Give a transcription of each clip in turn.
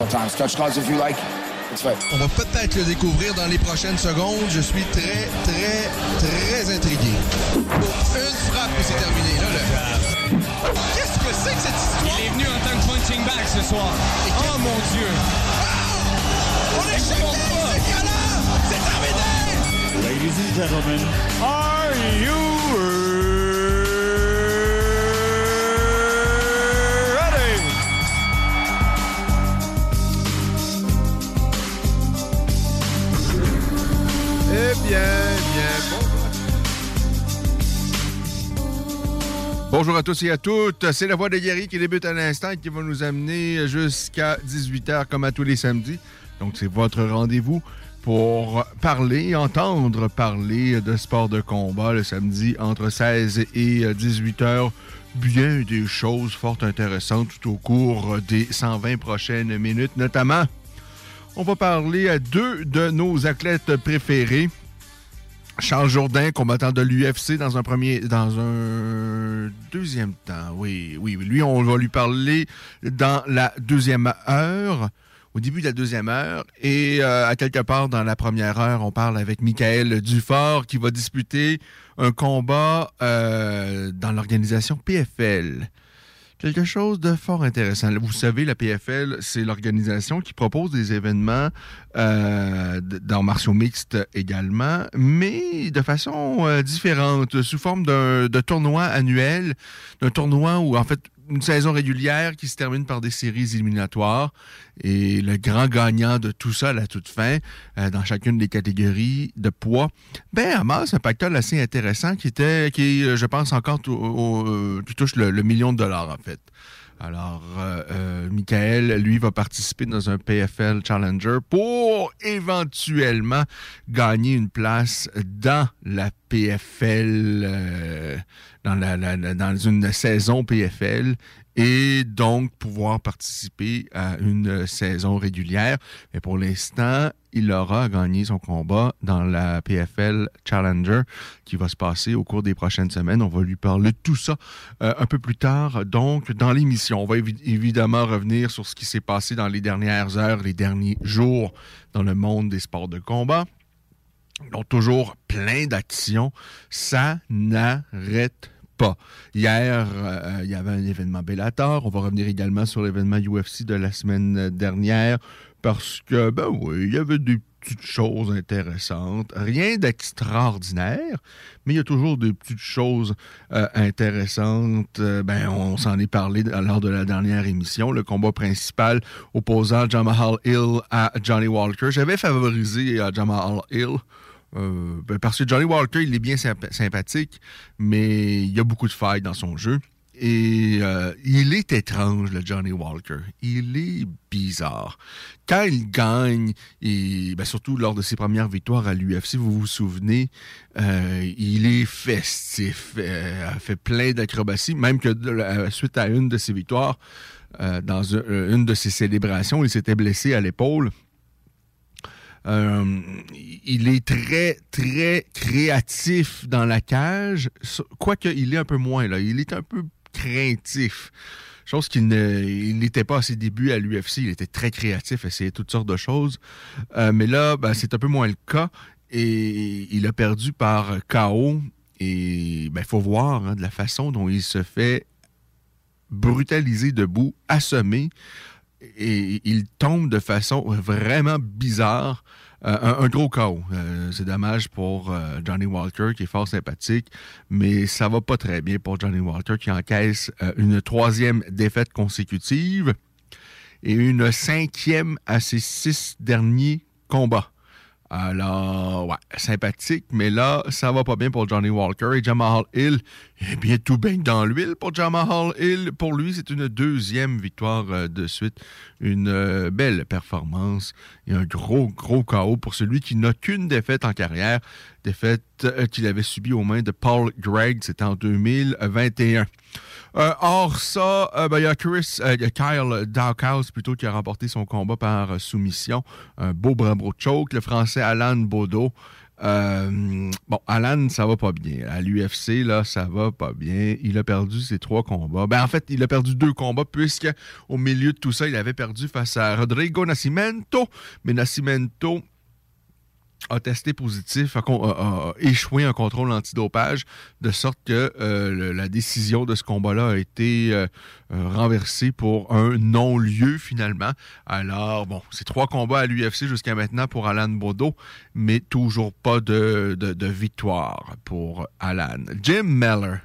On va peut-être le découvrir dans les prochaines secondes. Je suis très, très, très intrigué. Oh, une frappe et c'est terminé. Là, le... Qu'est-ce que c'est que cette histoire? Il est venu en tant que punching bag ce soir. Oh mon Dieu! On est! C'est terminé! Ladies and gentlemen, are you bien, bien, bonjour. À tous et à toutes. C'est la voix de Gary qui débute à l'instant et qui va nous amener jusqu'à 18h comme à tous les samedis. Donc, c'est votre rendez-vous pour parler, entendre parler de sport de combat le samedi entre 16 et 18 heures. Bien des choses fort intéressantes tout au cours des 120 prochaines minutes, notamment. On va parler à deux de nos athlètes préférés. Charles Jourdain, combattant de l'UFC dans un premier, dans un deuxième temps. Oui, oui. Lui, on va lui parler dans la deuxième heure, au début de la deuxième heure. Et euh, à quelque part dans la première heure, on parle avec Michael Dufort qui va disputer un combat euh, dans l'organisation PFL. Quelque chose de fort intéressant. Vous savez, la PFL, c'est l'organisation qui propose des événements euh, dans martiaux mixtes également, mais de façon euh, différente, sous forme d'un de tournoi annuel, d'un tournoi où, en fait, une saison régulière qui se termine par des séries éliminatoires. Et le grand gagnant de tout ça à la toute fin, euh, dans chacune des catégories de poids, ben, amasse un pactole assez intéressant qui était, qui, euh, je pense, encore au- euh, qui touche le, million de dollars, en fait. Alors, Michael, lui, va participer dans un PFL Challenger pour éventuellement gagner une place dans la PFL, dans, une saison PFL et donc pouvoir participer à une saison régulière. Mais pour l'instant, il aura gagné son combat dans la PFL Challenger qui va se passer au cours des prochaines semaines. On va lui parler de tout ça euh, un peu plus tard, donc, dans l'émission. On va évi- évidemment revenir sur ce qui s'est passé dans les dernières heures, les derniers jours dans le monde des sports de combat. Donc, toujours plein d'actions. Ça n'arrête pas. Hier, euh, il y avait un événement Bellator. On va revenir également sur l'événement UFC de la semaine dernière parce que, ben oui, il y avait des petites choses intéressantes. Rien d'extraordinaire, mais il y a toujours des petites choses euh, intéressantes. Euh, ben, on s'en est parlé lors de la dernière émission. Le combat principal opposant Jamal Hill à Johnny Walker. J'avais favorisé euh, Hill. Euh, ben, parce que Johnny Walker, il est bien symp- sympathique, mais il y a beaucoup de failles dans son jeu. Et euh, il est étrange, le Johnny Walker. Il est bizarre. Quand il gagne, et ben, surtout lors de ses premières victoires à l'UFC, vous vous souvenez, euh, il est festif, euh, a fait plein d'acrobaties, même que suite à une de ses victoires, dans un- une de ses célébrations, il s'était blessé à l'épaule. Euh, il est très, très créatif dans la cage, quoique il est un peu moins là. Il est un peu craintif. Chose qu'il n'était pas à ses débuts à l'UFC. Il était très créatif, essayait toutes sortes de choses. Euh, mais là, ben, c'est un peu moins le cas. Et il a perdu par KO. Et il faut voir hein, de la façon dont il se fait brutalisé debout, assommé, et il tombe de façon vraiment bizarre. Euh, un, gros chaos. Euh, c'est dommage pour euh, Johnny Walker, qui est fort sympathique, mais ça va pas très bien pour Johnny Walker, qui encaisse une troisième défaite consécutive et une cinquième à ses six derniers combats. Alors, ouais, sympathique, mais là, ça va pas bien pour Johnny Walker et Jamal Hill. Eh bien, tout baigne dans l'huile pour Jamal Hill. Pour lui, c'est une deuxième victoire euh, de suite. Une euh, belle performance et un gros, gros chaos pour celui qui n'a qu'une défaite en carrière. Défaite euh, qu'il avait subie aux mains de Paul Gregg. C'était en 2021. Euh, or, ça, ben, il y a Chris, Kyle Dawkhouse plutôt qui a remporté son combat par soumission. Un beau bravo choke. Le français Alan Bodo. bon, Alan, ça va pas bien. À l'UFC, là, ça va pas bien. Il a perdu ses trois combats. Ben, en fait, il a perdu deux combats puisque au milieu de tout ça, il avait perdu face à Rodrigo Nascimento. Mais Nascimento a testé positif, a, échoué un contrôle antidopage, de sorte que euh, la décision de ce combat-là a été euh, euh, renversée pour un non-lieu finalement. Alors, bon, c'est trois combats à l'UFC jusqu'à maintenant pour Alan Bodo, mais toujours pas de, de victoire pour Alan. Jim Meller.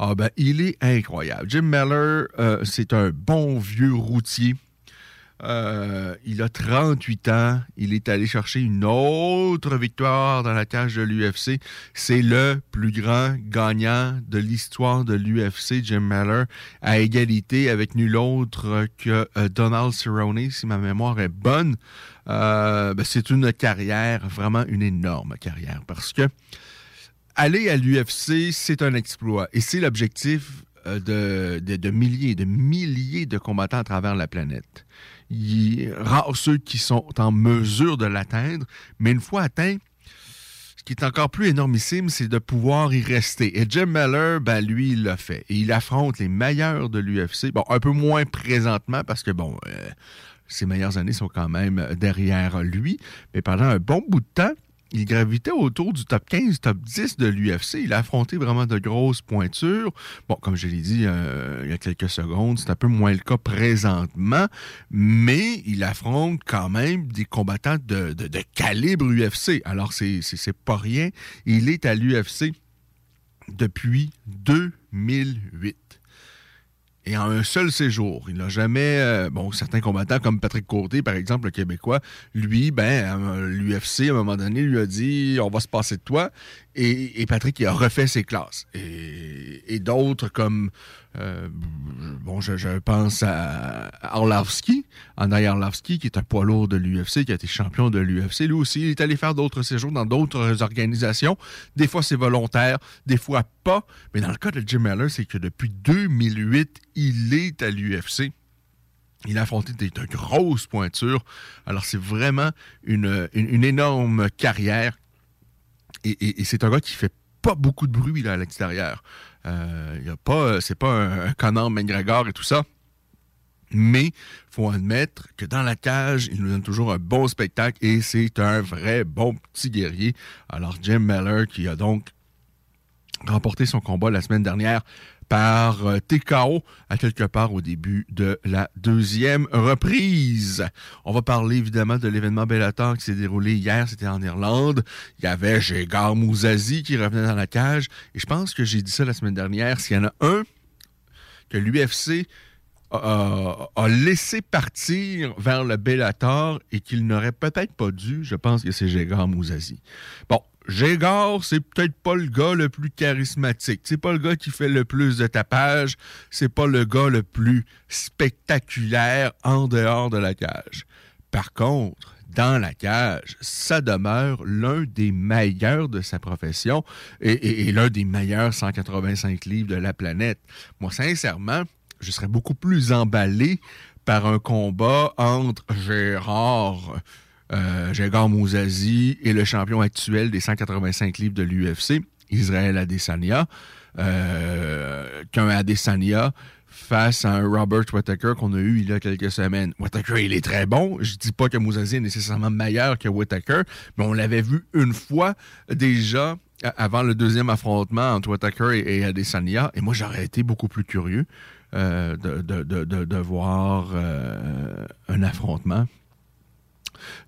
Ah ben, il est incroyable. Jim Meller, c'est un bon vieux routier euh, il a 38 ans. Il est allé chercher une autre victoire dans la cage de l'UFC. C'est le plus grand gagnant de l'histoire de l'UFC, Jim Miller, à égalité avec nul autre que euh, Donald Cerrone, si ma mémoire est bonne. Euh, ben, c'est une carrière, vraiment une énorme carrière, parce que aller à l'UFC, c'est un exploit. Et c'est l'objectif de, de, de milliers, de milliers de combattants à travers la planète il rare ceux qui sont en mesure de l'atteindre, mais une fois atteint, ce qui est encore plus énormissime, c'est de pouvoir y rester. Et Jim Miller, ben, lui, il l'a fait. Et il affronte les meilleurs de l'UFC. Bon, un peu moins présentement parce que, bon, euh, ses meilleures années sont quand même derrière lui. Mais pendant un bon bout de temps, il gravitait autour du top 15, top 10 de l'UFC. Il a affronté vraiment de grosses pointures. Bon, comme je l'ai dit euh, il y a quelques secondes, c'est un peu moins le cas présentement, mais il affronte quand même des combattants de, calibre UFC. Alors, c'est pas rien. Il est à l'UFC depuis 2008 et en un seul séjour. Il n'a jamais. Euh, bon, certains combattants comme Patrick Côté, par exemple, le Québécois, lui, ben, euh, l'UFC, à un moment donné, lui a dit on va se passer de toi. Et, Patrick, il a refait ses classes. Et, d'autres comme, euh, bon, je, pense à Arlavski, Andrei Arlavski, qui est un poids lourd de l'UFC, qui a été champion de l'UFC. Lui aussi, il est allé faire d'autres séjours dans d'autres organisations. Des fois, c'est volontaire, des fois pas. Mais dans le cas de Jim Miller, c'est que depuis 2008, il est à l'UFC. Il a affronté des, de grosses pointures. Alors, c'est vraiment une, une énorme carrière et, c'est un gars qui fait pas beaucoup de bruit là, à l'extérieur. Euh, y pas, c'est pas un, un McGregor et tout ça. Mais faut admettre que dans la cage, il nous donne toujours un bon spectacle et c'est un vrai bon petit guerrier. Alors Jim Miller qui a donc remporté son combat la semaine dernière par euh, TKO à quelque part au début de la deuxième reprise. On va parler évidemment de l'événement Bellator qui s'est déroulé hier, c'était en Irlande. Il y avait Jégar Mouzazi qui revenait dans la cage. Et je pense que j'ai dit ça la semaine dernière. S'il y en a un que l'UFC a, laissé partir vers le Bellator et qu'il n'aurait peut-être pas dû, je pense que c'est Jégar Mouzazi. Bon, Gégard, c'est peut-être pas le gars le plus charismatique. C'est pas le gars qui fait le plus de tapage. C'est pas le gars le plus spectaculaire en dehors de la cage. Par contre, dans la cage, ça demeure l'un des meilleurs de sa profession et, et l'un des meilleurs 185 livres de la planète. Moi, sincèrement, je serais beaucoup plus emballé par un combat entre Gérard euh, Mouzazi est le champion actuel des 185 livres de l'UFC, Israël Adesanya, euh, qu'un Adesanya face à un Robert Whittaker qu'on a eu il y a quelques semaines. Whittaker, il est très bon. Je dis pas que Mouzazi est nécessairement meilleur que Whittaker, mais on l'avait vu une fois déjà avant le deuxième affrontement entre Whittaker et, Adesanya, et moi j'aurais été beaucoup plus curieux de, de, voir un affrontement.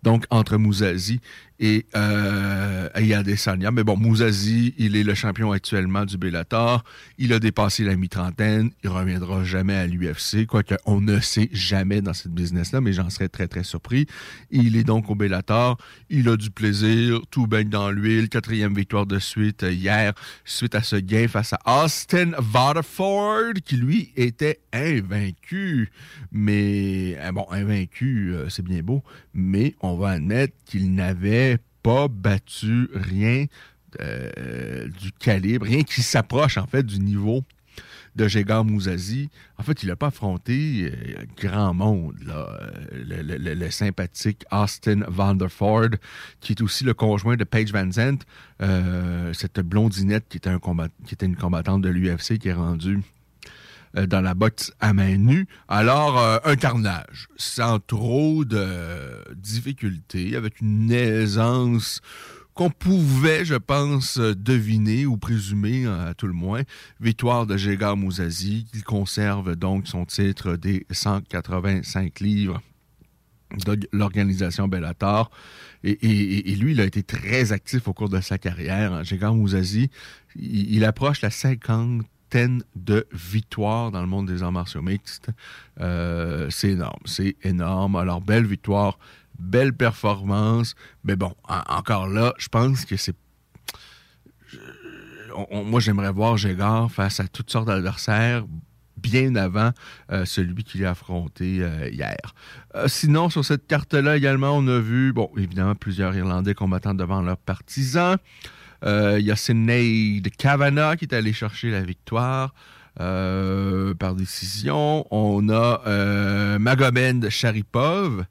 Donc, entre Mouzazi et euh, Ayadesanya. Mais bon, Mouzazi, il est le champion actuellement du Bellator. Il a dépassé la mi-trentaine. Il reviendra jamais à l'UFC, quoique on ne sait jamais dans cette business-là, mais j'en serais très, très surpris. Il est donc au Bellator. Il a du plaisir. Tout baigne dans l'huile. Quatrième victoire de suite hier, suite à ce gain face à Austin Waterford, qui lui était invaincu. Mais, euh, bon, invaincu, euh, c'est bien beau, mais on va admettre qu'il n'avait pas battu rien euh, du calibre, rien qui s'approche en fait du niveau de Jégar Mouzazi. En fait, il n'a pas affronté euh, grand monde, là. Le, sympathique Austin Vanderford, qui est aussi le conjoint de Paige Van Zandt, euh, cette blondinette qui était, une combattante de l'UFC qui est rendue euh, dans la boxe à main nue. Alors, euh, un carnage, sans trop de difficultés, avec une aisance qu'on pouvait, je pense, deviner ou présumer, à tout le moins. Victoire de Jégar Mouzazi, qui conserve donc son titre des 185 livres de l'organisation Bellator. Et, lui, il a été très actif au cours de sa carrière. Jégar Mouzazi, il, il approche la 50 de victoires dans le monde des arts martiaux mixtes. Euh, c'est énorme, c'est énorme. Alors, belle victoire, belle performance. Mais bon, encore là, je pense que c'est. moi, j'aimerais voir Gégard face à toutes sortes d'adversaires bien avant euh, celui qu'il a affronté euh, hier. sinon, sur cette carte-là également, on a vu, bon, évidemment, plusieurs Irlandais combattant devant leurs partisans. Euh, il y a Sinead Kavanagh qui est allé chercher la victoire. Euh, par décision. On a euh, Magomed Sharipov,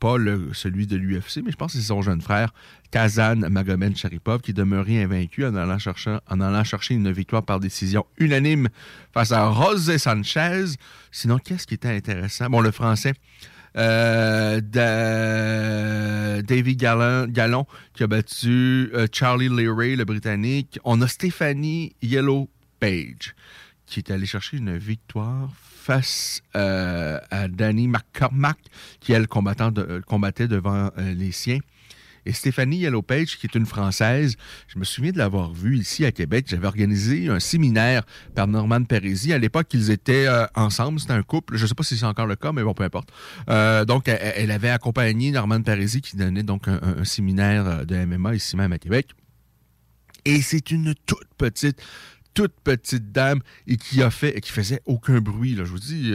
pas celui de l'UFC, mais je pense que c'est son jeune frère, Kazan Magomed Sharipov, qui demeuré invaincu en allant, chercher, en allant chercher une victoire par décision unanime face à José Sanchez. Sinon, qu'est-ce qui était intéressant? Bon, le français, euh, David Gallon, qui a battu euh, Charlie Leary, le Britannique. On a Stéphanie Yellow Page qui est allée chercher une victoire face euh, à Danny McCormack, qui, elle, combattait devant les siens. Et Stéphanie Yellow-Page, qui est une Française, je me souviens de l'avoir vue ici à Québec. J'avais organisé un séminaire par Norman Parisi. À l'époque, ils étaient euh, ensemble. C'était un couple. Je ne sais pas si c'est encore le cas, mais bon, peu importe. Euh, donc, elle, avait accompagné Norman Parisi, qui donnait donc un, séminaire euh, de MMA ici même à Québec. Et c'est une toute petite toute petite dame et qui a fait qui faisait aucun bruit. Là. Je vous dis,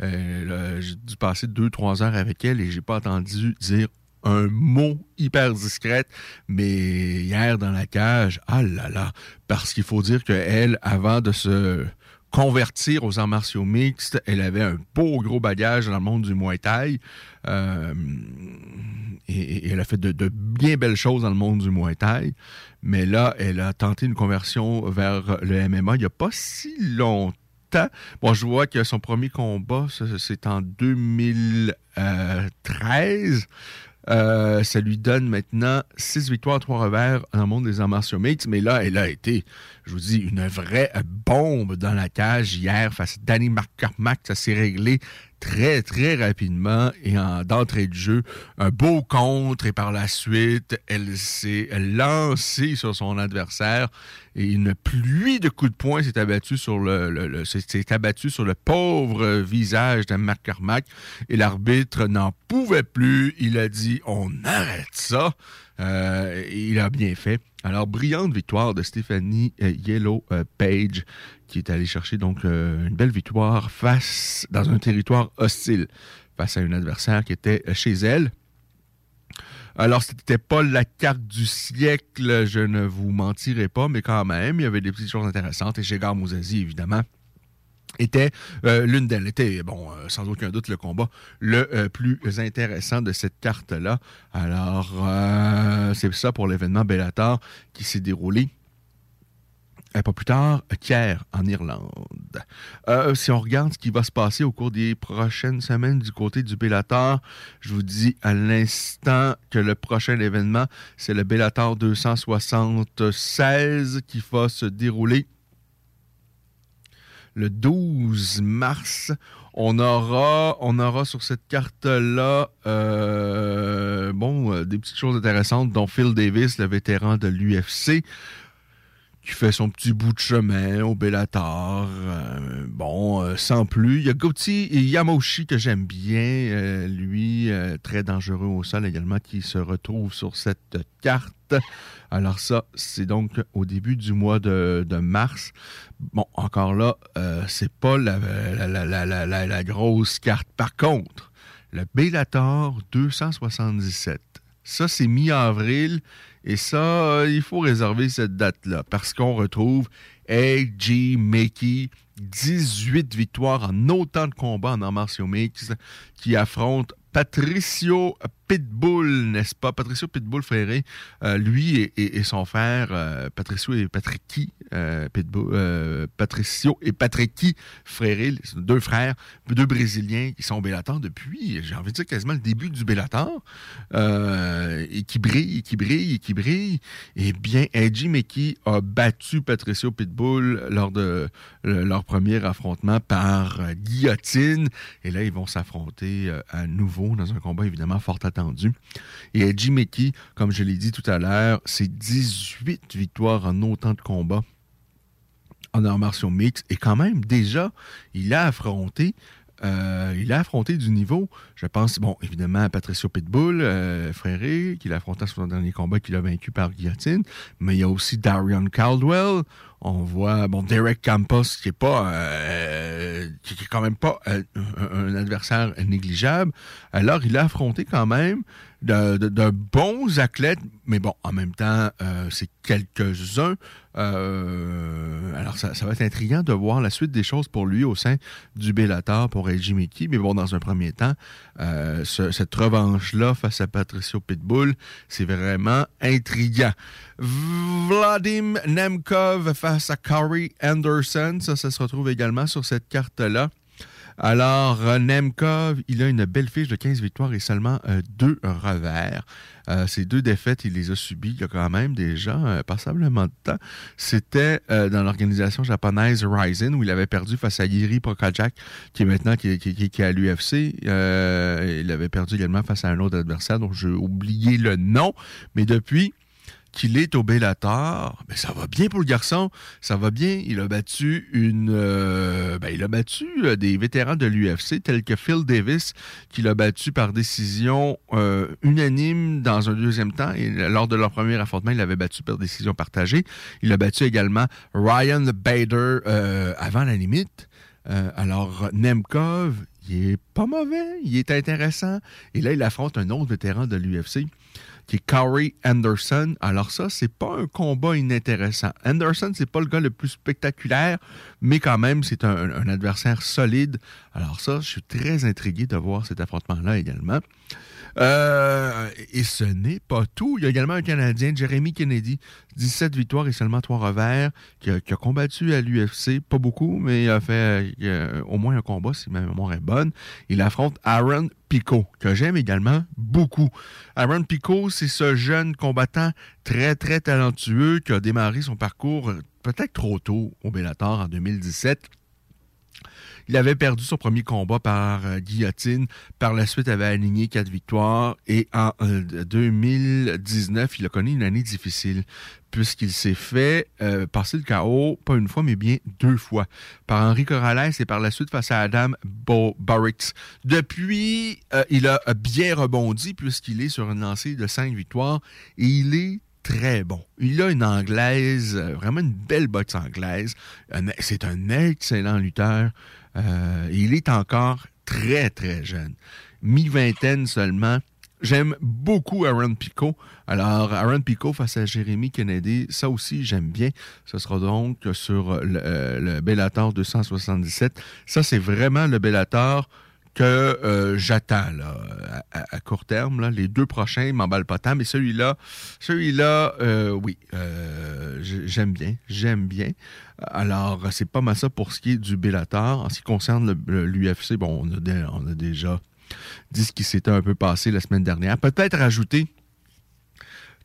j'ai dû passer deux, trois heures avec elle et j'ai pas entendu dire un mot hyper discret, mais hier dans la cage, ah là là, parce qu'il faut dire qu'elle, avant de se convertir aux arts martiaux mixtes, elle avait un beau gros bagage dans le monde du Muay Thai. Euh, et, elle a fait de, bien belles choses dans le monde du Muay Thai. Mais là, elle a tenté une conversion vers le MMA il n'y a pas si longtemps. Bon, je vois que son premier combat, c'est en 2013. Euh, ça lui donne maintenant six victoires, trois revers dans le monde des arts martiaux. Mais là, elle a été, je vous dis, une vraie bombe dans la cage hier face à Danny McCormack. Ça s'est réglé très, très rapidement et en d'entrée de jeu, un beau contre et par la suite, elle s'est lancée sur son adversaire et une pluie de coups de poing s'est abattue sur le, pauvre visage de McCormack et l'arbitre n'en pouvait plus. Il a dit on arrête ça. Euh, il a bien fait. Alors, brillante victoire de Stéphanie euh, Yellow euh, Page, qui est allée chercher donc une belle victoire face dans un territoire hostile, face à un adversaire qui était chez elle. Alors, ce n'était pas la carte du siècle, je ne vous mentirai pas, mais quand même, il y avait des petites choses intéressantes. Et chez Mouzazi, évidemment, était euh, l'une d'elles était bon euh, sans aucun doute le combat le euh, plus intéressant de cette carte là alors c'est ça pour l'événement Bellator qui s'est déroulé pas plus tard, Kier, en Irlande. si on regarde ce qui va se passer au cours des prochaines semaines du côté du Bellator, je vous dis à l'instant que le prochain événement, c'est le Bellator 276 qui va se dérouler le 12 mars. On aura, on aura sur cette carte-là, euh, bon, euh, des petites choses intéressantes, dont Phil Davis, le vétéran de l'UFC, qui fait son petit bout de chemin au Bellator. Euh, bon, sans plus. Il y a Gauthier Yamoshi que j'aime bien, lui, très dangereux au sol également, qui se retrouve sur cette carte. Alors ça, c'est donc au début du mois de, mars. Bon, encore là, euh, c'est pas la, la, grosse carte. Par contre, le Bellator 277, ça c'est mi-avril et ça, euh, il faut réserver cette date-là parce qu'on retrouve A.G. Mickey, 18 victoires en autant de combats en arts martiaux mix, qui affronte Patricio Pitbull, n'est-ce pas? Patricio Pitbull Fréré, euh, lui et, son frère, euh, Patricio et Patricky, euh, Pitbull, Patricio et Patricky Fréré, deux frères, deux Brésiliens qui sont Bellator depuis, j'ai envie de dire quasiment le début du Bellator, et qui brillent, et qui brillent, et qui brillent. Eh bien, Edgy Mickey a battu Patricio Pitbull lors de leur premier affrontement par guillotine, et là, ils vont s'affronter à nouveau dans un combat évidemment fort attendu et Edgy Mickey, comme je l'ai dit tout à l'heure, c'est 18 victoires en autant de combats en arts martiaux mix. Et quand même, déjà, il a affronté euh, il a affronté du niveau, je pense, bon, évidemment, Patricio Pitbull, euh, Fréré, qu'il a affronté sur son dernier combat, qu'il a vaincu par guillotine, mais il y a aussi Darion Caldwell, on voit, bon, Derek Campos, qui est pas, euh, qui est quand même pas un, un, adversaire négligeable. Alors, il a affronté quand même de, bons athlètes, mais bon, en même temps, euh, c'est quelques-uns. Euh, alors, ça, va être intriguant de voir la suite des choses pour lui au sein du Bellator pour Reggie Mickey. Mais bon, dans un premier temps, euh, cette revanche-là face à Patricio Pitbull, c'est vraiment intriguant. Vladim Nemkov face à Corey Anderson, ça, ça se retrouve également sur cette carte-là. Alors, Nemkov, il a une belle fiche de 15 victoires et seulement euh, deux revers. Euh, ces deux défaites, il les a subies il y a quand même déjà euh, passablement de temps. C'était dans l'organisation japonaise Ryzen où il avait perdu face à Yiri Prokajak, qui est maintenant qui, qui, à l'UFC. il avait perdu également face à un autre adversaire dont j'ai oublié le nom. Mais depuis, qu'il est au Bellator, ben ça va bien pour le garçon, ça va bien. Il a battu une, euh, ben il a battu euh, des vétérans de l'UFC tels que Phil Davis, qu'il a battu par décision euh, unanime dans un deuxième temps et lors de leur premier affrontement, il l'avait battu par décision partagée. Il a battu également Ryan Bader avant la limite. alors Nemkov, il est pas mauvais, il est intéressant. Et là, il affronte un autre vétéran de l'UFC qui est Corey Anderson. Alors ça, c'est pas un combat inintéressant. Anderson, c'est pas le gars le plus spectaculaire, mais quand même, c'est un, un, adversaire solide. Alors ça, je suis très intrigué de voir cet affrontement-là également. Euh, et ce n'est pas tout. Il y a également un Canadien, Jeremy Kennedy, 17 victoires et seulement 3 revers, qui a, combattu à l'UFC, pas beaucoup, mais il a fait au moins un combat, si ma mémoire est bonne. Il affronte Aaron Pico, que j'aime également beaucoup. Aaron Pico, c'est ce jeune combattant très, très talentueux qui a démarré son parcours peut-être trop tôt au Bellator en 2017 il avait perdu son premier combat par euh, guillotine. Par la suite, avait aligné quatre victoires. Et en 2019, euh, il a connu une année difficile puisqu'il s'est fait euh, passer le chaos, pas une fois, mais bien deux fois, par Henri Corrales et par la suite face à Adam Bo Depuis, il a bien rebondi puisqu'il est sur une lancée de cinq victoires et il est très bon. Il a une anglaise, vraiment une belle boxe anglaise. C'est un excellent lutteur. Euh, il est encore très, très jeune. Mi-vingtaine seulement. J'aime beaucoup Aaron Pico. Alors, Aaron Pico face à Jérémy Kennedy, ça aussi, j'aime bien. Ce sera donc sur le, euh, Bellator 277. Ça, c'est vraiment le Bellator que euh, j'attends à, court terme. Les deux prochains ne m'emballent pas tant, mais celui-là, celui-là, oui, j'aime bien, j'aime bien. Alors, c'est pas mal ça pour ce qui est du Bellator. En ce qui concerne l'UFC, bon, on a, on a déjà dit ce qui s'était un peu passé la semaine dernière. Peut-être rajouter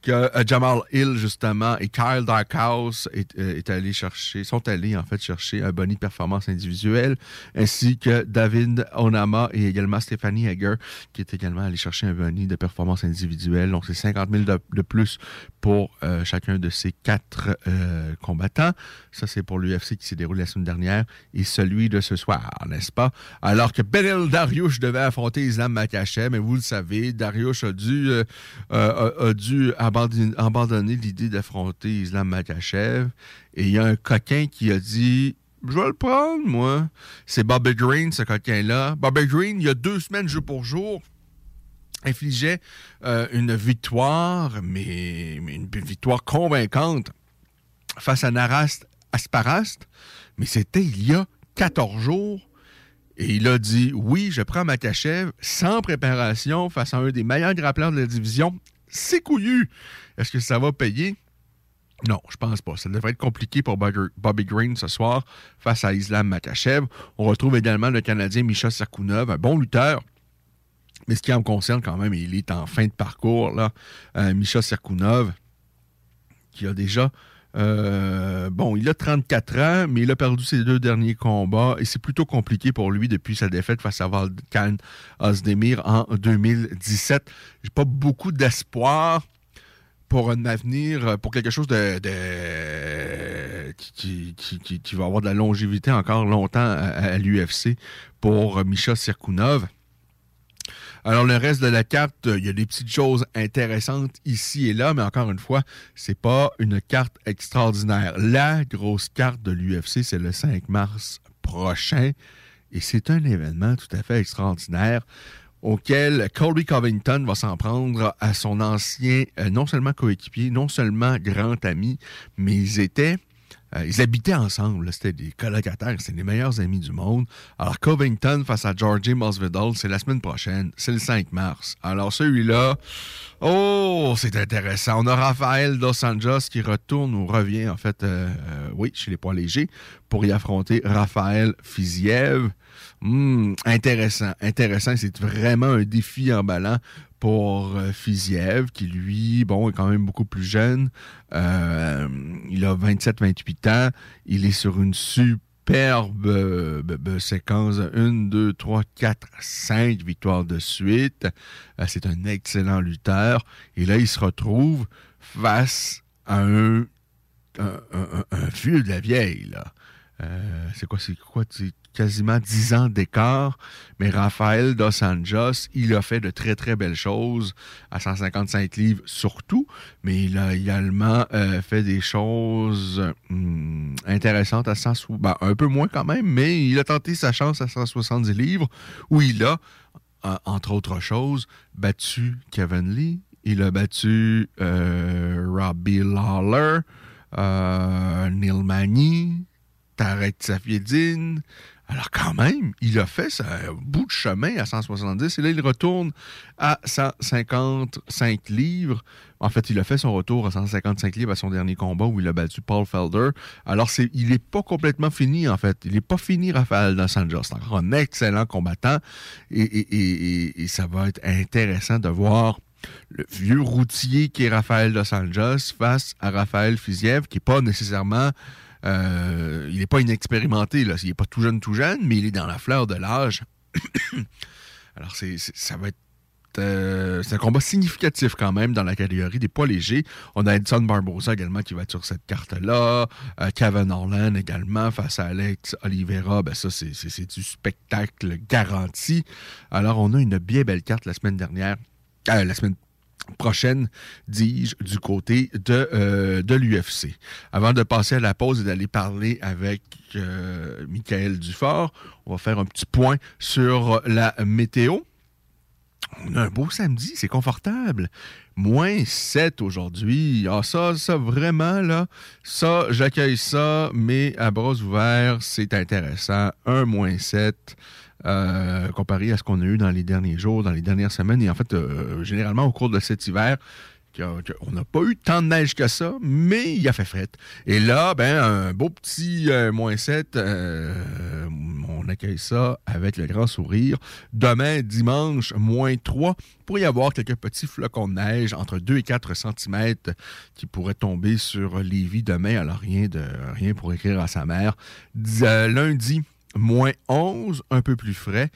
euh, Jamal Hill, justement, et Kyle Darkhouse euh, est allé chercher, sont allés en fait chercher un bonus de performance individuelle, ainsi que David Onama et également Stephanie Hager, qui est également allé chercher un bonus de performance individuelle. Donc, c'est 50 000 de, plus pour euh, chacun de ces quatre combattants. Ça, c'est pour l'UFC qui s'est déroulé la semaine dernière et celui de ce soir, n'est-ce pas? Alors que Benel Dariush devait affronter Islam Makachev, mais vous le savez, Dariush a dû, a dû abandonner, abandonner l'idée d'affronter Islam Makachev. Et il y a un coquin qui a dit je vais le prendre, moi. C'est Bobby Green, ce coquin-là. Bobby Green, il y a deux semaines, jour pour jour, infligeait euh, une victoire, mais, mais, une victoire convaincante face à Narast Asparast. Mais c'était il y a 14 jours. Et il a dit oui, je prends Makachev sans préparation face à un des meilleurs grappleurs de la division. C'est couillu. Est-ce que ça va payer? Non, je pense pas. Ça devrait être compliqué pour Bobby Green ce soir face à Islam Makachev. On retrouve également le Canadien Misha Sakunov, un bon lutteur. Mais ce qui en concerne quand même, il est en fin de parcours. Là. Euh, Serkunov, qui a déjà... Euh, bon, il a 34 ans, mais il a perdu ses deux derniers combats et c'est plutôt compliqué pour lui depuis sa défaite face à Valkan Ozdemir en 2017. J'ai pas beaucoup d'espoir pour un avenir, pour quelque chose de, qui, va avoir de la longévité encore longtemps à, l'UFC pour Misha Serkunov. Alors, le reste de la carte, il y a des petites choses intéressantes ici et là, mais encore une fois, c'est pas une carte extraordinaire. La grosse carte de l'UFC, c'est le 5 mars prochain, et c'est un événement tout à fait extraordinaire auquel Colby Covington va s'en prendre à son ancien, euh, non seulement coéquipier, non seulement grand ami, mais ils étaient euh, ils habitaient ensemble. C'était des colocataires. C'était les meilleurs amis du monde. Alors, Covington face à Georgie Masvidal, c'est la semaine prochaine. C'est le 5 mars. Alors, celui-là, oh, c'est intéressant. On a Raphaël Dos Anjos qui retourne ou revient, en fait, euh, euh, oui, chez les poids légers, pour y affronter Raphaël Fiziev. Hum, intéressant, intéressant. C'est vraiment un défi emballant pour euh, Fiziev, qui lui, bon, est quand même beaucoup plus jeune. Euh, il a 27-28 ans. Il est sur une superbe euh, séquence. Une, deux, trois, quatre, cinq victoires de suite. C'est un excellent lutteur. Et là, il se retrouve face à un, un vieux de la vieille, là. Euh, c'est quoi, c'est quoi, quasiment 10 ans d'écart, mais Raphaël Dos Anjos, il a fait de très, très belles choses à 155 livres surtout, mais il a également euh, fait des choses hum, intéressantes à 100, ben, un peu moins quand même, mais il a tenté sa chance à 170 livres, où il a, euh, entre autres choses, battu Kevin Lee, il a battu euh, Robbie Lawler, Neil Magny, Tarek. Alors quand même, il a fait un bout de chemin à 170 et là, il retourne à 155 livres. En fait, il a fait son retour à 155 livres à son dernier combat où il a battu Paul Felder. Alors, il n'est pas complètement fini, en fait. Il n'est pas fini, Raphaël Dos Anjos. C'est encore un excellent combattant et, ça va être intéressant de voir le vieux routier qui est Raphaël Dos Anjos face à Raphaël Fiziev, qui n'est pas nécessairement euh, il n'est pas inexpérimenté, là. il n'est pas tout jeune, tout jeune, mais il est dans la fleur de l'âge. Alors, ça va être euh, c'est un combat significatif quand même dans la catégorie des poids légers. On a Edson Barbosa également qui va être sur cette carte-là. Euh, Kevin Orland également face à Alex Oliveira. Ben ça, c'est, du spectacle garanti. Alors, on a une bien belle carte la semaine dernière. La semaine prochaine, dis-je, du côté de, euh, l'UFC. Avant de passer à la pause et d'aller parler avec euh, Michael Dufort, on va faire un petit point sur la météo. On a un beau samedi, c'est confortable. Moins 7 aujourd'hui. Ah, ça, ça, vraiment, là, ça, j'accueille ça, mais à bras ouverts, c'est intéressant. Un moins 7. Euh, comparé à ce qu'on a eu dans les derniers jours, dans les dernières semaines. Et en fait, euh, généralement, au cours de cet hiver, on n'a pas eu tant de neige que ça, mais il a fait fret. Et là, ben, un beau petit euh, moins 7, euh, on accueille ça avec le grand sourire. Demain, dimanche, moins 3, pour y avoir quelques petits flocons de neige entre 2 et 4 cm qui pourraient tomber sur Lévis demain. Alors, rien, de, rien pour écrire à sa mère. Lundi, moins 11, un peu plus frais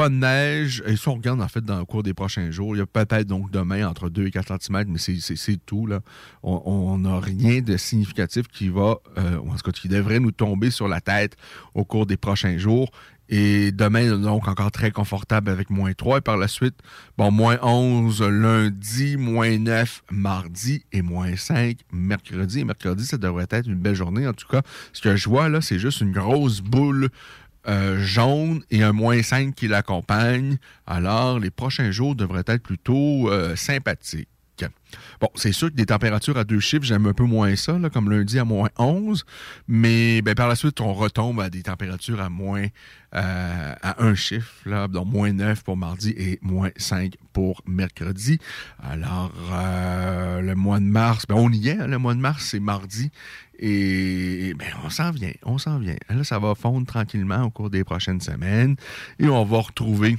pas de neige. Et si on regarde, en fait, dans le cours des prochains jours, il y a peut-être donc demain entre 2 et 4 cm, mais c'est tout. Là. On n'a rien de significatif qui va, euh, en tout cas, qui devrait nous tomber sur la tête au cours des prochains jours. Et demain, donc, encore très confortable avec moins 3. Et par la suite, bon, moins 11 lundi, moins 9 mardi et moins 5 mercredi. Et mercredi, ça devrait être une belle journée. En tout cas, ce que je vois là, c'est juste une grosse boule euh, jaune et un moins 5 qui l'accompagne. Alors, les prochains jours devraient être plutôt euh, sympathiques. Bon, c'est sûr que des températures à deux chiffres, j'aime un peu moins ça, comme lundi à moins 11, mais ben, par la suite, on retombe à des températures à moins euh, à un chiffre, là, donc moins 9 pour mardi et moins 5 pour mercredi. Alors, le mois de mars, ben, on y est, hein, le mois de mars, c'est mardi, et ben, on s'en vient, on s'en vient. Là, ça va fondre tranquillement au cours des prochaines semaines, et on va retrouver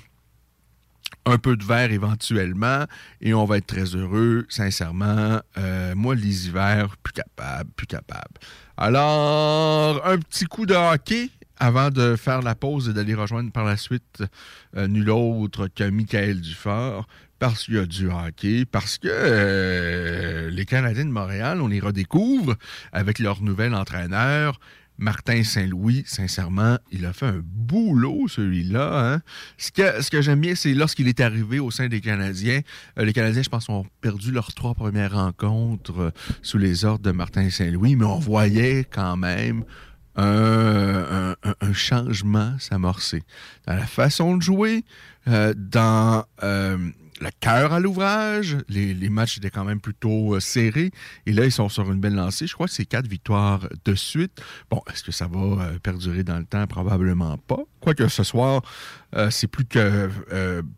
un peu de verre éventuellement, et on va être très heureux, sincèrement. Euh, moi, les hivers, plus capable, plus capable. Alors, un petit coup de hockey avant de faire la pause et d'aller rejoindre par la suite euh, nul autre que Michael Dufort, parce qu'il y a du hockey, parce que euh, les Canadiens de Montréal, on les redécouvre avec leur nouvel entraîneur. Martin Saint-Louis, sincèrement, il a fait un boulot, celui-là. Hein. Ce que, ce que j'aime bien, c'est lorsqu'il est arrivé au sein des Canadiens, euh, les Canadiens, je pense, ont perdu leurs trois premières rencontres euh, sous les ordres de Martin Saint-Louis, mais on voyait quand même un, changement s'amorcer dans la façon de jouer, dans le cœur à l'ouvrage. Les, matchs étaient quand même plutôt euh, serrés. Et là, ils sont sur une belle lancée. Je crois que c'est quatre victoires de suite. Bon, est-ce que ça va euh, perdurer dans le temps? Probablement pas. Quoique ce soir, euh, c'est plus que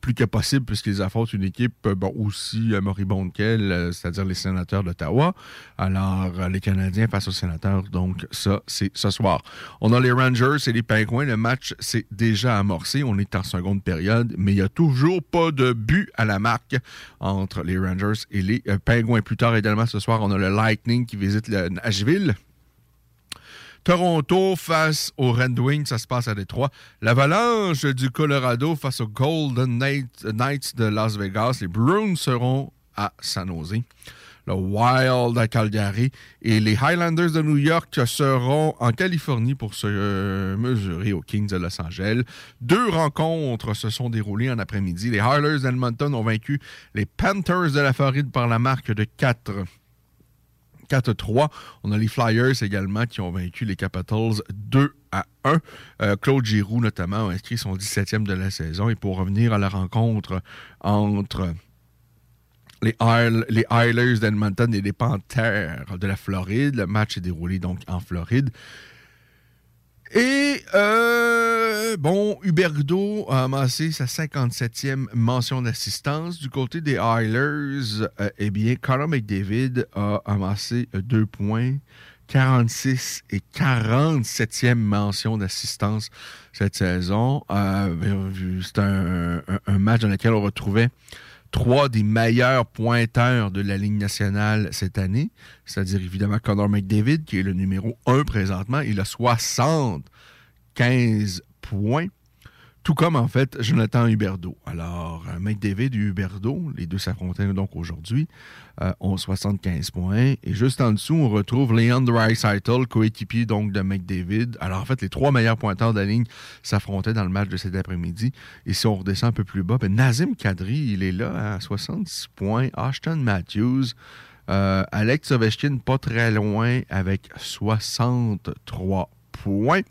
plus que possible puisqu'ils affrontent une équipe bon, aussi moribonde qu'elle, c'est-à-dire les sénateurs d'Ottawa. Alors, les Canadiens face aux sénateurs, donc ça, c'est ce soir. On a les Rangers et les Penguins. Le match s'est déjà amorcé. On est en seconde période, mais il n'y a toujours pas de but à la marque entre les Rangers et les Penguins. Plus tard également ce soir, on a le Lightning qui visite le Nashville. Toronto face aux Red Wings, ça se passe à Détroit. L'Avalanche du Colorado face aux Golden Knights de Las Vegas. Les Bruins seront à San Jose. Le Wild à Calgary et les Highlanders de New York seront en Californie pour se euh, mesurer aux Kings de Los Angeles. Deux rencontres se sont déroulées en après-midi. Les Highlanders d'Edmonton ont vaincu les Panthers de la Floride par la marque de 4 4-3. On a les Flyers également qui ont vaincu les Capitals 2 à 1. Euh, Claude Giroux, notamment, a inscrit son 17e de la saison. Et pour revenir à la rencontre entre les, les d'Edmonton et les Panthers de la Floride, le match est déroulé donc en Floride. Et, euh, bon, Huberdo a amassé sa 57e mention d'assistance. Du côté des Oilers, euh, eh bien, Conor McDavid a amassé deux points. 46 et 47e mention d'assistance cette saison. Euh, c'est un, match dans lequel on retrouvait trois des meilleurs pointeurs de la Ligue nationale cette année, c'est-à-dire évidemment Connor McDavid, qui est le numéro un présentement. Il a 75 points. Tout comme, en fait, Jonathan Huberdeau. Alors, euh, McDavid et Huberdeau, les deux s'affrontaient donc aujourd'hui, euh, ont 75 points. Et juste en dessous, on retrouve Leon Dreisaitl, coéquipier donc de McDavid. Alors, en fait, les trois meilleurs pointeurs de la ligne s'affrontaient dans le match de cet après-midi. Et si on redescend un peu plus bas, ben, Nazim Kadri, il est là à 66 points. Ashton Matthews, euh, Alex Ovechkin, pas très loin, avec 63 points.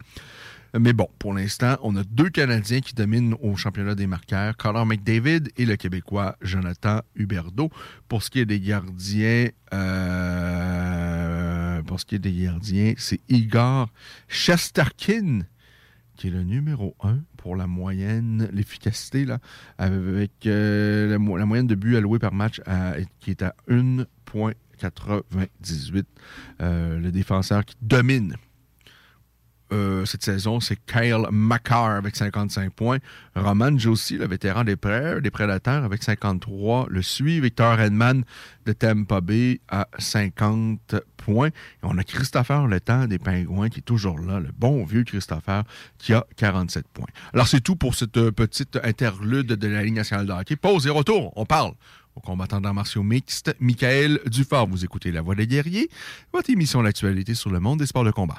Mais bon, pour l'instant, on a deux Canadiens qui dominent au championnat des marqueurs, Connor McDavid et le Québécois Jonathan Huberdeau. Pour ce qui est des gardiens, euh, pour ce qui est des gardiens, c'est Igor Shesterkin qui est le numéro un pour la moyenne, l'efficacité, là, avec euh, la, moyenne de buts alloués par match qui est à 1,98. Euh, le défenseur qui domine euh, cette saison, c'est Kyle McCarr avec 55 points. Roman Josie, le vétéran des, pré des Prédateurs, avec 53, le suit. Victor Edman de Tampa Bay à 50 points. On a Christopher Le Temps des Pingouins qui est toujours là, le bon vieux Christopher qui a 47 points. Alors c'est tout pour cette petite interlude de la Ligue nationale de hockey. Pause et retour, on parle au combattant d'arts martiaux mixtes, Michael Dufort. Vous écoutez La Voix des guerriers, votre émission d'actualité sur le monde des sports de combat.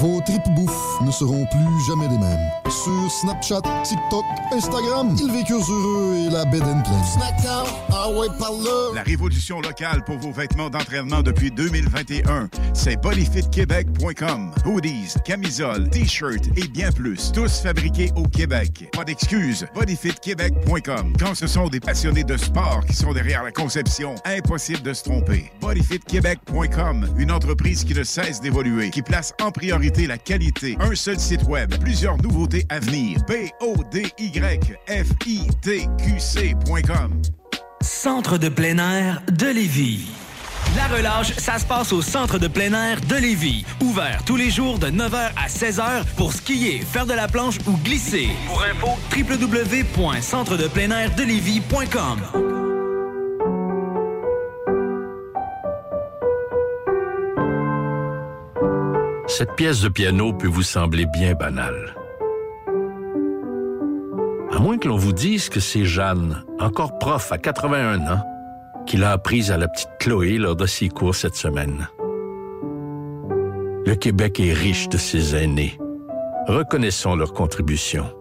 Vos tripes bouffes ne seront plus jamais les mêmes. Sur Snapchat, TikTok, Instagram, ils vécurent heureux et la bed and pleine. La révolution locale pour vos vêtements d'entraînement depuis 2021, c'est bodyfitquebec.com. Hoodies, camisoles, t-shirts et bien plus, tous fabriqués au Québec. Pas d'excuses, bodyfitquebec.com. Quand ce sont des passionnés de sport qui sont derrière la conception, impossible de se tromper. bodyfitquebec.com, une entreprise qui ne cesse d'évoluer, qui place en priorité la qualité. Un seul site web, plusieurs nouveautés à venir. B O D Y F I T Q C.com. Centre de plein air de Lévis. La relâche, ça se passe au centre de plein air de Lévis. Ouvert tous les jours de 9h à 16h pour skier, faire de la planche ou glisser. Pour info, www.centredepleinairdelévis.com. Cette pièce de piano peut vous sembler bien banale. À moins que l'on vous dise que c'est Jeanne, encore prof à 81 ans, qui l'a apprise à la petite Chloé lors de ses cours cette semaine. Le Québec est riche de ses aînés. Reconnaissons leur contribution.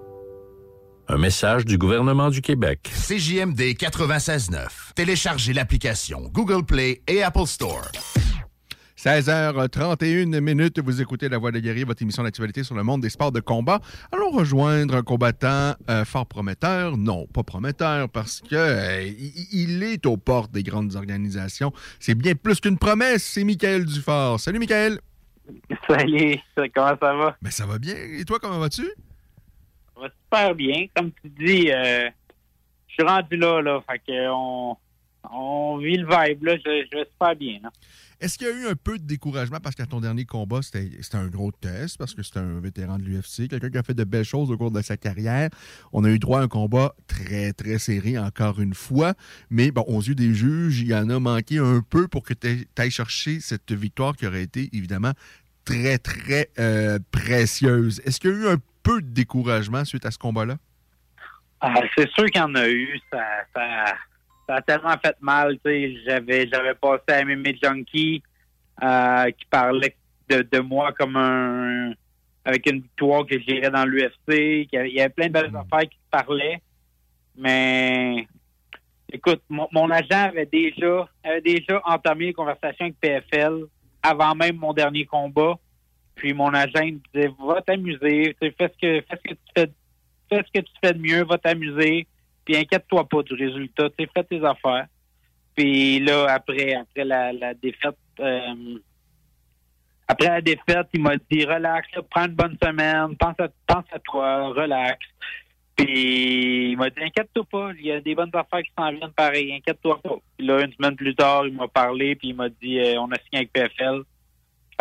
Un message du gouvernement du Québec. CJMD 96.9. Téléchargez l'application Google Play et Apple Store. 16h31 minutes, vous écoutez La Voix des guerriers, votre émission d'actualité sur le monde des sports de combat. Allons rejoindre un combattant euh, fort prometteur. Non, pas prometteur, parce que euh, il est aux portes des grandes organisations. C'est bien plus qu'une promesse, c'est Michael Dufort. Salut Michael. Salut, comment ça va? Ben, ça va bien. Et toi, comment vas-tu? Ça va super bien. Comme tu dis, euh, je suis rendu là, là. Fait que on, on vit le vibe, là. Je, je vais super bien, là. Est-ce qu'il y a eu un peu de découragement parce qu'à ton dernier combat, c'était un gros test, parce que c'était un vétéran de l'UFC, quelqu'un qui a fait de belles choses au cours de sa carrière. On a eu droit à un combat très, très serré, encore une fois. Mais bon, aux yeux des juges, il y en a manqué un peu pour que tu ailles chercher cette victoire qui aurait été, évidemment, très, très euh, précieuse. Est-ce qu'il y a eu un peu de découragement suite à ce combat-là? Ah, c'est sûr qu'il y en a eu. ça, ça a tellement fait mal. J'avais j'avais passé à MMA Junkie euh, qui parlait de, de, moi comme un avec une victoire que j'irais dans l'UFC. Il y avait plein de belles affaires qui parlaient. Mais écoute, mon, agent avait déjà avait déjà entamé les conversations avec PFL avant même mon dernier combat. Puis mon agent me disait Va t'amuser, fais ce que fais ce que tu fais fais ce que tu fais de mieux, va t'amuser puis inquiète-toi pas du résultat. Tu fais tes affaires. Puis là, après, après la, défaite, euh, après la défaite, il m'a dit relax, prends une bonne semaine, pense à, pense à toi, relax. Puis il m'a dit inquiète-toi pas, il y a des bonnes affaires qui s'en viennent pareil, inquiète-toi pas. Puis là, une semaine plus tard, il m'a parlé, puis il m'a dit euh, on a signé avec PFL.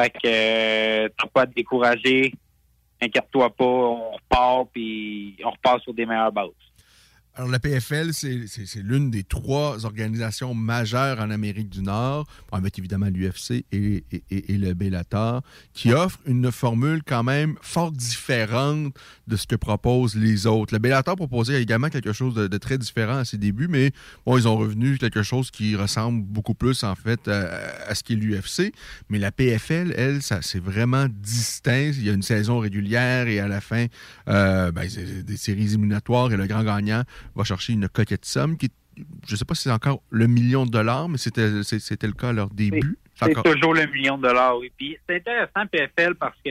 Fait que euh, t'as pas à te décourager, inquiète-toi pas, on repart, puis on repart sur des meilleures bases. Alors, la PFL, c'est l'une des trois organisations majeures en Amérique du Nord, avec évidemment l'UFC et, le Bellator, qui offrent une formule quand même fort différente de ce que proposent les autres. Le Bellator proposait également quelque chose de, très différent à ses débuts, mais bon, ils ont revenu quelque chose qui ressemble beaucoup plus, en fait, à, ce qu'est l'UFC. Mais la PFL, elle, ça c'est vraiment distinct. Il y a une saison régulière et à la fin, euh, ben, des séries éliminatoires et le grand gagnant va chercher une coquette somme qui je ne sais pas si c'est encore le million de dollars, mais c'était, c'était le cas à leur début. C'est, toujours le million de dollars, oui. Puis c'est intéressant, PFL, parce que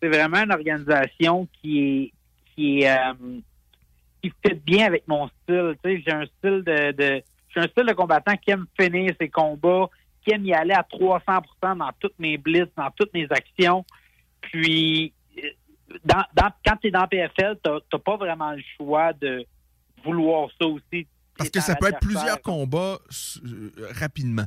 c'est vraiment une organisation qui est qui est, euh, qui fit bien avec mon style. Tu sais, j'ai un style de, suis un style de combattant qui aime finir ses combats, qui aime y aller à 300% dans toutes mes blitz, dans toutes mes actions. Puis, euh, dans, dans- quand tu es dans PFL, tu n'as pas vraiment le choix de vouloir ça aussi. Parce que ça peut être plusieurs combats euh, rapidement.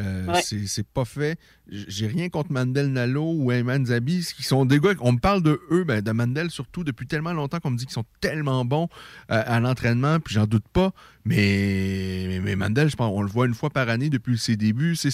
Euh, Ouais. c'est pas fait. J'ai rien contre Mandel Nalo ou Ayman Zabi, qui sont des gars, on me parle de eux, ben, de Mandel surtout, depuis tellement longtemps qu'on me dit qu'ils sont tellement bons euh, à l'entraînement, puis j'en doute pas. Mais, mais, mais Mandel, je pense, on le voit une fois par année depuis ses débuts, c'est-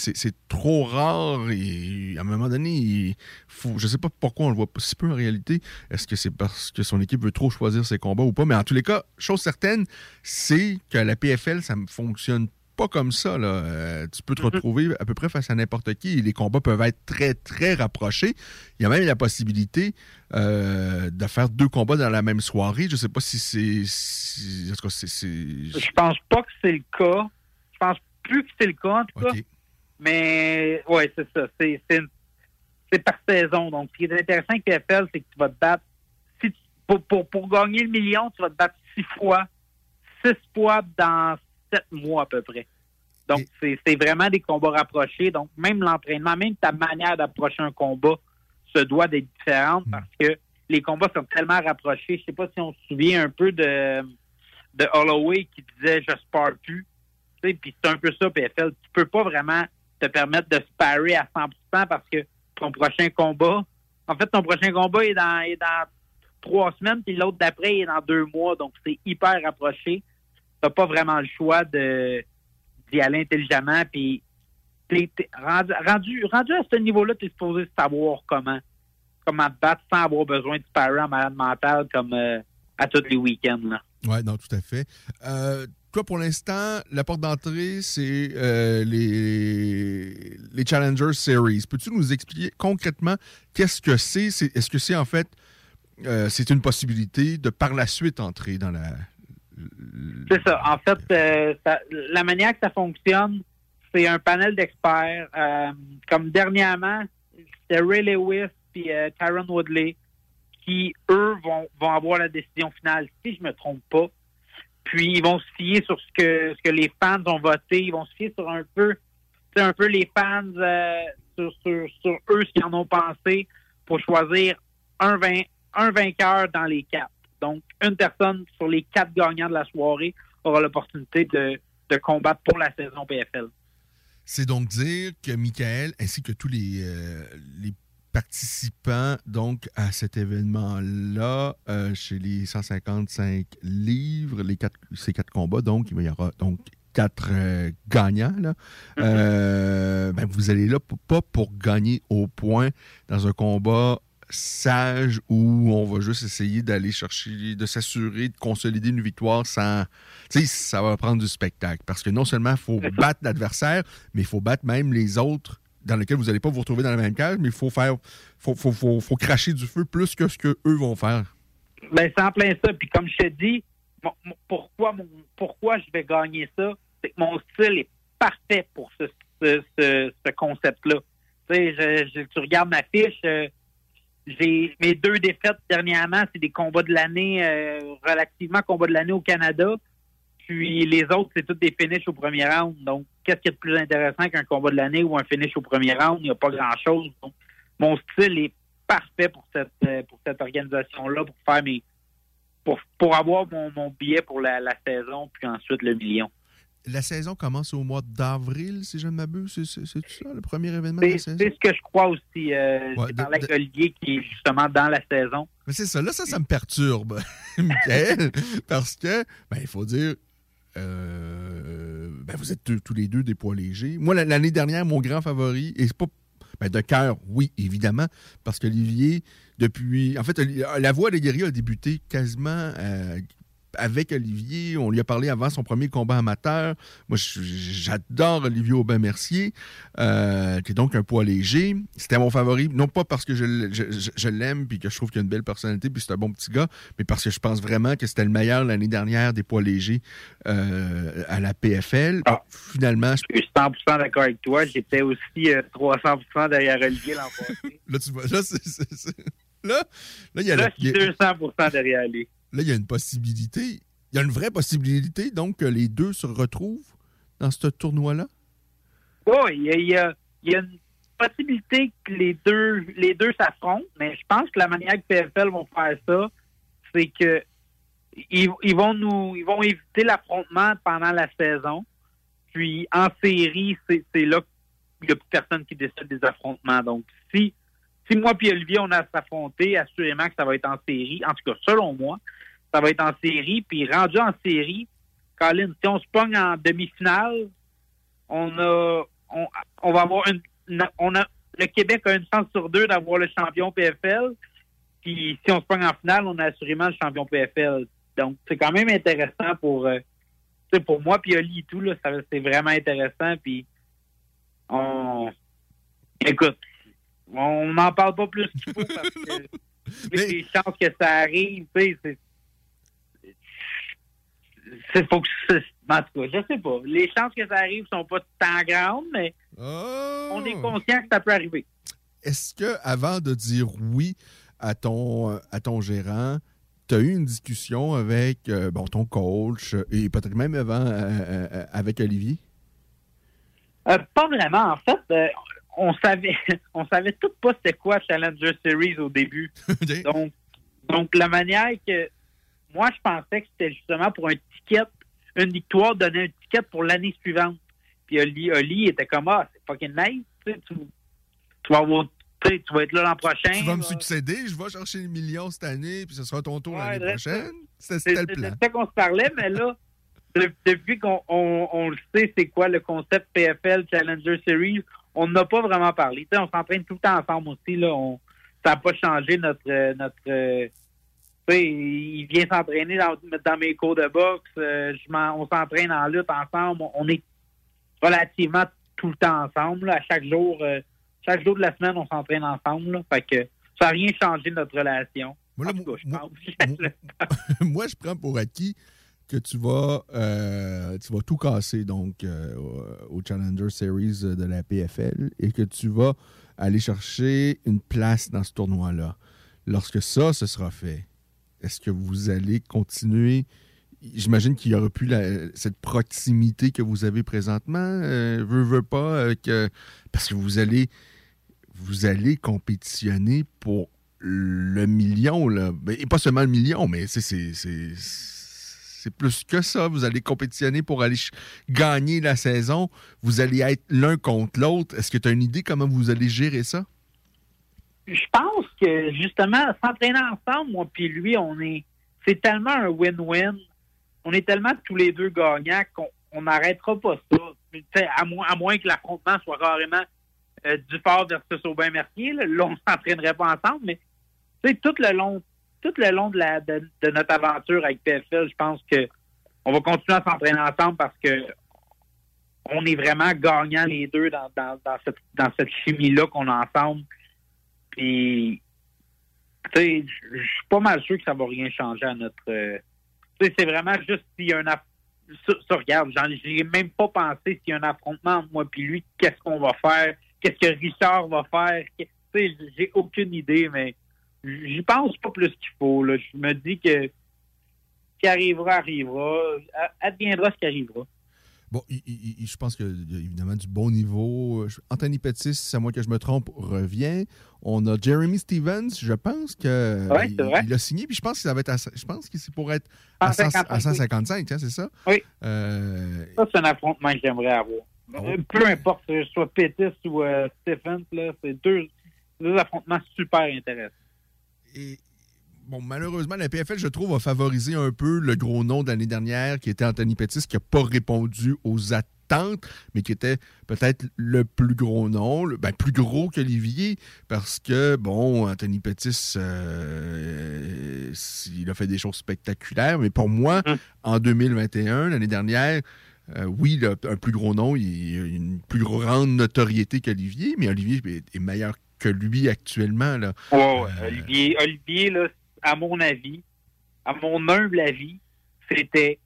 trop rare et à un moment donné, il faut, je sais pas pourquoi on le voit pas si peu en réalité. Est-ce que c'est parce que son équipe veut trop choisir ses combats ou pas? Mais en tous les cas, chose certaine, c'est que la PFL, ça ne fonctionne pas comme ça. Là. Euh, tu peux te retrouver à peu près face à n'importe qui les combats peuvent être très, très rapprochés. Il y a même la possibilité euh, de faire deux combats dans la même soirée. Je sais pas si c'est... si- Je pense pas que c'est le cas. Je pense plus que c'est le cas, en tout cas. Mais, ouais, c'est ça. C'est une- par saison. Donc, ce qui est intéressant avec PFL, c'est que tu vas te battre. Si tu- pour, pour, pour gagner le million, tu vas te battre six fois. Six fois dans sept mois à peu près. Donc, c'est c'est vraiment des combats rapprochés. Donc, même l'entraînement, même ta manière d'approcher un combat se doit d'être différente parce que les combats sont tellement rapprochés. Je sais pas si on se souvient un peu de, de Holloway qui disait je spare plus. Puis c'est un peu ça, PFL. Tu peux pas vraiment te permettre de sparer à 100% parce que ton prochain combat, en fait, ton prochain combat est dans, est dans trois semaines, puis l'autre d'après est dans deux mois. Donc, c'est hyper rapproché. Tu pas vraiment le choix de d'y aller intelligemment. Puis, t'es- rendu, rendu, à ce niveau-là, tu es supposé savoir comment comment te battre sans avoir besoin de sparer en malade mental comme euh, à tous les week-ends. Oui, non, tout à fait. Euh, toi, pour l'instant, la porte d'entrée, c'est euh, les, les Challenger Series. Peux-tu nous expliquer concrètement qu'est-ce que c'est? C'est- Est-ce que c'est en fait, c'est une possibilité de par la suite entrer dans la... C'est ça. En fait, euh, la manière que ça fonctionne, c'est un panel d'experts. Euh, comme dernièrement, c'était Ray Lewis et euh, Tyron Woodley qui, eux, vont, avoir la décision finale, si je me trompe pas. Puis ils vont se fier sur ce que les fans ont voté. Ils vont se fier sur un peu, un peu les fans euh, sur, eux ce qu'ils en ont pensé pour choisir un vainqueur dans les quatre. Donc, une personne sur les quatre gagnants de la soirée aura l'opportunité de, de combattre pour la saison PFL. C'est donc dire que Michael, ainsi que tous les, euh, les participants donc à cet événement-là, euh, chez les 155 livres, les quatre, ces quatre combats, donc il y aura donc quatre euh, gagnants. Là. Euh, ben, vous allez là pour- pas pour gagner au point dans un combat sage où on va juste essayer d'aller chercher, de s'assurer de consolider une victoire sans. Tu sais, ça va prendre du spectacle. Parce que non seulement il faut battre l'adversaire, mais il faut battre même les autres dans lesquels vous n'allez pas vous retrouver dans la même cage, mais il faut faire. Faut, faut, faut, faut cracher du feu plus que ce qu'eux vont faire. Ben, c'est en plein ça. Puis comme je te dis, pourquoi, pourquoi je vais gagner ça, c'est que mon style est parfait pour ce, ce, ce- ce concept-là. Tu sais, je- je- tu regardes ma fiche, euh, j'ai mes deux défaites dernièrement, c'est des combats de l'année, euh, relativement combats de l'année au Canada. Puis les autres, c'est tous des finishes au premier round. Donc, qu'est-ce qui est de plus intéressant qu'un combat de l'année ou un finish au premier round? Il n'y a pas grand-chose. Donc, mon style est parfait pour cette euh, pour cette organisation-là, pour faire mes pour, pour avoir mon, billet pour la saison, puis ensuite le million. La saison commence au mois d'avril, si je ne m'abuse. C'est c'est- c'est ça, le premier événement de C'est la saison? c'est ce que je crois aussi. Euh, Ouais, J'ai de- parlé avec de- Olivier qui est justement dans la saison. Mais c'est ça, là, ça, ça me perturbe, Michael, parce que, ben, il faut dire, euh, ben, vous êtes tous- tous les deux des poids légers. Moi, la- l'année dernière, mon grand favori, et c'est pas ben, de cœur, oui, évidemment, parce qu'Olivier, depuis. En fait, la voix des guerriers a débuté quasiment euh, avec Olivier. On lui a parlé avant son premier combat amateur. Moi, j'adore Olivier Aubin-Mercier, euh, qui est donc un poids léger. C'était mon favori, non pas parce que je, l- je- je- je l'aime puis que je trouve qu'il a une belle personnalité puis c'est un bon petit gars, mais parce que je pense vraiment que c'était le meilleur l'année dernière des poids légers euh, à la PFL. Finalement, je- suis 100% d'accord avec toi. J'étais aussi euh, 300% derrière Olivier l'an passé. là, tu vois, là, c'est- là, là, il y a Là, la- je suis 200% derrière lui. Là, il y a une possibilité. Il y a une vraie possibilité, donc, que les deux se retrouvent dans ce tournoi-là? Oui, il y a, une possibilité que les deux les deux s'affrontent, mais je pense que la manière que PFL vont faire ça, c'est que ils, vont nous ils vont éviter l'affrontement pendant la saison. Puis en série, c'est là qu'il n'y a plus personne qui décide des affrontements. Donc si si moi puis Olivier on a s'affronter, assurément que ça va être en série. En tout cas, selon moi, ça va être en série. Puis rendu en série, Colin, si on se pogne en demi-finale, on a on, on va avoir une, on a le Québec a une chance sur deux d'avoir le champion PFL. Puis si on se pogne en finale, on a assurément le champion PFL. Donc c'est quand même intéressant pour euh, pour moi puis Oli et tout là, ça c'est vraiment intéressant puis on écoute, on n'en parle pas plus qu'il faut parce que les chances que ça arrive, tu sais, c'est c'est faut que en tout cas, je sais pas. Les chances que ça arrive sont pas tant grandes, mais on est conscient que ça peut arriver. Est-ce que avant de dire oui à ton, euh, à ton gérant, tu as eu une discussion avec euh, bon, ton coach euh, et peut-être même avant euh, avec Olivier? Euh, pas vraiment. En fait, on savait on savait tout pas c'était quoi Challenger Series au début. donc, donc la manière que moi je pensais que c'était justement pour un ticket, une victoire donner un ticket pour l'année suivante. Puis Oli, Oli était comme ah c'est fucking nice, tu, sais, tu, tu vas avoir- tu vas être là l'an prochain. Tu vas me succéder, je vais chercher le million cette année, puis ce sera ton tour l'année prochaine. C'était le plan. qu'on se parlait, mais là, de- depuis qu'on on, on le sait, c'est quoi le concept PFL Challenger Series, on n'a pas vraiment parlé. On s'entraîne tout le temps ensemble aussi. Là, on, ça n'a pas changé notre. euh, notre euh, il vient s'entraîner dans, dans mes cours de boxe. euh, je on s'entraîne en lutte ensemble. On, est relativement tout le temps ensemble. là. À chaque jour, euh, chaque jour de la semaine, on s'entraîne ensemble. là. Fait que ça n'a rien changé notre relation. En tout cas, je pense. Moi, je prends pour acquis que tu vas, euh, tu vas tout casser donc au Challenger Series de la PFL et que tu vas aller chercher une place dans ce tournoi-là. Lorsque ça, ce sera fait, est-ce que vous allez continuer? J'imagine qu'il n'y aura plus cette proximité que vous avez présentement. Veux, veux pas, euh, que, parce que vous allez, vous allez compétitionner pour le million. Et pas seulement le million, mais c'est- plus que ça. Vous allez compétitionner pour aller gagner la saison. Vous allez être l'un contre l'autre. Est-ce que tu as une idée comment vous allez gérer ça? Je pense que justement, s'entraîner ensemble, moi puis lui, on est c'est tellement un win-win. On est tellement tous les deux gagnants qu'on on n'arrêtera pas ça. À moins, à moins que l'affrontement soit carrément euh, Dufort versus Aubin-Mercier. Là, Là, on ne s'entraînerait pas ensemble, mais tout le long, tout le long de, la, de, de notre aventure avec PFL, je pense que on va continuer à s'entraîner ensemble parce que on est vraiment gagnants les deux dans, dans cette, dans cette chimie-là qu'on a ensemble. Puis, tu sais, je suis pas mal sûr que ça va rien changer à notre. euh, tu sais, c'est vraiment juste s'il y a un. aff- Ça, regarde, même pas pensé s'il y a un affrontement entre moi puis lui, qu'est-ce qu'on va faire, qu'est-ce que Richard va faire. Tu sais, j'ai aucune idée, mais j'y pense pas plus qu'il faut. Je me dis que ce qui arrivera, arrivera. Adviendra ce qui arrivera. Bon, il- il- il- je pense qu'il y a évidemment du bon niveau. Je- Anthony Pettis, à moins que je me trompe, revient. On a Jeremy Stevens, je pense que Ouais, vrai. il a signé, puis je pense que ça va être à, je pense que c'est pour être à, 100 155, à 155, hein, c'est ça? Oui. Euh, Ça, c'est un affrontement que j'aimerais avoir. Euh, Peu importe que ce soit Pettis ou euh, Stephens, c'est deux, deux affrontements super intéressants. Et bon, malheureusement, la PFL, je trouve, a favorisé un peu le gros nom de l'année dernière, qui était Anthony Pettis, qui n'a pas répondu aux attentes, mais qui était peut-être le plus gros nom, le, ben, plus gros qu'Olivier, parce que, bon, Anthony Pettis, euh, il a fait des choses spectaculaires, mais pour moi, en 2021, l'année dernière, euh, oui, un plus gros nom, il a une plus grande notoriété qu'Olivier, mais Olivier est, est meilleur que lui actuellement. Là. Ouais. Olivier, Olivier là, à mon avis, à mon humble avis, c'était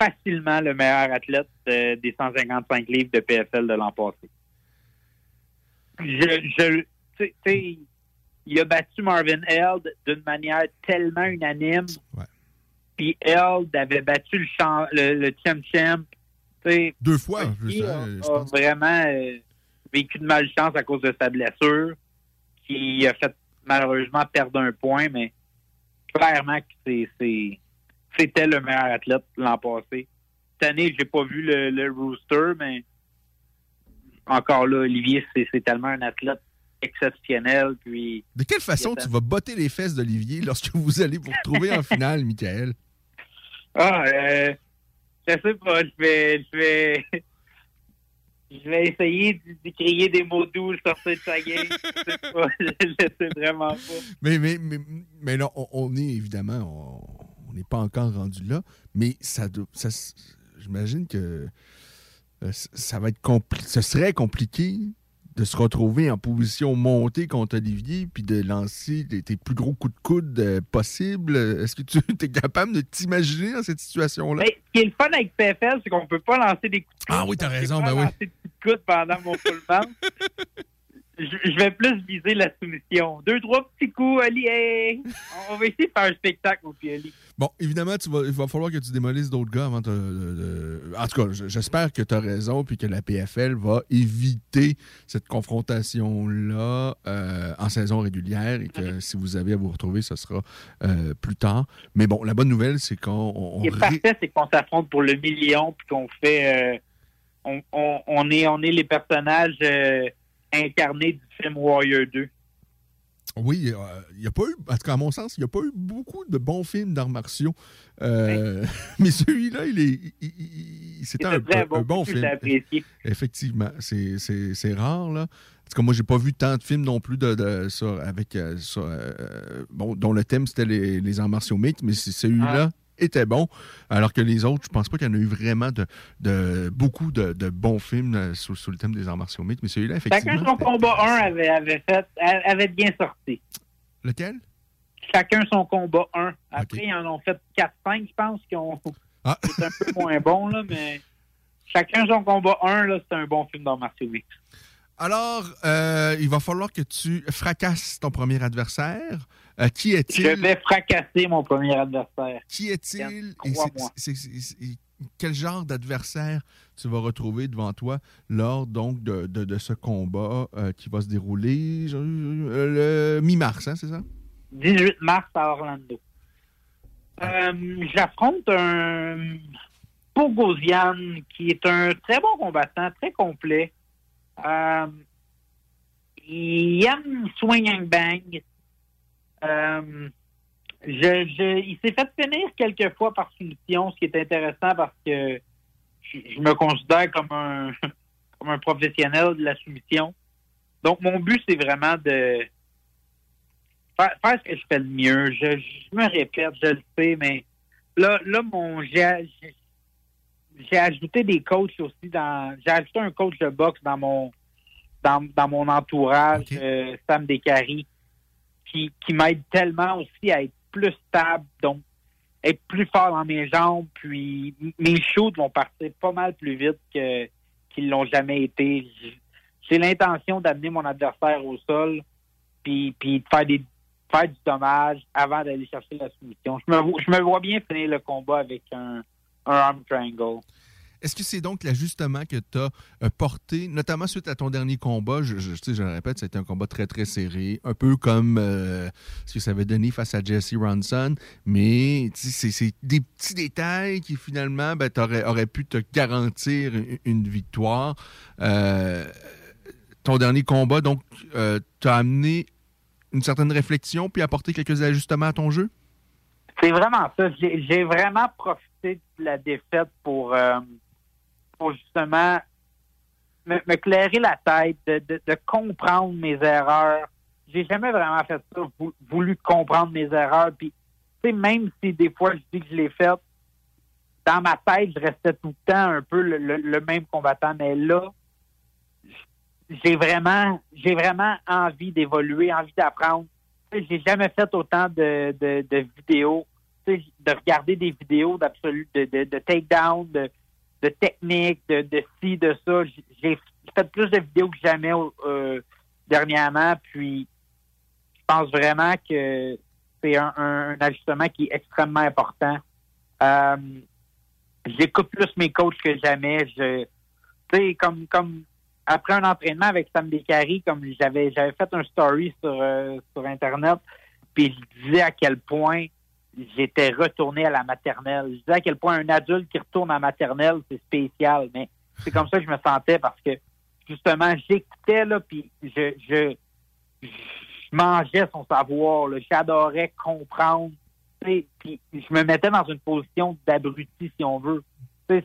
facilement le meilleur athlète euh, des 155 livres de PFL de l'an passé. Je, je, tu sais- tu sais, il a battu Marvin Held d'une manière tellement unanime. Puis Held avait battu le, champ, le, le champ Deux fois, je, a, je a vraiment euh, vécu de malchance à cause de sa blessure, qui a fait malheureusement perdre un point, mais clairement que c'est, c'était le meilleur athlète l'an passé. Cette année, j'ai pas vu le, le Rooster, mais encore là, Olivier, c'est, tellement un athlète exceptionnel. Puis De quelle façon tu vas botter les fesses d'Olivier lorsque vous allez vous retrouver en finale, Michael? Ah, euh, je sais pas, je vais, je vais, je vais essayer d'y- crier des mots doux, le sortir de sa. Je sais sais vraiment pas. Mais, mais, mais, mais non, on, est évidemment, on- n'est pas encore rendu là, mais ça, ça j'imagine que euh, ça va être compli- ce serait compliqué de se retrouver en position montée contre Olivier puis de lancer tes, tes plus gros coups de coude euh, possibles. Est-ce que tu es capable de t'imaginer dans cette situation-là? Mais ce qui est le fun avec PFL, c'est qu'on peut pas lancer des coups de coude. Ah oui, t'as raison, ben oui. lancer des coups de coude pendant mon full je, je vais plus viser la soumission. Deux, trois petits coups, Ali. hey! On va essayer de faire un spectacle au pied, Ali. Bon, évidemment, tu vas, il va falloir que tu démolisses d'autres gars avant de, de- de- En tout cas, j'espère que tu as raison puis que la PFL va éviter cette confrontation-là euh, en saison régulière et que si vous avez à vous retrouver, ce sera euh, plus tard. Mais bon, la bonne nouvelle, c'est qu'on... on- Ce qui est parfait, c'est qu'on s'affronte pour le million, puis qu'on fait. euh, on, on- on est, on est les personnages euh, incarnés du film Warrior 2. Oui, euh, il n'y a pas eu, en tout cas à mon sens, il n'y a pas eu beaucoup de bons films d'arts martiaux. Euh, mais celui-là, il est, c'était un, très un- bon film. Effectivement, c'est- rare, là. En tout cas, moi, j'ai pas vu tant de films non plus de, de- sur- avec, euh, sur, euh, bon, dont le thème, c'était les, les arts martiaux mixtes, mais c'est- celui-là était bon, alors que les autres, je pense pas qu'il y en a eu vraiment de, de beaucoup de, de bons films euh, sous, sous le thème des arts martiaux mixtes, mais celui-là, effectivement... Chacun son combat 1 avait, avait fait, avait bien sorti. Lequel? Chacun son combat 1. Après, ils en ont fait 4-5, je pense, qui ont. Ah. C'est un peu moins bon, là, mais. Chacun son combat 1, là, c'est un bon film dans martiaux mixtes. Alors, euh, il va falloir que tu fracasses ton premier adversaire. Euh, qui est-il? Je vais fracasser mon premier adversaire. Qui est-il? Quel genre d'adversaire tu vas retrouver devant toi lors donc de, de- de ce combat euh, qui va se dérouler euh, le mi-mars, hein, c'est ça? 18 mars à Orlando. Euh, J'affronte un Bogosian qui est un très bon combattant, très complet. Il aime swing bang. Euh, je, je- il s'est fait finir quelques fois par soumission, ce qui est intéressant parce que je, je me considère comme un, comme un professionnel de la soumission. Donc, mon but, c'est vraiment de faire, faire ce que je fais le mieux. Je, je me répète, je le sais, mais là, là mon j'ai ajouté des coachs aussi dans. J'ai ajouté un coach de boxe dans mon dans, dans mon entourage, euh, Sam Descaries, qui, qui m'aide tellement aussi à être plus stable, donc être plus fort dans mes jambes, puis mes shoots vont partir pas mal plus vite que qu'ils l'ont jamais été. J'ai l'intention d'amener mon adversaire au sol, puis, puis de faire des faire du dommage avant d'aller chercher la soumission. Je me, je me vois bien finir le combat avec un, un arm triangle. Est-ce que c'est donc l'ajustement que tu as porté, notamment suite à ton dernier combat? Je, je, le répète, c'était un combat très, très serré, un peu comme euh, ce que ça avait donné face à Jesse Ronson, mais c'est des petits détails qui finalement ben, t'auraient- auraient pu te garantir une, victoire. Euh, ton dernier combat, donc, euh, t'as amené une certaine réflexion puis apporté quelques ajustements à ton jeu? C'est vraiment ça. J'ai vraiment profité de la défaite pour, euh, pour justement me, clairer la tête, de, de- comprendre mes erreurs. J'ai jamais vraiment fait ça, vou- voulu comprendre mes erreurs. Puis, même si des fois je dis que je l'ai fait, dans ma tête, je restais tout le temps un peu le, même combattant. Mais là, j'ai vraiment, j'ai vraiment envie d'évoluer, envie d'apprendre. J'ai jamais fait autant de, de, vidéos, de regarder des vidéos d'absolu, de, de, de takedown, de, de technique, de, de ci, de ça. J'ai- fait plus de vidéos que jamais euh, dernièrement, puis je pense vraiment que c'est un, un- ajustement qui est extrêmement important. Euh, j'écoute plus mes coachs que jamais. Je, tu sais, comme, comme après un entraînement avec Sam Descaries, comme j'avais, j'avais fait un story sur, euh, sur Internet, puis je disais à quel point j'étais retourné à la maternelle. Je disais à quel point un adulte qui retourne à la maternelle, c'est spécial, mais c'est comme ça que je me sentais parce que justement, j'écoutais, là, puis je, mangeais son savoir. J'adorais comprendre. Puis je me mettais dans une position d'abruti, si on veut. Je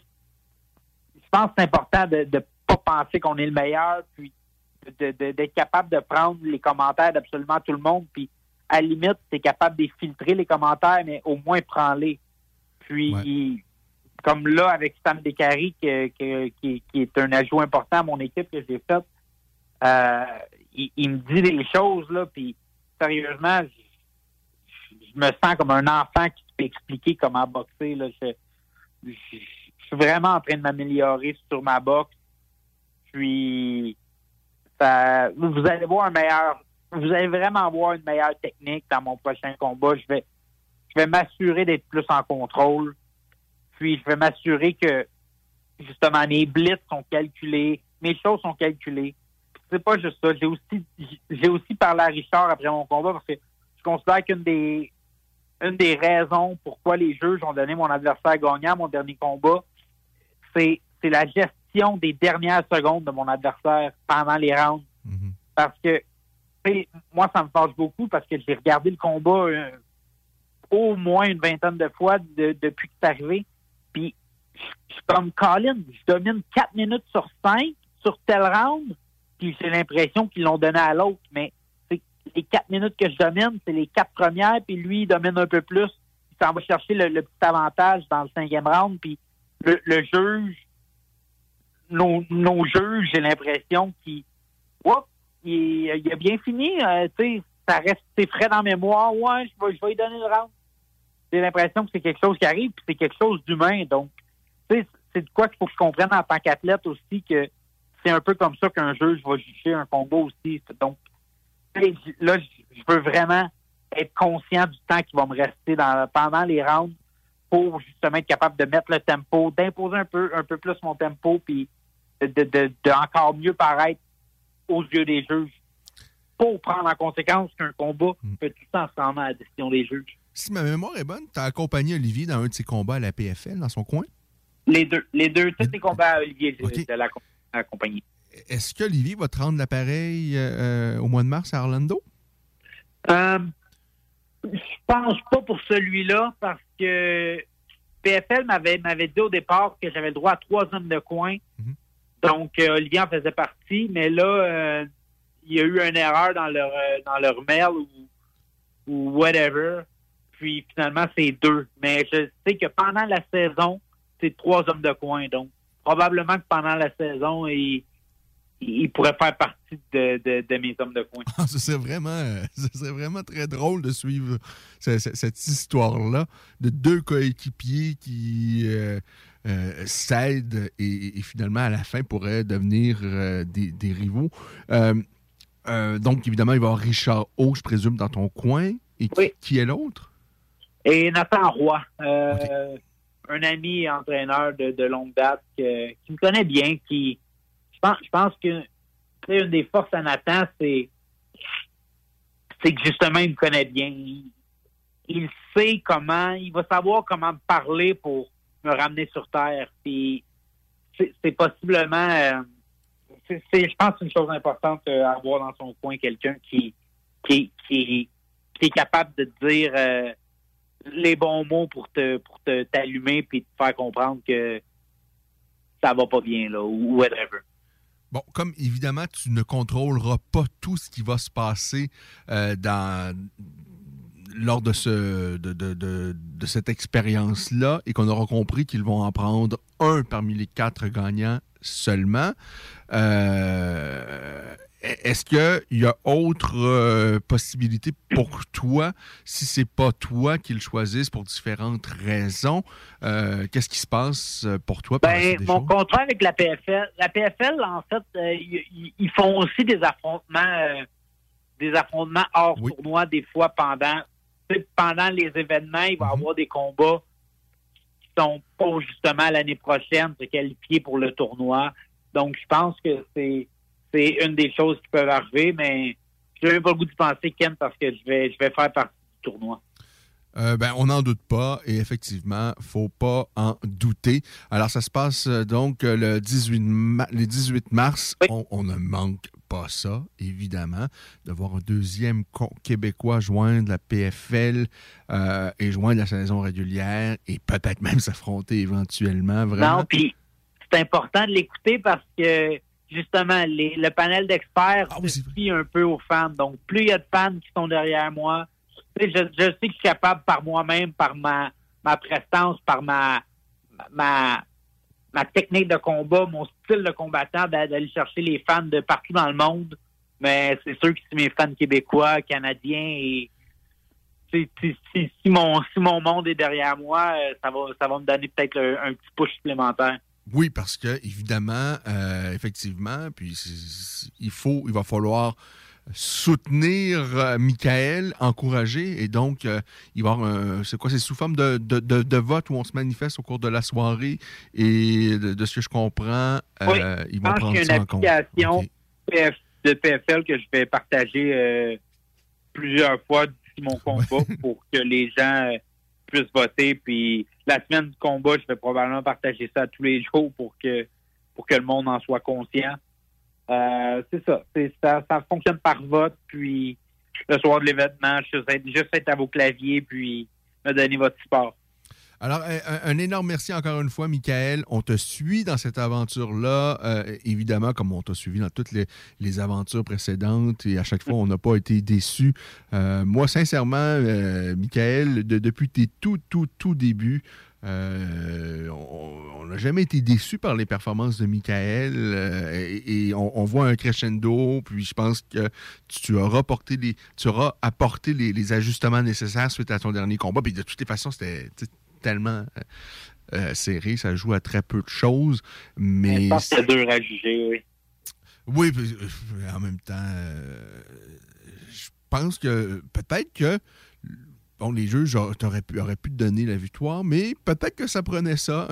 pense que c'est important de ne pas penser qu'on est le meilleur, puis d'être capable de prendre les commentaires d'absolument tout le monde, puis à la limite, tu es capable de filtrer les commentaires, mais au moins prends-les. Puis, comme là, avec Sam Descaries, que- que- qui, qui est un ajout important à mon équipe que j'ai fait, euh, il, il me dit des choses, là, puis sérieusement, je, je me sens comme un enfant qui peut expliquer comment boxer. Là. Je, je- je suis vraiment en train de m'améliorer sur ma boxe. Puis, ça, vous allez voir un meilleur, vous allez vraiment voir une meilleure technique dans mon prochain combat. Je vais, je vais m'assurer d'être plus en contrôle. Puis, je vais m'assurer que, justement, mes blitz sont calculés, mes choses sont calculées. C'est pas juste ça. J'ai aussi, j'ai aussi parlé à Richard après mon combat parce que je considère qu'une des, une des raisons pourquoi les juges ont donné mon adversaire gagnant à mon dernier combat, c'est, c'est la gestion des dernières secondes de mon adversaire pendant les rounds. Parce que, moi, ça me fâche beaucoup parce que j'ai regardé le combat euh, au moins une vingtaine de fois de- depuis que c'est arrivé. Puis, je suis comme Colin, je domine 4 minutes sur 5 sur tel round, puis j'ai l'impression qu'ils l'ont donné à l'autre. Mais les 4 minutes que je domine, c'est les quatre premières, puis lui, il domine un peu plus. Il s'en va chercher le, le petit avantage dans le cinquième round, puis le, juge, nos, nos juges, j'ai l'impression qu'il Oups, il, a bien fini. euh, tu sais, ça reste frais dans la mémoire. Ouais, je vais, je vais lui donner le round. J'ai l'impression que c'est quelque chose qui arrive, puis c'est quelque chose d'humain. Donc, tu sais, c'est de quoi qu'il faut que je comprenne en tant qu'athlète aussi que c'est un peu comme ça qu'un juge va juger un combat aussi. Donc, là, je veux vraiment être conscient du temps qui va me rester pendant les rounds pour justement être capable de mettre le tempo, d'imposer un peu, un peu plus mon tempo, puis de- de encore mieux paraître aux yeux des juges pour prendre en conséquence qu'un combat peut tout se rendre à la décision des juges. Si ma mémoire est bonne, tu as accompagné Olivier dans un de ses combats à la PFL, dans son coin? Les deux, les deux, tous les combats à Olivier de, de la, la compagnie. Est-ce que Olivier va te rendre l'appareil euh, euh, au mois de mars à Orlando? Euh, je pense pas pour celui-là parce que PFL m'avait m'avait dit au départ que j'avais le droit à trois hommes de coin. Donc euh, Olivier en faisait partie, mais là euh, il y a eu une erreur dans leur euh, dans leur mail ou, whatever. Puis finalement c'est deux. Mais je sais que pendant la saison, c'est trois hommes de coin. Donc probablement que pendant la saison, il, il pourrait faire partie de, de, mes hommes de coin. Ce serait vraiment, vraiment très drôle de suivre ce- ce- cette histoire-là de deux coéquipiers qui euh, s'aident et, et finalement, à la fin, pourraient devenir euh, des, des rivaux. Euh, euh, donc, évidemment, il va y avoir Richard O, je présume, dans ton coin. Et qui, qui est l'autre? Et Nathan Roy, un ami entraîneur de, de longue date que- qui me connaît bien, qui je pense, je pense que une des forces à Nathan, c'est c'est que justement il me connaît bien. Il, il sait comment, il va savoir comment me parler pour me ramener sur terre. Puis c'est possiblement euh, c'est, je pense une chose importante euh, à avoir dans son coin quelqu'un qui qui, qui qui est capable de dire euh, les bons mots pour te pour te t'allumer puis te faire comprendre que ça va pas bien là ou whatever. Bon, comme évidemment, tu ne contrôleras pas tout ce qui va se passer euh, dans lors de, ce, de, de- de- de cette expérience-là et qu'on aura compris qu'ils vont en prendre un parmi les quatre gagnants seulement. Euh, Est-ce qu'il y a autre euh, possibilité pour toi, si c'est pas toi qui le choisissent pour différentes raisons? euh, Qu'est-ce qui se passe euh, pour toi? Ben, mon choses? contrat avec la PFL, la PFL, en fait, euh, ils font aussi des affrontements, euh, des affrontements hors tournoi des fois pendant, pendant les événements, il va y avoir des combats sont pas justement l'année prochaine se qualifier pour le tournoi. Donc, je pense que c'est c'est une des choses qui peuvent arriver, mais je n'ai pas le goût de penser, Ken, parce que je vais, je vais faire partie du tournoi. Euh, ben, on n'en doute pas et effectivement, faut pas en douter. Alors, ça se passe euh, donc euh, le 18, le 18 mars. On, ne manque pas ça, évidemment, de voir un deuxième Québécois joindre la PFL et joindre la saison régulière et peut-être même s'affronter éventuellement. Vraiment. Non, puis c'est important de l'écouter parce que justement, le panel d'experts ah, un peu aux fans. Donc, plus il y a de fans qui sont derrière moi, je, sais que je suis capable par moi-même, par ma, ma prestance, par ma, ma, ma technique de combat, mon style de combattant, d'aller chercher les fans de partout dans le monde. Mais c'est sûr que si mes fans québécois, canadiens et si, si, mon, si mon monde est derrière moi, euh, ça va, ça va me donner peut-être un, petit push supplémentaire. Oui, parce que évidemment, euh, effectivement, puis il faut, il va falloir soutenir euh, Michael, encourager, et donc euh, il va y avoir c'est quoi, c'est sous forme de, de, vote où on se manifeste au cours de la soirée, et de, ce que je comprends, euh, ils vont prendre ça en compte. une application de PFL que je vais partager plusieurs fois d'ici mon combat pour que les gens puissent voter, puis la semaine du combat, je vais probablement partager ça tous les jours pour que pour que le monde en soit conscient. Euh, c'est ça, ça. Fonctionne par vote, puis le soir de l'événement, juste être à vos claviers, puis me donner votre support. Alors, un, énorme merci encore une fois, Michael. On te suit dans cette aventure-là, euh, évidemment, comme on t'a suivi dans toutes les, aventures précédentes, et à chaque fois, on n'a pas été déçus. Euh, moi, sincèrement, Michael, depuis tes tout, tout, tout débuts, on n'a jamais été déçus par les performances de Michael et, on, voit un crescendo. Puis je pense que tu auras, porté les, tu auras apporté les, les, ajustements nécessaires suite à ton dernier combat. Puis de toutes les façons, c'était tellement euh, euh, serré, ça joue à très peu de choses. Mais. Je pense à juger, oui. Oui, en même temps, je pense que peut-être que bon, les juges auraient pu, auraient pu te donner la victoire, mais peut-être que ça prenait ça.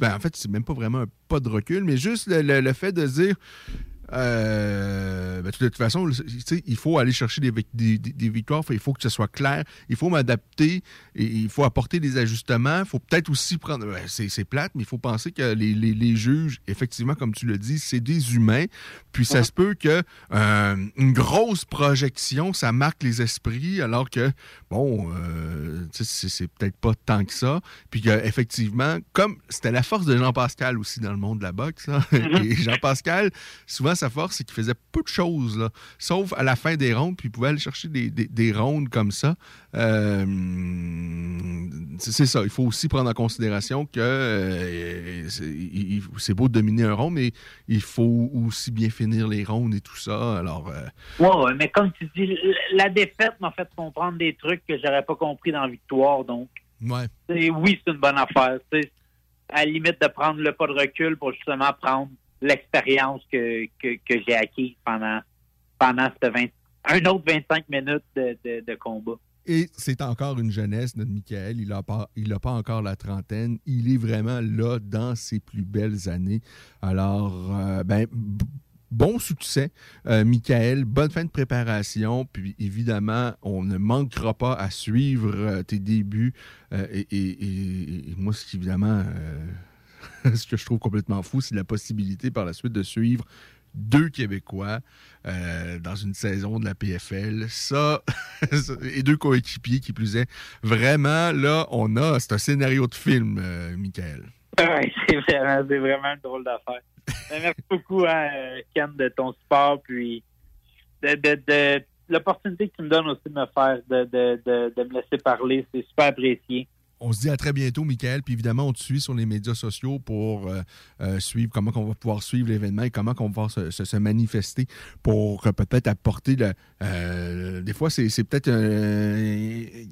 Ben, en fait, c'est même pas vraiment un pas de recul, mais juste le fait de dire euh, ben, de toute façon, il faut aller chercher des, victoires. Il faut que ce soit clair. Il faut m'adapter. Il faut apporter des ajustements. Il faut peut-être aussi prendre. Ben, c'est plate, mais il faut penser que les, juges, effectivement, comme tu le dis, c'est des humains. Puis ça se peut que euh, une grosse projection, ça marque les esprits, alors que, bon, euh, c'est peut-être pas tant que ça. Puis effectivement, comme c'était la force de Jean-Pascal aussi dans le monde de la boxe, hein, mm-hmm. et Jean-Pascal, souvent, sa force, c'est qu'il faisait peu de choses, là, sauf à la fin des rondes, puis il pouvait aller chercher des, rondes comme ça. Euh, c'est ça, il faut aussi prendre en considération que euh, c'est beau de dominer un rond, mais il faut aussi bien finir les rondes et tout ça. Alors, euh, mais comme tu dis, la défaite m'a fait comprendre des trucs que j'aurais pas compris dans la victoire, donc. Ouais. Oui, c'est une bonne affaire. à la limite de prendre le pas de recul pour justement prendre l'expérience que, que, j'ai acquis pendant, pendant un autre 25 minutes de, combat. Et c'est encore une jeunesse, notre Michael. Il n'a pas, pas encore la trentaine. Il est vraiment là dans ses plus belles années. Alors, euh, ben, bon succès, euh, Michael. Bonne fin de préparation. Puis évidemment, on ne manquera pas à suivre euh, tes débuts. et, et, moi, c'est évidemment ce que je trouve complètement fou, c'est la possibilité par la suite de suivre deux Québécois euh, dans une saison de la PFL. Ça, et deux coéquipiers qui plus est. Vraiment, là, on a. C'est un scénario de film, euh, Michael. Oui, c'est vraiment, vraiment une drôle d'affaire. Merci beaucoup, hein, Ken, de ton support, puis de, l'opportunité que tu me donnes aussi de me faire, de me laisser parler. C'est super apprécié on se dit à très bientôt, Michael. Puis évidemment, on te suit sur les médias sociaux pour euh, euh, suivre comment on va pouvoir suivre l'événement et comment on va pouvoir se, manifester pour peut-être apporter le. Euh, des fois, c'est peut-être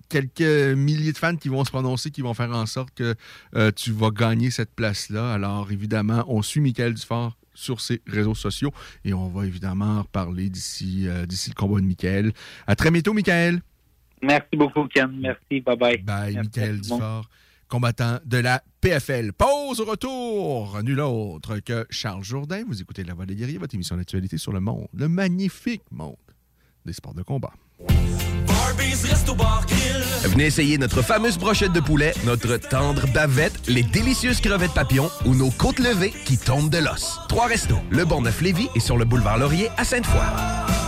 quelques milliers de fans qui vont se prononcer, qui vont faire en sorte que tu vas gagner cette place-là. Alors évidemment, on suit Michael Dufort sur ses réseaux sociaux et on va évidemment reparler d'ici d'ici le combat de Michael. À très bientôt, Michael. Merci beaucoup, Ken. Merci. Bye-bye. Bye, Michael Dufort. combattants de la PFL. Pause au retour, nul autre que Charles Jourdain. Vous écoutez La Voix des guerriers, votre émission d'actualité sur le monde, le magnifique monde des sports de combat. Venez essayer notre fameuse brochette de poulet, notre tendre bavette, les délicieuses crevettes papillons ou nos côtes levées qui tombent de l'os. Trois restos, le Bon Neuf Lévis et sur le boulevard Laurier à Sainte-Foy.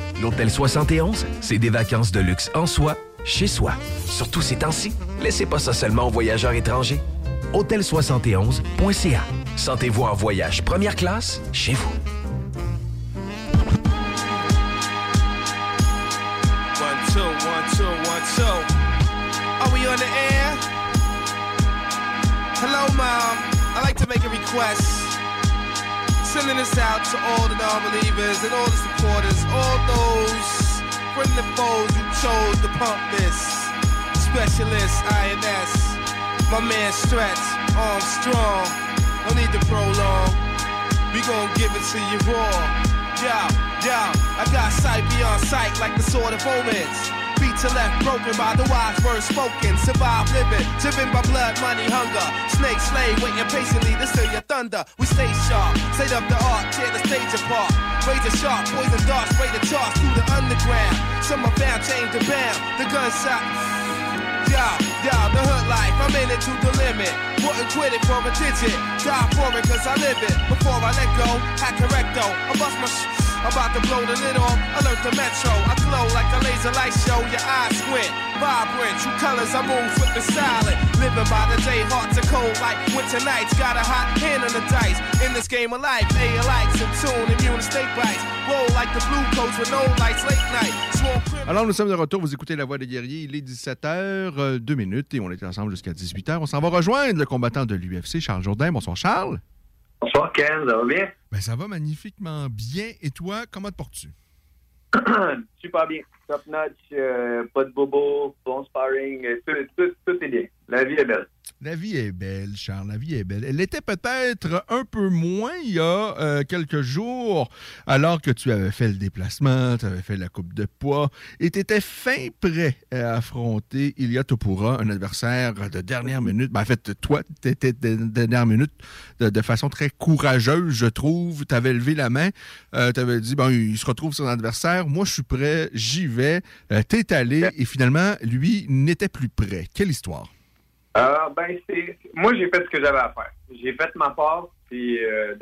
L'Hôtel 71, c'est des vacances de luxe en soi, chez soi. Surtout ces temps-ci, laissez pas ça seulement aux voyageurs étrangers. Hôtel71.ca. Sentez-vous en voyage première classe chez vous. Are we on the air? Hello, Mom. I'd like to make a request. Sending this out to all the non-believers and all the supporters, all those friends and foes who chose to pump this. Specialist INS, my man Stretch, Armstrong. No need to prolong. We gon' give it to you raw. Yo, yo, I got sight beyond sight like the sword of omens. To left, broken by the wise words spoken. Survive living, driven by blood, money, hunger. Snake slave, waiting patiently to steal your thunder. We stay sharp, state up the art, tear the stage apart. Razor sharp, poison darts, spray the charts through the underground. Some are found, chained to bound. The gunshot. Yeah, yeah, the hood life, I'm in it to the limit. Wouldn't quit it for a digit. Die for it cause I live it. Before I let go, I correct though. I bust my sh- about to blow the lid off. Alert the metro. I glow like a laser light show. Your eyes squint. Vibrant. True colors. I move with the silent. Living by the day. Hearts are cold like winter nights. Got a hot hand on the dice. In this game of life. A likes in tune. Immune to snake bites. Roll like the blue coats with no lights. Late night. Alors, nous sommes de retour. Vous écoutez La Voix des guerriers. Il est 17h, 2 minutes et on est ensemble jusqu'à 18h. On s'en va rejoindre le combattant de l'UFC, Charles Jourdain. Bonsoir, Charles. Bonsoir, Ken. Ça va bien? Ben, ça va magnifiquement bien. Et toi, comment te portes-tu? Super bien. Top notch, euh, pas de bobo, bon sparring, euh, tout, tout, tout est bien. La vie est belle. La vie est belle, Charles. La vie est belle. Elle était peut-être un peu moins il y a euh, quelques jours, alors que tu avais fait le déplacement, tu avais fait la coupe de poids et tu étais fin prêt à affronter Ilia Topura, un adversaire de dernière minute. Ben, en fait, toi, tu étais de dernière minute de, de, façon très courageuse, je trouve. Tu avais levé la main, euh, tu avais dit, bon, il se retrouve son adversaire. Moi, je suis prêt, j'y vais. Euh, tu es allé et finalement, lui n'était plus prêt. Quelle histoire? Euh, ben, c'est. Moi, j'ai fait ce que j'avais à faire. J'ai fait ma part, puis euh,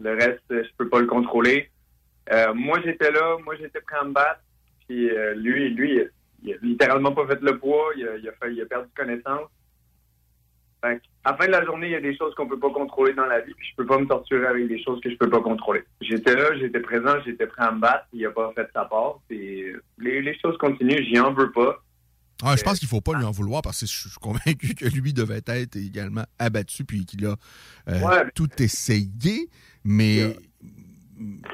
le reste, je peux pas le contrôler. Euh, moi, j'étais là, moi, j'étais prêt à me battre, puis euh, lui, lui, il a littéralement pas fait le poids, il a, il a, fait, il a perdu connaissance. Fait à la fin de la journée, il y a des choses qu'on peut pas contrôler dans la vie, puis je peux pas me torturer avec des choses que je peux pas contrôler. J'étais là, j'étais présent, j'étais prêt à me battre, il a pas fait sa part, puis les, les choses continuent, j'y en veux pas. Ah, je pense qu'il ne faut pas lui en vouloir parce que je suis convaincu que lui devait être également abattu puis qu'il a euh, ouais, tout essayé, mais.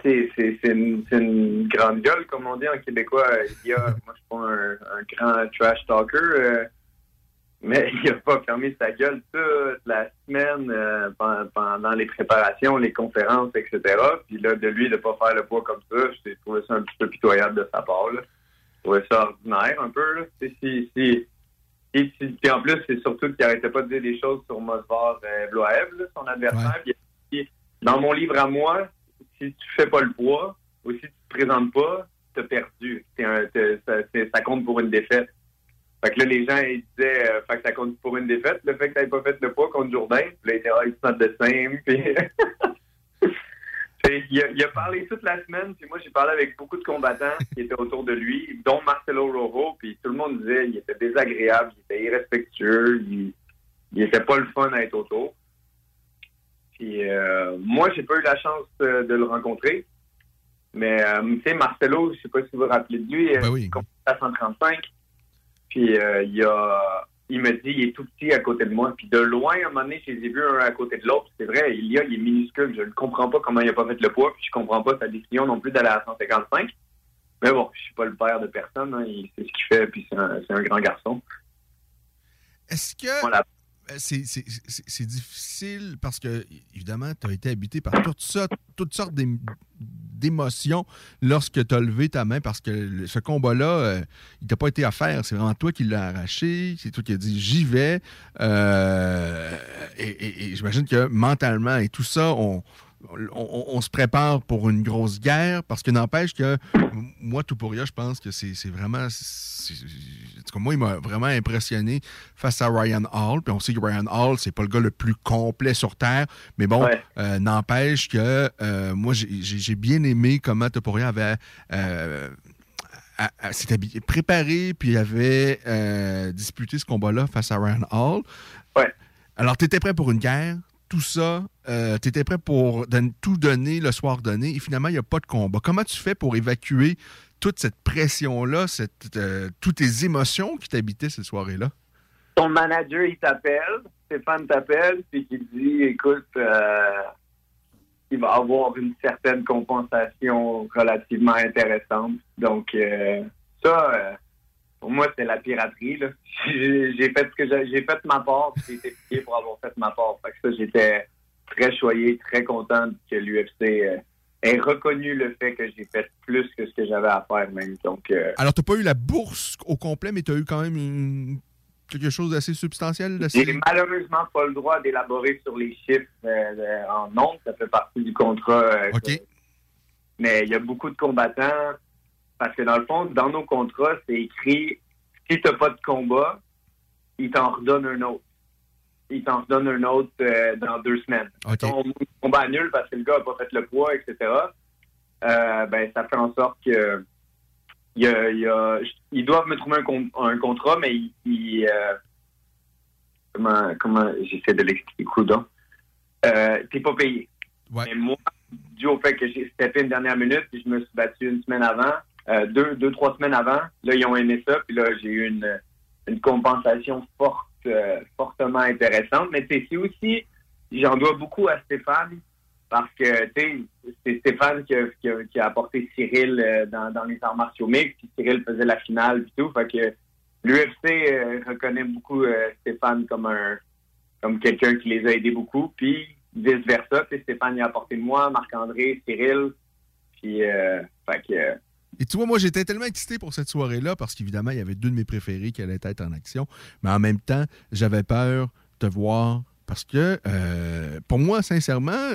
C'est une, une, grande gueule, comme on dit en québécois. Il y a, moi, je suis pas un, un, grand trash talker. Euh, Mais il a pas fermé sa gueule toute la semaine euh, pen- pendant les préparations, les conférences, etc. Puis là, de lui de pas faire le poids comme ça, j'ai trouvé ça un petit peu pitoyable de sa part. Là. Trouvé ça ordinaire un peu. Là. Si, si, et puis en plus, c'est surtout qu'il arrêtait pas de dire des choses sur Mosvar euh, Bloaev, là, son adversaire. Puis dans mon livre à moi, si tu fais pas le poids ou si tu te présentes pas, t'as perdu. Un- ça, compte pour une défaite. Fait que là, les gens, ils disaient, euh, fait que ça compte pour une défaite, le fait que t'avais pas fait le poids contre Jourdain. Puis là, il était, ah, it's not the same. Puis, il, a, il a parlé toute la semaine, puis moi, j'ai parlé avec beaucoup de combattants qui étaient autour de lui, dont Marcelo Rojo, puis tout le monde disait il était désagréable, il était irrespectueux, il, il était pas le fun à être autour. Puis euh, moi, j'ai pas eu la chance de le rencontrer. Mais, euh, tu sais, Marcelo, je sais pas si vous vous rappelez de lui, euh, il à 135. Puis euh, il a, il me dit, il est tout petit à côté de moi. Puis de loin, à un moment donné, je les ai vus un à côté de l'autre. C'est vrai, il y a, il est minuscule. Je ne comprends pas comment il a pas fait le poids. Puis je comprends pas sa décision non plus d'aller à 155. Mais bon, je suis pas le père de personne. hein. Il sait ce qu'il fait. Puis c'est un, un grand garçon. Est-ce que c'est- c'est difficile parce que, évidemment, tu as été habité par toutes sortes, d'émotions lorsque tu as levé ta main parce que ce combat-là, euh, il t'a pas été à faire. C'est vraiment toi qui l'as arraché. C'est toi qui as dit j'y vais. Euh, et- et j'imagine que mentalement et tout ça, on. On, on se prépare pour une grosse guerre parce que n'empêche que moi, tout pour rien, je pense que c'est vraiment. En tout cas, moi, il m'a vraiment impressionné face à Ryan Hall. Puis on sait que Ryan Hall, c'est pas le gars le plus complet sur Terre. Mais bon, euh, n'empêche que euh, moi, j'ai bien aimé comment Topuria avait. euh, s'était habillé- préparé, puis avait disputé ce combat-là face à Ryan Hall. Alors, tu étais prêt pour une guerre, tout ça, tu étais prêt pour tout donner le soir donné, et finalement, il n'y a pas de combat. Comment tu fais pour évacuer toute cette pression-là, euh, toutes tes émotions qui t'habitaient cette soirée-là? Ton manager, il t'appelle, Stéphane t'appelle, puis il dit, écoute, euh, il va avoir une certaine compensation relativement intéressante. Donc, euh, ça, euh, pour moi, c'est la piraterie. là. J'ai fait ce que j'ai fait ma part, puis j'ai été payé pour avoir fait ma part. Fait que ça, j'étais très choyé, très content que l'UFC euh, ait reconnu le fait que j'ai fait plus que ce que j'avais à faire même. Donc, euh, Alors, tu n'as pas eu la bourse au complet, mais tu as eu quand même une- quelque chose d'assez substantiel. d'assez- J'ai malheureusement pas le droit d'élaborer sur les chiffres euh, euh, en nombre. Ça fait partie du contrat. que- Mais il y a beaucoup de combattants. Parce que dans le fond, dans nos contrats, c'est écrit si tu n'as pas de combat, ils t'en redonnent un autre. Ils t'en redonnent un autre euh, dans deux semaines. Ton combat nul parce que le gars n'a pas fait le poids, etc. Euh, ben, ça fait en sorte que il il ils doivent me trouver un, un contrat, mais ils, euh, comment, comment j'essaie de l'expliquer, coudon. Euh, t'es pas payé. Mais moi, dû au fait que j'ai steppé une dernière minute, puis je me suis battu une semaine avant, euh, deux, deux, trois semaines avant, là, ils ont aimé ça, puis là, j'ai eu une, une compensation forte, euh, fortement intéressante. Mais c'est aussi, j'en dois beaucoup à Stéphane, parce que, tu sais, c'est Stéphane qui a, apporté Cyril euh, dans, les arts martiaux mixtes, puis Cyril faisait la finale, puis tout. Fait que l'UFC reconnaît beaucoup Stéphane comme un comme quelqu'un qui les a aidés beaucoup, puis vice-versa. Tu sais, Stéphane y a apporté moi, Marc-André, Cyril, puis, fait que... Et tu vois, moi, j'étais tellement excité pour cette soirée-là parce qu'évidemment, il y avait deux de mes préférés qui allaient être en action. Mais en même temps, j'avais peur de voir parce que, euh, pour moi, sincèrement,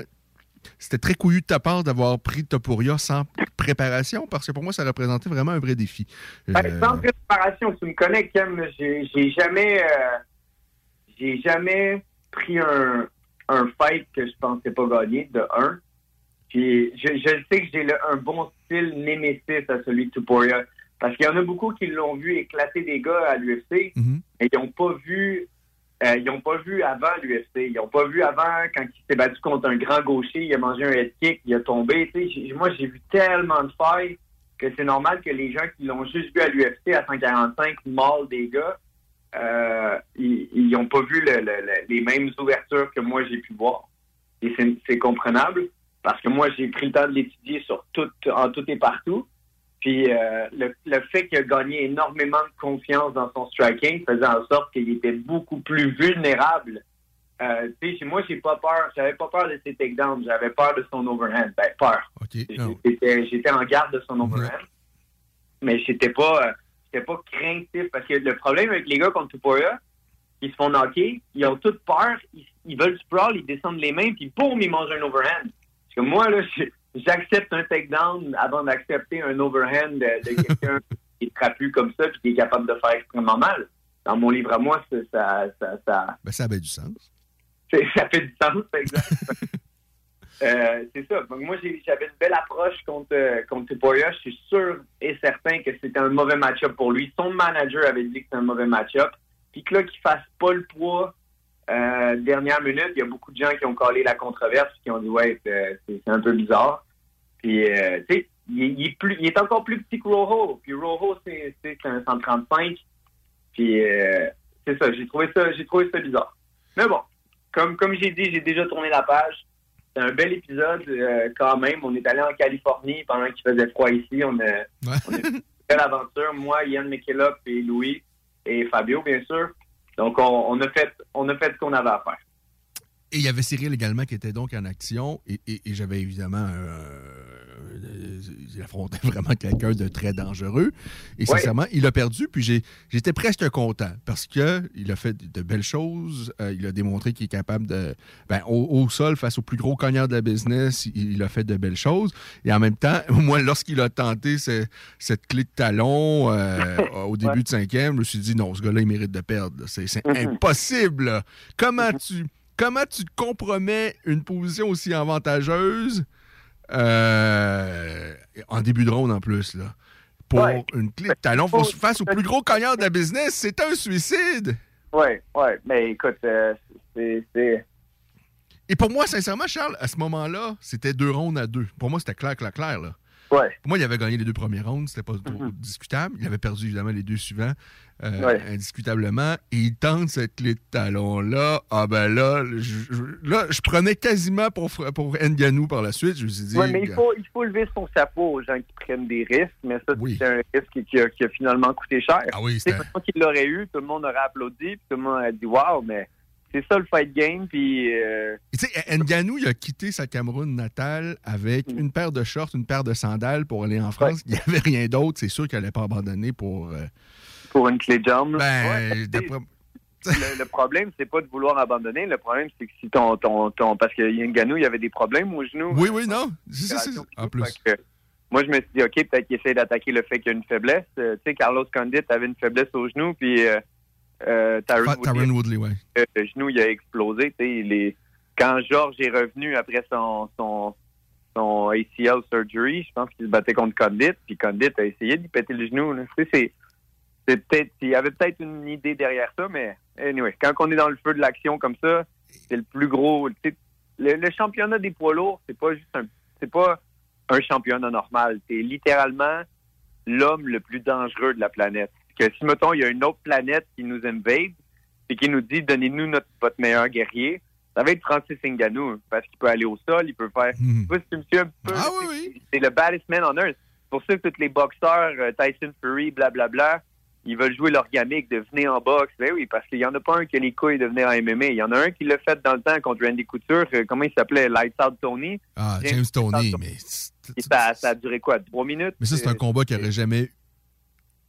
c'était très couillu de ta part d'avoir pris Topuria sans préparation parce que pour moi, ça représentait vraiment un vrai défi. Ben, Euh, sans préparation, tu me connais, Kem, j'ai jamais, euh, jamais pris un, un fight que je pensais pas gagner, de un. Puis je, je sais que j'ai le- un bon style némésis à celui de Tuporia. Parce qu'il y en a beaucoup qui l'ont vu éclater des gars à l'UFC, mais ils n'ont pas vu euh, ils n'ont pas vu avant l'UFC. Ils n'ont pas vu avant quand il s'est battu contre un grand gaucher, il a mangé un head kick, il a tombé. J'ai- moi, j'ai vu tellement de failles que c'est normal que les gens qui l'ont juste vu à l'UFC à 145 mal des gars, euh, ils n'ont pas vu le- le- le- les mêmes ouvertures que moi j'ai pu voir. Et c'est- c'est comprenable parce que moi j'ai pris le temps de l'étudier sur tout, en tout et partout. Puis euh, le, le fait qu'il a gagné énormément de confiance dans son striking faisait en sorte qu'il était beaucoup plus vulnérable. Euh, tu sais, moi, j'ai pas peur. J'avais pas peur de ses takedowns. J'avais peur de son overhand. Ben, peur. J'étais j'étais en garde de son overhand. Mais j'étais pas, euh, j'étais pas craintif parce que le problème avec les gars contre Tuporia, ils se font knocker, ils ont toute peur, ils, ils veulent sprawl, ils descendent les mains, puis boum, ils mangent un overhand. Que moi, là, j'accepte un takedown avant d'accepter un overhand de, de quelqu'un qui est trapu comme ça, puis qui est capable de faire extrêmement mal. Dans mon livre à moi, ça, ça, ça, ça, Ben, ça avait du sens. ça fait du sens, exact. Euh, c'est ça. Donc, moi, j'avais une belle approche contre, contre Tuporia. Je suis sûr et certain que c'était un mauvais match-up pour lui. Son manager avait dit que c'était un mauvais match-up. Puis que là, qu'il fasse pas le poids euh, dernière minute, il y a beaucoup de gens qui ont collé la controverse qui ont dit ouais, c'est c'est- c'est un peu bizarre. Puis, euh, tu sais, il, est- il est plus, il est encore plus petit que Rojo. Puis Rojo, c'est c'est un 135. Puis, euh, c'est ça. J'ai trouvé ça, j'ai trouvé ça bizarre. Mais bon, comme, comme j'ai dit, j'ai déjà tourné la page. C'est un bel épisode euh, quand même. On est allé en Californie pendant qu'il faisait froid ici. On a, on a fait une belle aventure. Moi, Yann McKillop et Louis et Fabio, bien sûr. Donc, on, a fait, on a fait ce qu'on avait à faire. Et il y avait Cyril également qui était donc en action. Et, j'avais évidemment. euh, il affrontait vraiment quelqu'un de très dangereux. Et Ouais. sincèrement, il a perdu. Puis j'étais presque content parce qu'il a fait de belles choses. Euh, il a démontré qu'il est capable de. Ben, au, au sol, face au plus gros cognard de la business, il, il a fait de belles choses. Et en même temps, moi, lorsqu'il a tenté ce- cette clé de talon euh, au début de cinquième, je me suis dit non, ce gars-là, il mérite de perdre. C'est Mhm. impossible. là. Comment tu. Comment tu compromets une position aussi avantageuse euh, en début de ronde en plus, là? Pour Ouais. une clé de talon faut- face au plus gros cognard de la business, c'est un suicide! Oui, oui. Mais écoute, euh, c'est. Et pour moi, sincèrement, Charles, à ce moment-là, c'était deux rondes à deux. Pour moi, c'était clair, clair, clair. Là. Ouais. Pour moi, il avait gagné les deux premiers rounds, c'était pas trop discutable. Il avait perdu évidemment les deux suivants, euh, Ouais. indiscutablement. Et il tente cette clé de talon-là. Ah ben là, je, je- là, je prenais quasiment pour, pour Nganou par la suite. Je me suis dit. Ouais, mais il faut, il faut lever son chapeau aux gens qui prennent des risques, mais ça, c'est un risque qui a, qui a finalement coûté cher. Ah oui, c'est qu'il l'aurait eu, tout le monde aurait applaudi, puis tout le monde a dit Waouh, mais c'est ça le fight game, puis. euh, Tu sais, Nganou, il a quitté sa Cameroun natale avec Mm. une paire de shorts, une paire de sandales pour aller en France. Il n'y avait rien d'autre. C'est sûr qu'il n'allait pas abandonner pour. euh, pour une clé de jambe. Ben, Ouais, d'après- le, le problème, c'est pas de vouloir abandonner. Le problème, c'est que si ton, ton, ton parce que Yanganou, il y avait des problèmes au genou. Oui, oui, non. En plus. Que, moi, je me suis dit, OK, peut-être qu'il essaie d'attaquer le fait qu'il y a une faiblesse. Euh, tu sais, Carlos Condit avait une faiblesse au genou, puis euh, euh, Tyron Tyron Woodley, ouais. euh, le genou, il a explosé. Tu sais, Quand Georges est revenu après son, son, son ACL surgery, je pense qu'il se battait contre Condit, puis Condit a essayé de lui péter le genou. là. Tu sais, c'est c'est peut-être il y avait peut-être une idée derrière ça, mais anyway, quand on est dans le feu de l'action comme ça, c'est le plus gros. Le, le championnat des poids lourds, c'est pas juste un c'est pas un championnat normal. C'est littéralement l'homme le plus dangereux de la planète. Que si mettons il y a une autre planète qui nous invade et qui nous dit donnez-nous notre votre meilleur guerrier, ça va être Francis Ngannou parce qu'il peut aller au sol, il peut faire. Hmm. Vois, C'est monsieur le baddest man on earth. Pour ça que tous les boxeurs, euh, Tyson Fury, blablabla, ils veulent jouer leur gamique de venir en boxe. Ben oui, parce qu'il n'y en a pas un qui a les couilles de venir en MMA. Il y en a un qui l'a fait dans le temps contre Randy Couture. Euh, Comment il s'appelait? Lights Out Tony. Ah, James Tony, mais. Et ça, ça a duré quoi? Trois minutes? Mais ça, c'est un Euh, combat qui n'aurait jamais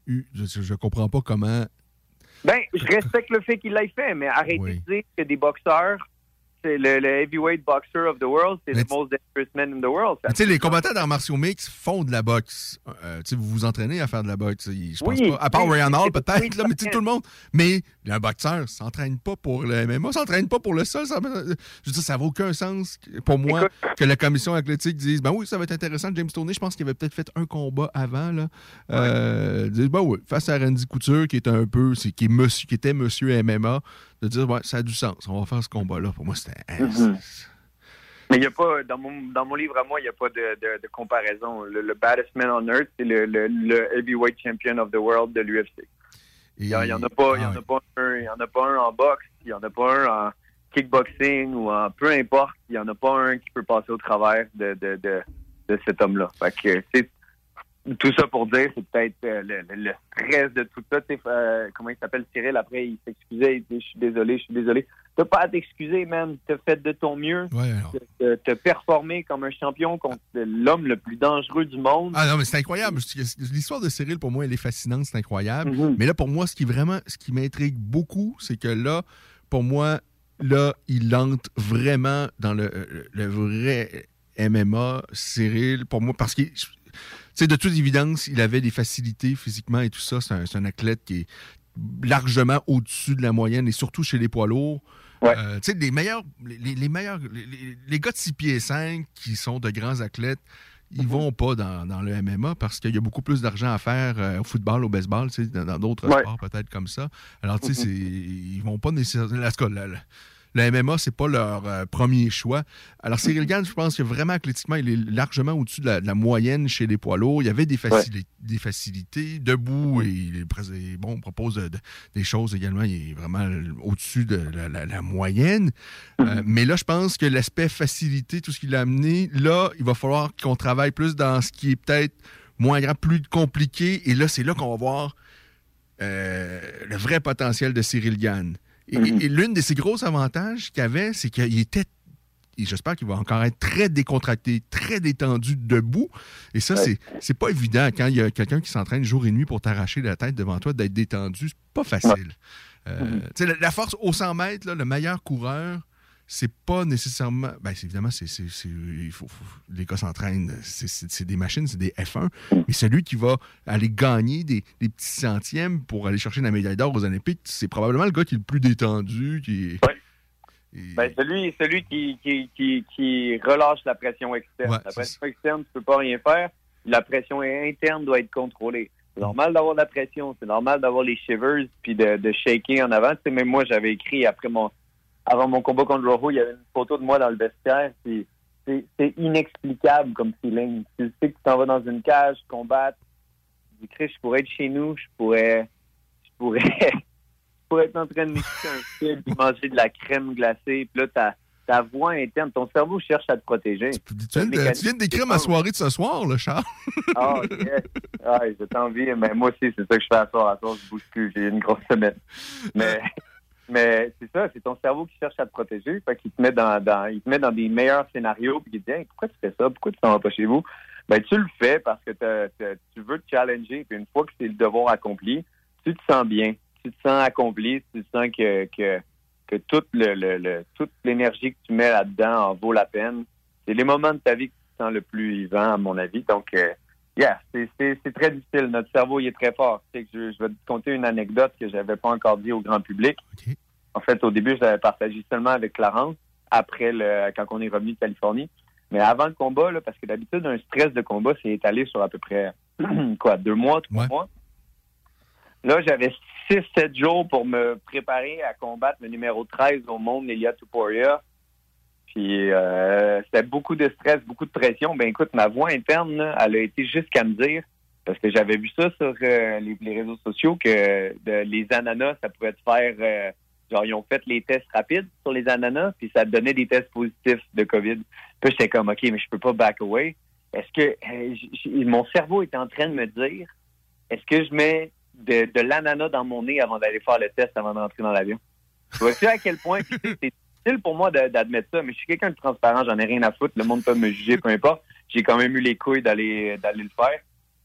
eu. Je, je comprends pas comment. Ben, je respecte le fait qu'il l'ait fait, mais arrêtez de dire que des boxeurs, c'est le, le heavyweight boxer of the world, c'est the most dangerous man in the world. Tu sais, les combattants d'arts martiaux mix font de la boxe. Euh, tu sais, vous vous entraînez à faire de la boxe. Je pense Oui, pas. À part Ryan Hall, peut-être, là, mais tout le monde. Mais un boxeur s'entraîne pas pour le MMA, s'entraîne pas pour le sol. Ça, je veux dire, ça n'a aucun sens pour moi que la commission athlétique dise Ben oui, ça va être intéressant. James Toney, je pense qu'il avait peut-être fait un combat avant. Là. Euh, ben oui, face à Randy Couture, qui est un peu. Qui, est monsieur, qui était monsieur MMA, de dire Ouais, ça a du sens. On va faire ce combat-là. Pour moi, c'était. Mhm. Mais il y a pas, dans mon, dans mon livre à moi, il n'y a pas de, de, de comparaison. Le, le baddest man on earth, c'est le, le, le heavyweight champion of the world de l'UFC. Il n'y en a pas, y en a pas un, il y en a pas un en boxe, il n'y en a pas un en kickboxing ou en peu importe, il n'y en a pas un qui peut passer au travers de, de, de, de cet homme-là. Fait que c'est, tout ça pour dire, c'est peut-être euh, le, stress de tout ça. Euh, comment il s'appelle Cyril après, il s'excusait, il dit Je suis désolé, je suis désolé. T'as pas à t'excuser, man. T'as fait de ton mieux. T'as- T'as performé comme un champion contre l'homme le plus dangereux du monde. Ah non, mais c'est incroyable. L'histoire de Cyril, pour moi, elle est fascinante, c'est incroyable. Mhm. Mais là, pour moi, ce qui vraiment, ce qui m'intrigue beaucoup, c'est que là, pour moi, là, il entre vraiment dans le, le vrai MMA, Cyril, pour moi, parce que, sais, de toute évidence, il avait des facilités physiquement et tout ça. C'est un, athlète qui est largement au-dessus de la moyenne et surtout chez les poids lourds. Euh, tu sais, les meilleurs, les, meilleurs, les, gars de 6 pieds 5 qui sont de grands athlètes, ils vont pas dans, dans le MMA parce qu'il y a beaucoup plus d'argent à faire euh, au football, au baseball, dans d'autres Ouais. sports peut-être comme ça. Alors, tu sais, Mhm. ils vont pas nécessairement. Le, MMA, c'est pas leur euh, premier choix. Alors, Cyril Gann, je pense que vraiment athlétiquement, il est largement au-dessus de la, de la moyenne chez les poids lourds. Il y avait des, facili- des facilités. Debout, et il est bon, propose de- de- des choses également. Il est vraiment au-dessus de la, la- la moyenne. Euh, mais là, je pense que l'aspect facilité, tout ce qu'il a amené, là, il va falloir qu'on travaille plus dans ce qui est peut-être moins grand, plus compliqué. Et là, c'est là qu'on va voir euh, le vrai potentiel de Cyril Gann. Et, et l'une de ses gros avantages qu'il avait, c'est qu'il était, et j'espère qu'il va encore être très décontracté, très détendu debout. Et ça, c'est c'est pas évident quand il y a quelqu'un qui s'entraîne jour et nuit pour t'arracher la tête devant toi, d'être détendu. C'est pas facile. Euh, tu sais, la, la force au 100 mètres, là, le meilleur coureur, c'est pas nécessairement. Ben, évidemment, c'est, il faut, faut- les gars s'entraînent, c'est, des machines, c'est des F1. Mais celui qui va aller gagner des, des petits centièmes pour aller chercher la médaille d'or aux Olympiques, c'est probablement le gars qui est le plus détendu. Qui Ben, celui, celui qui, qui, qui, qui relâche la pression externe. Ouais, la pression externe, tu peux pas rien faire. La pression interne doit être contrôlée. C'est normal d'avoir de la pression, c'est normal d'avoir les shivers puis de, de shaker en avant. Tu sais, même moi, j'avais écrit après mon avant mon combat contre Rojo, il y avait une photo de moi dans le vestiaire. puis C'est inexplicable comme feeling. Tu sais que tu t'en vas dans une cage, combattre. Tu dis, Chris, je pourrais être chez nous, je pourrais, je pourrais, je pourrais être en train de m'écouter un film puis manger de la crème glacée. Puis là, ta, ta voix interne, ton cerveau cherche à te protéger. Tu viens, de, tu viens de décrire ma soirée de ce soir, là, Charles. Ah, yes. Ah, j'ai envie. Mais moi aussi, c'est ça que je fais à soir. À soir, je bouge plus. J'ai une grosse semaine. Mais, mais c'est ça, c'est ton cerveau qui cherche à te protéger. Fait qu'il te met dans, dans, il te met dans des meilleurs scénarios. Puis il te dit, pourquoi tu fais ça? Pourquoi tu t'en vas pas chez vous? Ben, tu le fais parce que tu veux te challenger. Puis une fois que c'est le devoir accompli, tu te sens bien. Tu te sens accompli. Tu te sens que, que, que toute, le, le- le- toute l'énergie que tu mets là-dedans en vaut la peine. C'est les moments de ta vie que tu te sens le plus vivant, à mon avis. Donc, euh, yeah, c'est- très difficile. Notre cerveau, il est très fort. Tu sais que je, je vais te conter une anecdote que j'avais pas encore dit au grand public. En fait, au début, je l'avais partagé seulement avec Clarence, après le, quand on est revenu de Californie. Mais avant le combat, là, parce que d'habitude, un stress de combat, c'est étalé sur à peu près, quoi, deux mois, trois mois. Là, j'avais six, sept jours pour me préparer à combattre le numéro 13 au monde, Elia Tuporia. Puis euh, c'était beaucoup de stress, beaucoup de pression. Ben écoute, ma voix interne, elle a été jusqu'à me dire, parce que j'avais vu ça sur euh, les, réseaux sociaux, que les ananas, ça pouvait te faire... euh, genre, ils ont fait les tests rapides sur les ananas, puis ça donnait des tests positifs de COVID. Puis j'étais comme, OK, mais je peux pas back away. Est-ce que euh, mon cerveau est en train de me dire, est-ce que je mets de, de l'ananas dans mon nez avant d'aller faire le test avant d'entrer dans l'avion? Tu vois-tu à quel point c'est difficile pour moi d'admettre ça, mais je suis quelqu'un de transparent, j'en ai rien à foutre. Le monde peut me juger, peu importe. J'ai quand même eu les couilles d'aller d'aller le faire.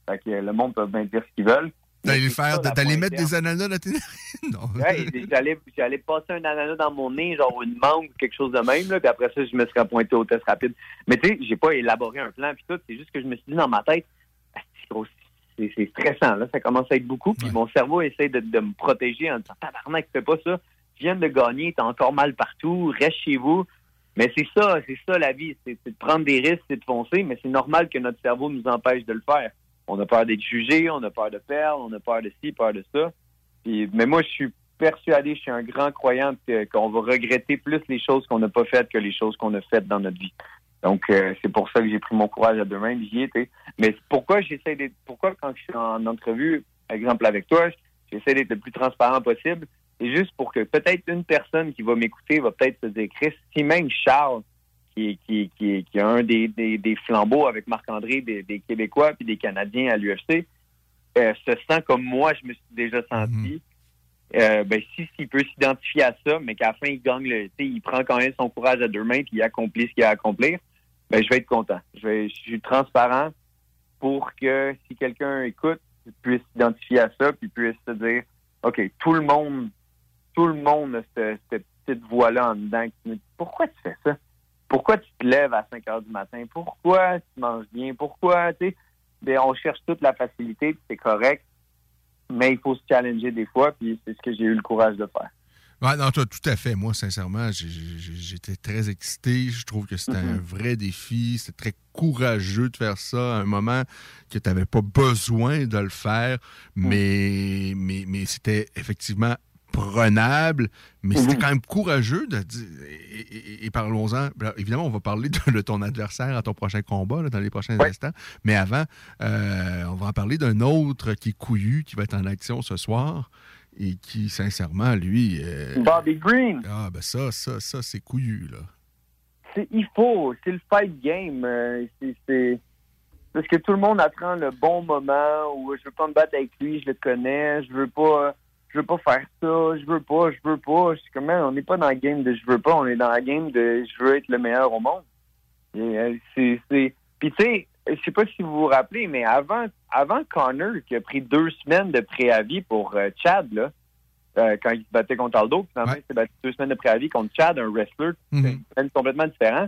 Fait que le monde peut bien dire ce qu'ils veulent. D'aller faire, d'aller mettre des ananas dans tes narines? Non. Ouais, j'allais, j'allais passer un ananas dans mon nez, genre une mangue, quelque chose de même, là, puis après ça, je me serais pointé au test rapide. Mais tu sais, j'ai pas élaboré un plan, puis tout, c'est juste que je me suis dit dans ma tête, Ah, c'est stressant, là, ça commence à être beaucoup, puis mon cerveau essaie de, de me protéger en disant, tabarnak, fais pas ça, viens de gagner, t'as encore mal partout, reste chez vous. Mais c'est ça, c'est ça la vie, c'est, de prendre des risques, c'est de foncer, mais c'est normal que notre cerveau nous empêche de le faire. On a peur d'être jugé, on a peur de perdre, on a peur de ci, peur de ça. Puis, mais moi, je suis persuadé, je suis un grand croyant qu'on va regretter plus les choses qu'on n'a pas faites que les choses qu'on a faites dans notre vie. Donc, euh, c'est pour ça que j'ai pris mon courage à deux mains, j'y. Mais pourquoi j'essaie d'être, pourquoi quand je suis en entrevue, par exemple avec toi, j'essaie d'être le plus transparent possible, c'est juste pour que peut-être une personne qui va m'écouter va peut-être se dire, Chris, si même Charles, qui, qui, qui, qui est un des, des, des flambeaux avec Marc-André, des, des Québécois puis des Canadiens à l'UFC, euh, se sent comme moi, je me suis déjà senti. Euh, ben, si s'il peut s'identifier à ça, mais qu'à la fin, il gagne le, il prend quand même son courage à deux mains puis il accomplit ce qu'il a à accomplir, ben, je vais être content. Je, vais, je suis transparent pour que si quelqu'un écoute, il puisse s'identifier à ça puis puisse se dire, OK, tout le monde, tout le monde a cette, cette petite voix-là en dedans qui me dit, pourquoi tu fais ça? Pourquoi tu te lèves à 5 heures du matin? Pourquoi tu manges bien? Pourquoi, tu sais? Ben, on cherche toute la facilité, c'est correct, mais il faut se challenger des fois, puis c'est ce que j'ai eu le courage de faire. Ouais, non, toi, tout à fait. Moi, sincèrement, j'étais très excité. Je trouve que c'était un Mhm. vrai défi. C'était très courageux de faire ça à un moment que tu n'avais pas besoin de le faire, mais, mais, mais c'était effectivement prenable, mais c'était quand même courageux de dire. Et, et- et parlons-en. Évidemment, on va parler de, de ton adversaire à ton prochain combat, là, dans les prochains instants. Mais avant, euh, on va en parler d'un autre qui est couillu, qui va être en action ce soir et qui, sincèrement, lui. euh, Bobby Green. Ah, ben ça, ça, ça, c'est couillu, là. C'est- il faut, c'est le fight game. euh, c'est- c'est parce que tout le monde attend le bon moment où je veux pas me battre avec lui, je le connais, je veux pas, je veux pas faire ça, je veux pas, je veux pas. Je suis comme, man, on n'est pas dans la game de je veux pas, on est dans la game de je veux être le meilleur au monde. Et, euh, c'est, c'est, puis tu sais, je sais pas si vous vous rappelez, mais avant, avant Connor qui a pris deux semaines de préavis pour euh, Chad là. euh, quand il se battait contre Aldo, finalement, il s'est battu deux semaines de préavis contre Chad, un wrestler c'est complètement différent.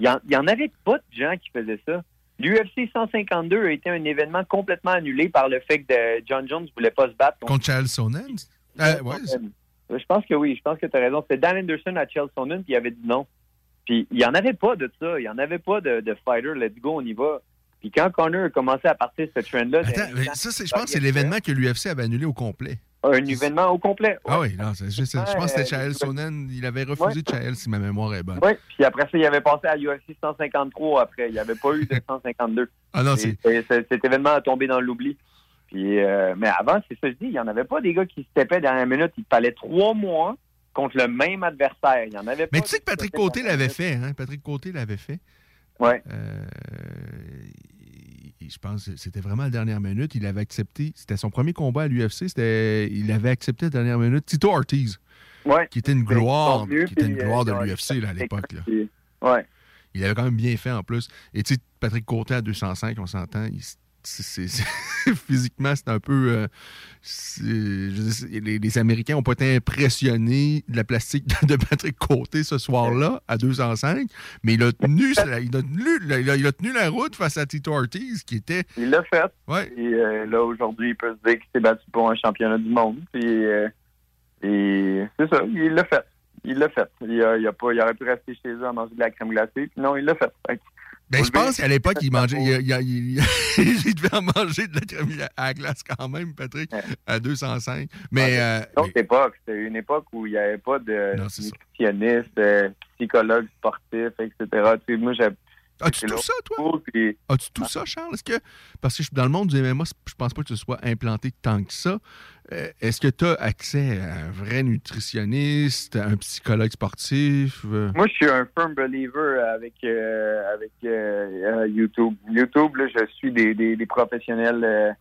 Il n'y en, il y en avait pas de gens qui faisaient ça. L'UFC 152 a été un événement complètement annulé par le fait que de- John Jones ne voulait pas se battre contre Contre Charles Sonnen? Euh, ouais, je pense que oui, je pense que tu as raison. C'était Dan Anderson à Chael Sonnen, puis il avait dit non. Puis il n'y en avait pas de ça. Il n'y en avait pas de, de fighter, let's go, on y va. Puis quand Connor a commencé à partir de ce trend-là... Attends, mais ça, je pense que c'est l'événement que l'UFC avait annulé au complet. Un événement au complet. Ah oui, non, je, je pense que c'était Ouais, Chael Sonnen. Il avait refusé Chael, si ma mémoire est bonne. Oui, puis après ça, il avait passé à UFC 153 après. Il n'y avait pas eu de 152. Ah non, c'est- Cet événement a tombé dans l'oubli. Puis, euh, mais avant, c'est ça que je dis, il n'y en avait pas des gars qui se tapaient dernière minute. Il fallait trois mois contre le même adversaire. Il y en avait pas. Mais tu sais que Patrick Côté l'avait fait, hein? Patrick Côté l'avait fait. Ouais. Euh, je pense que c'était vraiment la dernière minute. Il avait accepté. C'était son premier combat à l'UFC. C'était, il avait accepté la dernière minute. Tito Ortiz. Ouais. Qui était une gloire, qui était une gloire de euh, l'UFC là, à l'époque. Ouais. Il avait quand même bien fait en plus. Et tu sais, Patrick Côté à 205, on s'entend. il- physiquement, c'est un peu. euh, je dire, les, les Américains n'ont pas été impressionnés de la plastique de Patrick Côté ce soir-là à 205, mais il a tenu, il a tenu, il a- il a tenu la route face à Tito Ortiz, qui était. Il l'a fait. Ouais. Et euh, là, aujourd'hui, il peut se dire qu'il s'est battu pour un championnat du monde. Puis, euh, et c'est ça, il l'a fait. Il l'a fait. Il, a, il, a pas, il aurait pu rester chez eux à manger de la crème glacée. Puis non, il l'a fait. Ben, je pense qu'à l'époque, il mangeait. Il, il- il- il devait en manger de la crème à la glace quand même, Patrick, à 205. Mais. euh, Une autre époque. C'était une époque où il n'y avait pas de c'est nutritionniste, euh, psychologue sportif, etc. Tu sais, moi. As-tu j'étais tout là ça, au puis- As-tu tout ça, Charles? Est-ce que. Parce que je- dans le monde du MMA, je pense pas que tu sois implanté tant que ça. Euh, Est-ce que tu as accès à un vrai nutritionniste, à un psychologue sportif? euh? Moi, je suis un firm believer avec, euh, avec YouTube. YouTube, là, je suis des, des, des professionnels euh,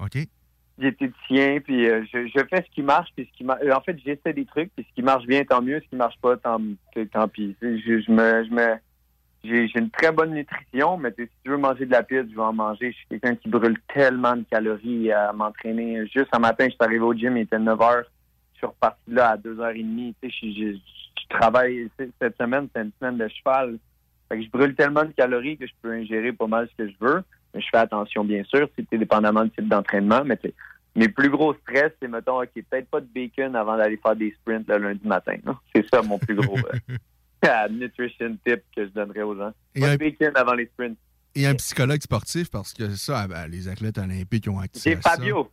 diététiciens, puis euh, je, je fais ce qui marche, puis ce qui mar- En fait, j'essaie des trucs, puis ce qui marche bien, tant mieux. Ce qui marche pas, tant, tant pis. Je me, je me, j'ai une très bonne nutrition, mais si tu veux manger de la pizza, je vais en manger. Je suis quelqu'un qui brûle tellement de calories à m'entraîner. Juste un matin, je suis arrivé au gym, il était 9 h. Je suis reparti là à 2h30. Tu sais, je, travaille cette semaine, c'est une semaine de cheval. Fait que je brûle tellement de calories que je peux ingérer pas mal ce que je veux. Mais je fais attention, bien sûr, c'était dépendamment du type d'entraînement. Mais mes plus gros stress, c'est, mettons, OK, peut-être pas de bacon avant d'aller faire des sprints le lundi matin. C'est ça mon plus gros euh, nutrition tip que je donnerais aux gens. Et Pas un- de bacon avant les sprints. Et un psychologue sportif, parce que ça, ben, les athlètes olympiques ont accès J'ai. Fabio.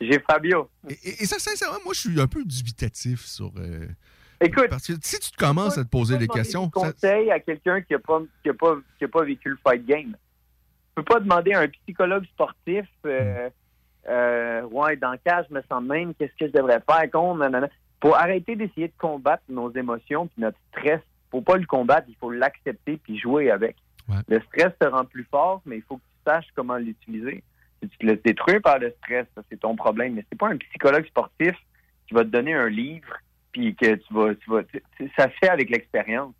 J'ai Fabio. Et, et- et ça, sincèrement, moi, je suis un peu dubitatif sur. euh, Écoute. Parce que si tu te commences à te poser des questions. des ça- conseils à quelqu'un qui n'a pas, qui a pas, qui a pas vécu le fight game. Tu peux pas demander à un psychologue sportif, euh, euh, ouais, dans le cas, je me sens même, qu'est-ce que je devrais faire, con, nanana. Pour arrêter d'essayer de combattre nos émotions puis notre stress faut pas le combattre, il faut l'accepter puis jouer avec. Le stress te rend plus fort, mais il faut que tu saches comment l'utiliser. Si tu te laisses détruire par le stress, ça, c'est ton problème. Mais c'est pas un psychologue sportif qui va te donner un livre puis que tu vas, tu vas, tu- ça se fait avec l'expérience.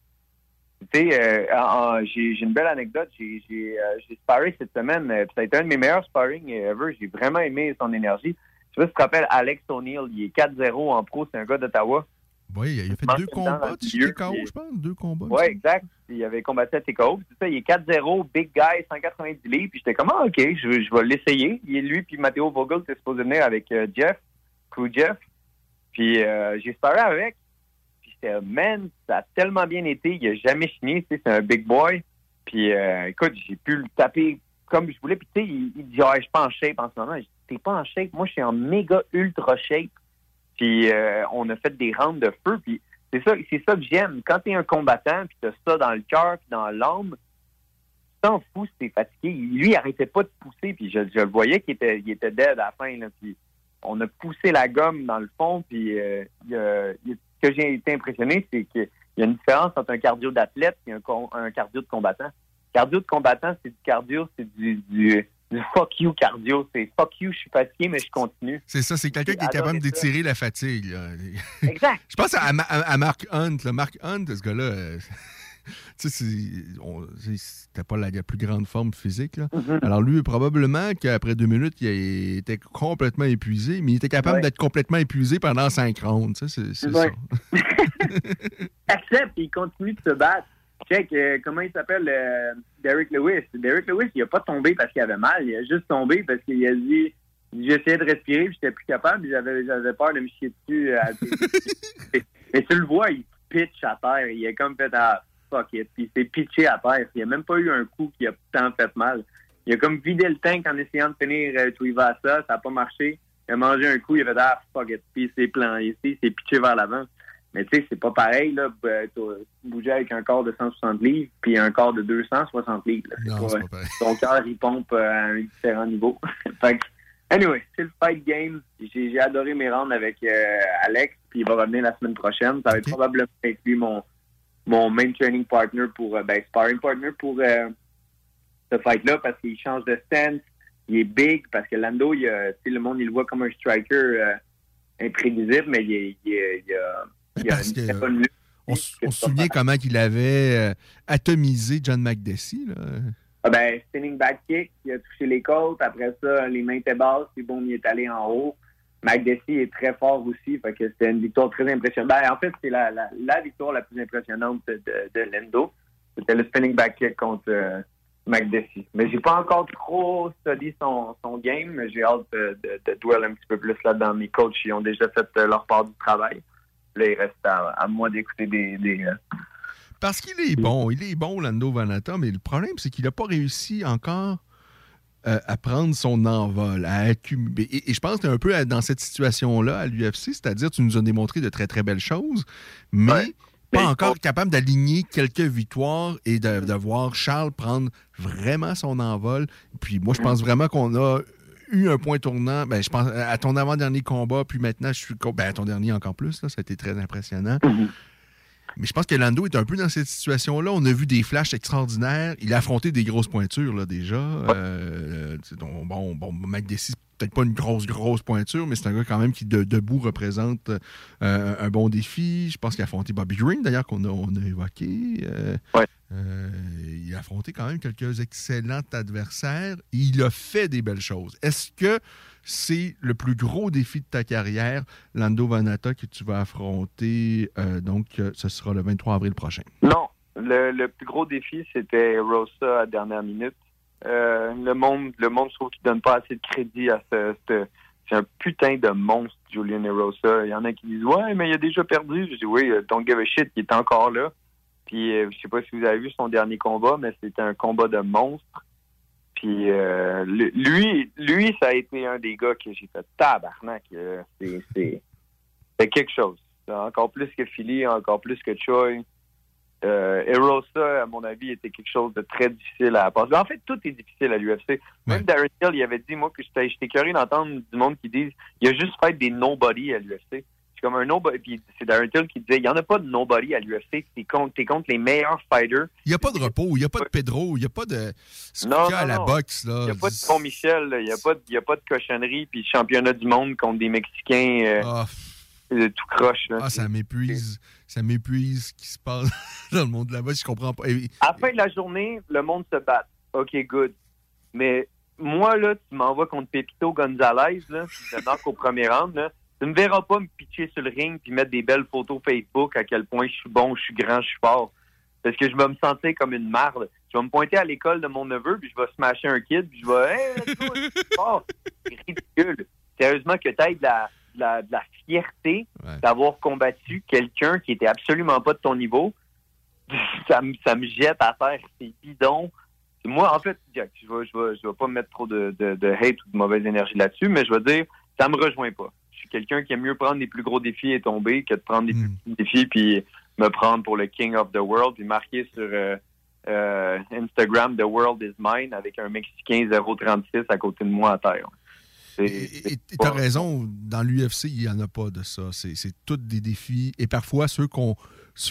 Tu sais, euh, j'ai une belle anecdote. J'ai euh, sparé cette semaine. euh, Ça a été un de mes meilleurs sparring ever. J'ai vraiment aimé son énergie. Tu vois, tu te rappelles Alex O'Neill, il est 4-0 en pro, c'est un gars d'Ottawa. Oui, il a fait deux combats TKO, je pense. Deux combats. Oui, exact. Il avait combattu à TKO. Ça, il est 4-0, big guy, 190 livres. Puis j'étais comme, ah, OK, je, je vais l'essayer. Il est lui, puis Matteo Vogel, était supposé venir avec euh, Jeff, crew Jeff. Puis euh, j'ai sparé avec. Puis j'étais, man, ça a tellement bien été. Il a jamais fini. Tu sais, c'est un big boy. Puis euh, écoute, j'ai pu le taper comme je voulais. Puis tu sais, il, il dit, ah, je suis pas en shape en ce moment. Je dis, t'es pas en shape. Moi, je suis en méga ultra shape. Puis euh, on a fait des rounds de feu. Puis c'est ça, c'est ça que j'aime. Quand t'es un combattant, puis t'as ça dans le cœur, puis dans l'âme, t'en fous si t'es fatigué. Lui, il arrêtait pas de pousser, puis je, je le voyais qu'il était, dead à la fin. Là, puis on a poussé la gomme dans le fond, puis euh, ce que j'ai été impressionné, c'est qu'il y a une différence entre un cardio d'athlète et un cardio de combattant. Cardio de combattant, c'est du cardio, c'est du, du, du fuck you cardio. C'est fuck you, je suis fatigué, mais je continue. C'est ça, c'est quelqu'un qui est capable d'étirer la fatigue. là. Exact. Je pense à, Ma- à- à Mark Hunt. là. Mark Hunt, ce gars-là, euh, tu sais, c'était pas la, la plus grande forme physique. là. Mhm. Alors lui, probablement qu'après deux minutes, il était complètement épuisé, mais il était capable Ouais. d'être complètement épuisé pendant cinq rounds. tu sais, C'est Ouais. ça. accepte et il continue de se battre. Check, euh, comment il s'appelle euh, Derek Lewis. Derek Lewis, il a pas tombé parce qu'il avait mal, il a juste tombé parce qu'il a dit j'essayais de respirer, puis j'étais plus capable, j'avais j'avais peur de me chier dessus. euh, à- Mais tu le vois, il pitch à terre, il a comme fait ah fuck it, puis il s'est pitché à terre. Il a même pas eu un coup qui a tant fait mal. Il a comme vidé le tank en essayant de finir euh, Tuivasa, ça n'a pas marché. Il a mangé un coup, il a fait ah fuck it, puis il s'est plan ici, il s'est pitché vers l'avant. Mais tu sais, c'est pas pareil, là, t'as- bouger avec un corps de 160 livres puis un corps de 260 livres. là. Non, pas- c'est pas pareil. ton cœur, il pompe euh, à un différent niveau. fait que, anyway, c'est le fight game. J'ai adoré mes rounds avec euh, Alex, puis il va revenir la semaine prochaine. Ça va être probablement avec lui mon, mon main training partner pour, euh, ben, sparring partner pour euh, ce fight-là, parce qu'il change de stance. Il est big, parce que Lando, il, le monde, il le voit comme un striker euh, imprévisible, mais il, il, il a, il a Parce une que- très bonne lutte. On, se souvient comment il avait euh, atomisé John McDessie. Là. Ah ben, spinning back kick, il a touché les côtes. Après ça, les mains étaient basses, puis bon, il est allé en haut. McDessie est très fort aussi, fait que c'était une victoire très impressionnante. Ben, en fait, c'est la, la, la victoire la plus impressionnante de, de Lendo. C'était le spinning back kick contre euh, McDessie. Mais j'ai pas encore trop studié son, son game, mais j'ai hâte de, de, de dwell un petit peu plus là-dedans. Mes coachs, ils ont déjà fait euh, leur part du travail. Là, il reste à, à moi d'écouter des... des euh, Parce qu'il est bon, il est bon, Lando Vanata, mais le problème, c'est qu'il n'a pas réussi encore euh, à prendre son envol, à accumuler. Et, et je pense que tu es un peu à- dans cette situation-là à l'UFC, c'est-à-dire tu nous as démontré de très, très belles choses, mais pas encore capable d'aligner quelques victoires et de, de voir Charles prendre vraiment son envol. Puis moi, je pense vraiment qu'on a eu un point tournant. Ben, je pense à ton avant-dernier combat, puis maintenant, je suis. Ben, à ton dernier encore plus, là, ça a été très impressionnant. Mais je pense que Lando est un peu dans cette situation-là. On a vu des flashs extraordinaires. Il a affronté des grosses pointures là, déjà. Euh, tu sais, donc, bon, bon, McDessie, c'est peut-être pas une grosse, grosse pointure, mais c'est un gars quand même qui, de- debout, représente euh, un bon défi. Je pense qu'il a affronté Bobby Green, d'ailleurs, qu'on a, on a évoqué. Euh, euh, il a affronté quand même quelques excellents adversaires. Il a fait des belles choses. Est-ce que c'est le plus gros défi de ta carrière, Lando Vanata, que tu vas affronter? euh, donc, euh, ce sera le 23 avril prochain? Non, le, plus gros défi, c'était Rosa à dernière minute. Le monde, le monde, je trouve qu'il donne pas assez de crédit à ce, ce- c'est un putain de monstre, Julian Erosa. Il y en a qui disent ouais, mais il a déjà perdu. Je dis oui, don't give a shit, il est encore là. Puis euh, je sais pas si vous avez vu son dernier combat, mais c'était un combat de monstre. Puis euh, lui, lui, ça a été un des gars que j'ai fait tabarnak. c'est, quelque chose. Encore plus que Philly, encore plus que Choi. Euh, Erosa, à mon avis, était quelque chose de très difficile à passer. En fait, tout est difficile à l'UFC. Même Darren Hill, il avait dit, moi, que j'étais curieux d'entendre du monde qui dise il a juste fait des nobody à l'UFC. Suis comme un nobody. Puis c'est Darren Till qui disait, il n'y en a pas de nobody à l'UFC. T'es contre, t'es contre les meilleurs fighters. Il n'y a pas de repos, il n'y a pas de Pedro, il n'y a pas de Non, Skuka à non, la non. boxe. Là. Il n'y a pas de Pont Michel, il n'y a, pas de- y a pas de cochonnerie, puis championnat du monde contre des Mexicains euh, euh, tout croche. Là. Ah, ça m'épuise. Ça m'épuise ce qui se passe dans le monde de la boxe. Je comprends pas. À la fin de la journée, le monde se bat. OK, good. Mais moi, là, tu m'envoies contre Pepito Gonzalez, là, je knock au premier round, là. Tu ne me verras pas me pitcher sur le ring puis mettre des belles photos Facebook à quel point je suis bon, je suis grand, je suis fort. Parce que je vais me sentir comme une marde. Je vais me pointer à l'école de mon neveu, puis je vais smasher un kid, puis je vais Hey, let's go, fort. C'est ridicule. Sérieusement, que tu aies de la, de la, de la fierté d'avoir combattu quelqu'un qui était absolument pas de ton niveau, ça me, ça me jette à terre. C'est bidon. Moi, en fait, Jack, je vais, je vais, je vais pas mettre trop de, de, de hate ou de mauvaise énergie là-dessus, mais je vais dire, ça me rejoint pas. Quelqu'un qui aime mieux prendre des plus gros défis et tomber que de prendre des plus petits défis puis me prendre pour le king of the world puis marquer sur euh, euh, Instagram The World is Mine avec un Mexicain 036 à côté de moi à terre. Et tu as raison, dans l'UFC, il n'y en a pas de ça. C'est tous des défis. Et parfois, ceux qu'on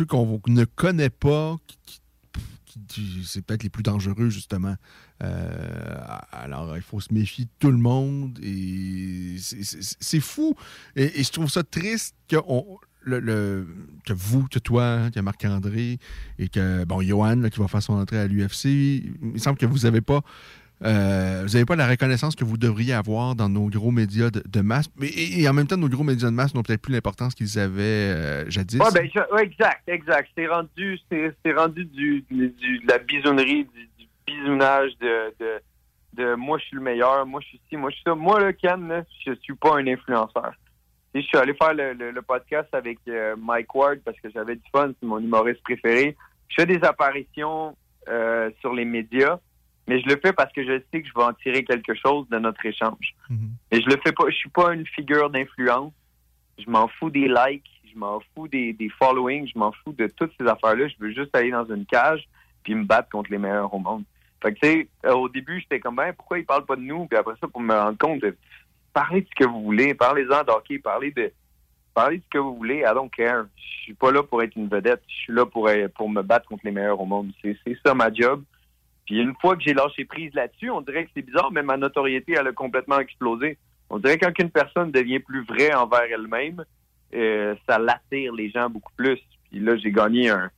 qu'on ne connaît pas, qui- qui- qui- c'est peut-être les plus dangereux, justement. Euh, alors, il faut se méfier de tout le monde. Et c'est- fou. Et, je trouve ça triste que, on- le, le- que vous, que toi, que Marc-André et que, bon, Johan, qui va faire son entrée à l'UFC, il semble que vous n'avez pas euh, vous n'avez pas la reconnaissance que vous devriez avoir dans nos gros médias de, masse. Et, en même temps, nos gros médias de masse n'ont peut-être plus l'importance qu'ils avaient euh, jadis. Ben, exact, exact. C'est rendu, rendu du, du- du- de la bisonnerie, du bisounage de, de, de moi, je suis le meilleur, moi, je suis ci, moi, je suis ça. Moi, le Ken, là, je suis pas un influenceur. Je suis allé faire le, le- le podcast avec euh, Mike Ward parce que j'avais du fun, c'est mon humoriste préféré. Je fais des apparitions euh, sur les médias, mais je le fais parce que je sais que je vais en tirer quelque chose de notre échange. Et je le fais pas, je suis pas une figure d'influence. Je m'en fous des likes, je m'en fous des, des followings, je m'en fous de toutes ces affaires-là. Je veux juste aller dans une cage puis me battre contre les meilleurs au monde. Fait que, tu sais, euh, au début, j'étais comme, ben, pourquoi ils parlent pas de nous? Puis après ça, pour me rendre compte de de ce que vous voulez, parlez-en d'hockey, parlez de, parlez de ce que vous voulez. I don't care. Je suis pas là pour être une vedette. Je suis là pour, euh, pour me battre contre les meilleurs au monde. C'est c'est ça ma job. Puis une fois que j'ai lâché prise là-dessus, on dirait que c'est bizarre, mais ma notoriété, elle a complètement explosé. On dirait que quand une personne devient plus vraie envers elle-même, euh, ça l'attire les gens beaucoup plus. Puis là, j'ai gagné un,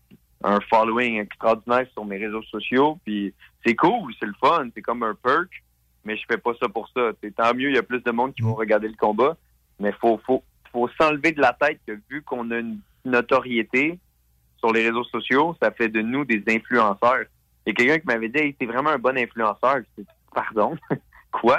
un following extraordinaire sur mes réseaux sociaux. Puis c'est cool, c'est le fun, c'est comme un perk, mais je fais pas ça pour ça. Tant mieux, il y a plus de monde qui vont regarder le combat, mais faut faut faut s'enlever de la tête que vu qu'on a une notoriété sur les réseaux sociaux, ça fait de nous des influenceurs. Il y a quelqu'un qui m'avait dit hey, t'es vraiment un bon influenceur. Dit, Pardon? Quoi?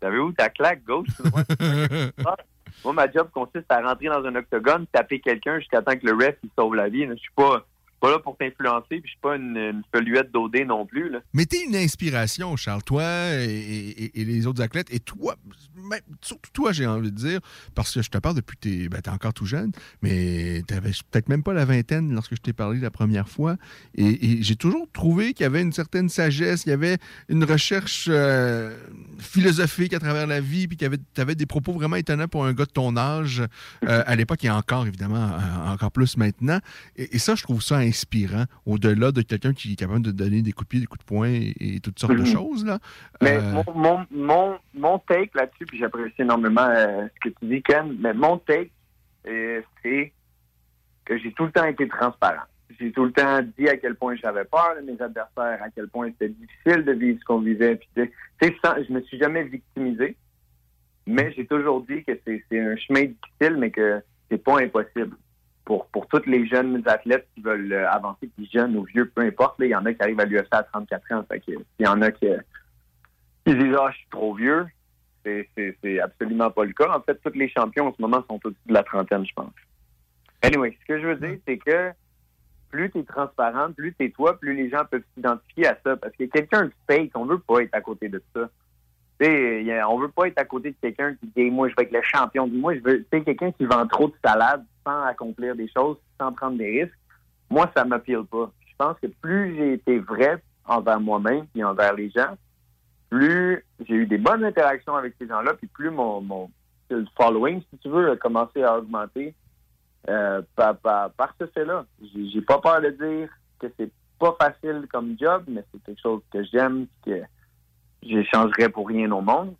Savez où ta claque gauche? Moi, ma job consiste à rentrer dans un octogone, taper quelqu'un jusqu'à temps que le ref il sauve la vie. Je suis pas, je pas là pour t'influencer, puis je suis pas une, une feluette d'OD non plus. Là. Mais t'es une inspiration, Charles, toi et, les autres athlètes. Et toi, surtout toi, j'ai envie de dire, parce que je te parle depuis que t'es ben, t'es encore tout jeune, mais t'avais peut-être même pas la vingtaine lorsque je t'ai parlé la première fois. Et, j'ai toujours trouvé qu'il y avait une certaine sagesse, il y avait une recherche euh, philosophique à travers la vie, puis qu'il y avait des propos vraiment étonnants pour un gars de ton âge euh, à l'époque et encore, évidemment, euh, encore plus maintenant. Et, ça, je trouve ça au-delà de quelqu'un qui est capable de donner des coups de pied, des coups de poing et, et toutes sortes de Mhm. choses. Là. Mais Euh, mon, mon, mon, mon take là-dessus, puis j'apprécie énormément euh, ce que tu dis, Ken, mais mon take, euh, c'est que j'ai tout le temps été transparent. J'ai tout le temps dit à quel point j'avais peur de mes adversaires, à quel point c'était difficile de vivre ce qu'on vivait. Puis, tu sais, tu sais, sans- je me suis jamais victimisé, mais j'ai toujours dit que c'est c'est un chemin difficile, mais que c'est pas impossible. Pour, pour tous les jeunes athlètes qui veulent euh, avancer, puis jeunes ou vieux, peu importe, là, il y en a qui arrivent à l'UFC à 34 ans. Fait que, il y en a qui, qui disent Ah, je suis trop vieux. C'est- absolument pas le cas. En fait, tous les champions en ce moment sont au-dessus de la trentaine, je pense. Anyway, ce que je veux dire, c'est que plus tu es transparent, plus tu es toi, plus les gens peuvent s'identifier à ça. Parce que quelqu'un de fake, on veut pas être à côté de ça. Tu sais, il y a- on veut pas être à côté de quelqu'un qui dit moi je vais être le champion du moi je veux quelqu'un qui vend trop de salade sans accomplir des choses, sans prendre des risques. Moi ça m'appelle pas. Je pense que plus j'ai été vrai envers moi-même et envers les gens, plus j'ai eu des bonnes interactions avec ces gens-là, puis plus mon, mon following, si tu veux, a commencé à augmenter euh, par, par, ce fait-là. J'ai pas peur de dire que c'est pas facile comme job, mais c'est quelque chose que j'aime, que j'échangerais pour rien au monde.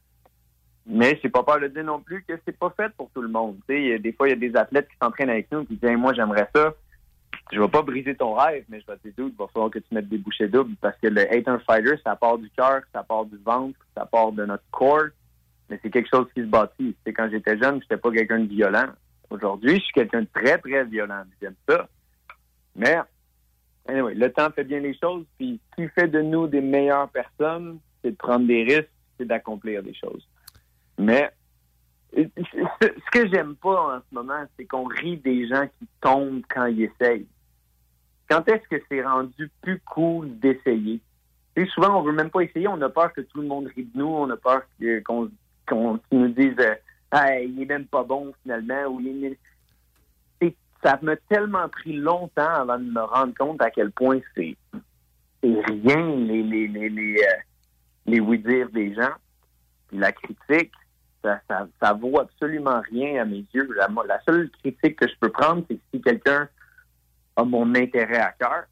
Mais j'ai pas peur de dire non plus que c'est pas fait pour tout le monde. Des fois, il y a des athlètes qui s'entraînent avec nous qui disent moi j'aimerais ça. Je vais pas briser ton rêve, mais je vais te dire, il va falloir que tu mettes des bouchées doubles parce que le hate un fighter, ça part du cœur, ça part du ventre, ça part de notre corps, mais c'est quelque chose qui se bâtit. C'est quand j'étais jeune, j'étais pas quelqu'un de violent. Aujourd'hui, je suis quelqu'un de très, très violent. J'aime ça. Mais, anyway, le temps fait bien les choses. Puis, ce qui fait de nous des meilleures personnes, c'est de prendre des risques, c'est d'accomplir des choses. Mais, ce que j'aime pas en ce moment, c'est qu'on rit des gens qui tombent quand ils essayent. Quand est-ce que c'est rendu plus cool d'essayer? Sais, souvent, on veut même pas essayer. On a peur que tout le monde rit de nous. On a peur qu'on nous dise euh, il est même pas bon finalement. Ou il est- ça m'a tellement pris longtemps avant de me rendre compte à quel point c'est rien les les les les, euh, les oui-dire des gens. La critique, ça, ça, ça vaut absolument rien à mes yeux. La, la seule critique que je peux prendre, c'est si quelqu'un a mon intérêt à cœur.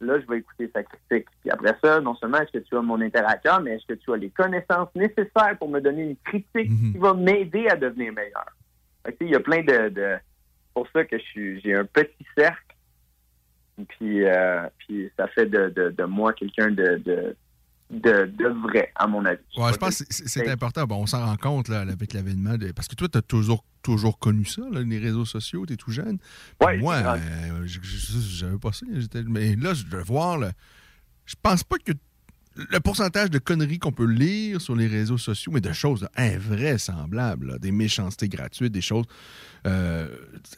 Là, je vais écouter sa critique. Puis après ça, non seulement est-ce que tu as mon intérêt à cœur, mais est-ce que tu as les connaissances nécessaires pour me donner une critique qui va m'aider à devenir meilleur? Que, Il y a plein de, de- pour ça que j'ai un petit cercle. Puis, euh, puis ça fait de, de, de moi quelqu'un de, de, de, de vrai, à mon avis. Ouais, je pense que c'est- important. Bon, on s'en rend compte là, avec l'avènement. De... Parce que toi, tu as toujours, toujours connu ça, là, les réseaux sociaux, tu es tout jeune. Moi, euh, j'avais pas ça. Mais là, je dois voir. là, je pense pas que le pourcentage de conneries qu'on peut lire sur les réseaux sociaux, mais de choses là, invraisemblables, là, des méchancetés gratuites, des choses. euh,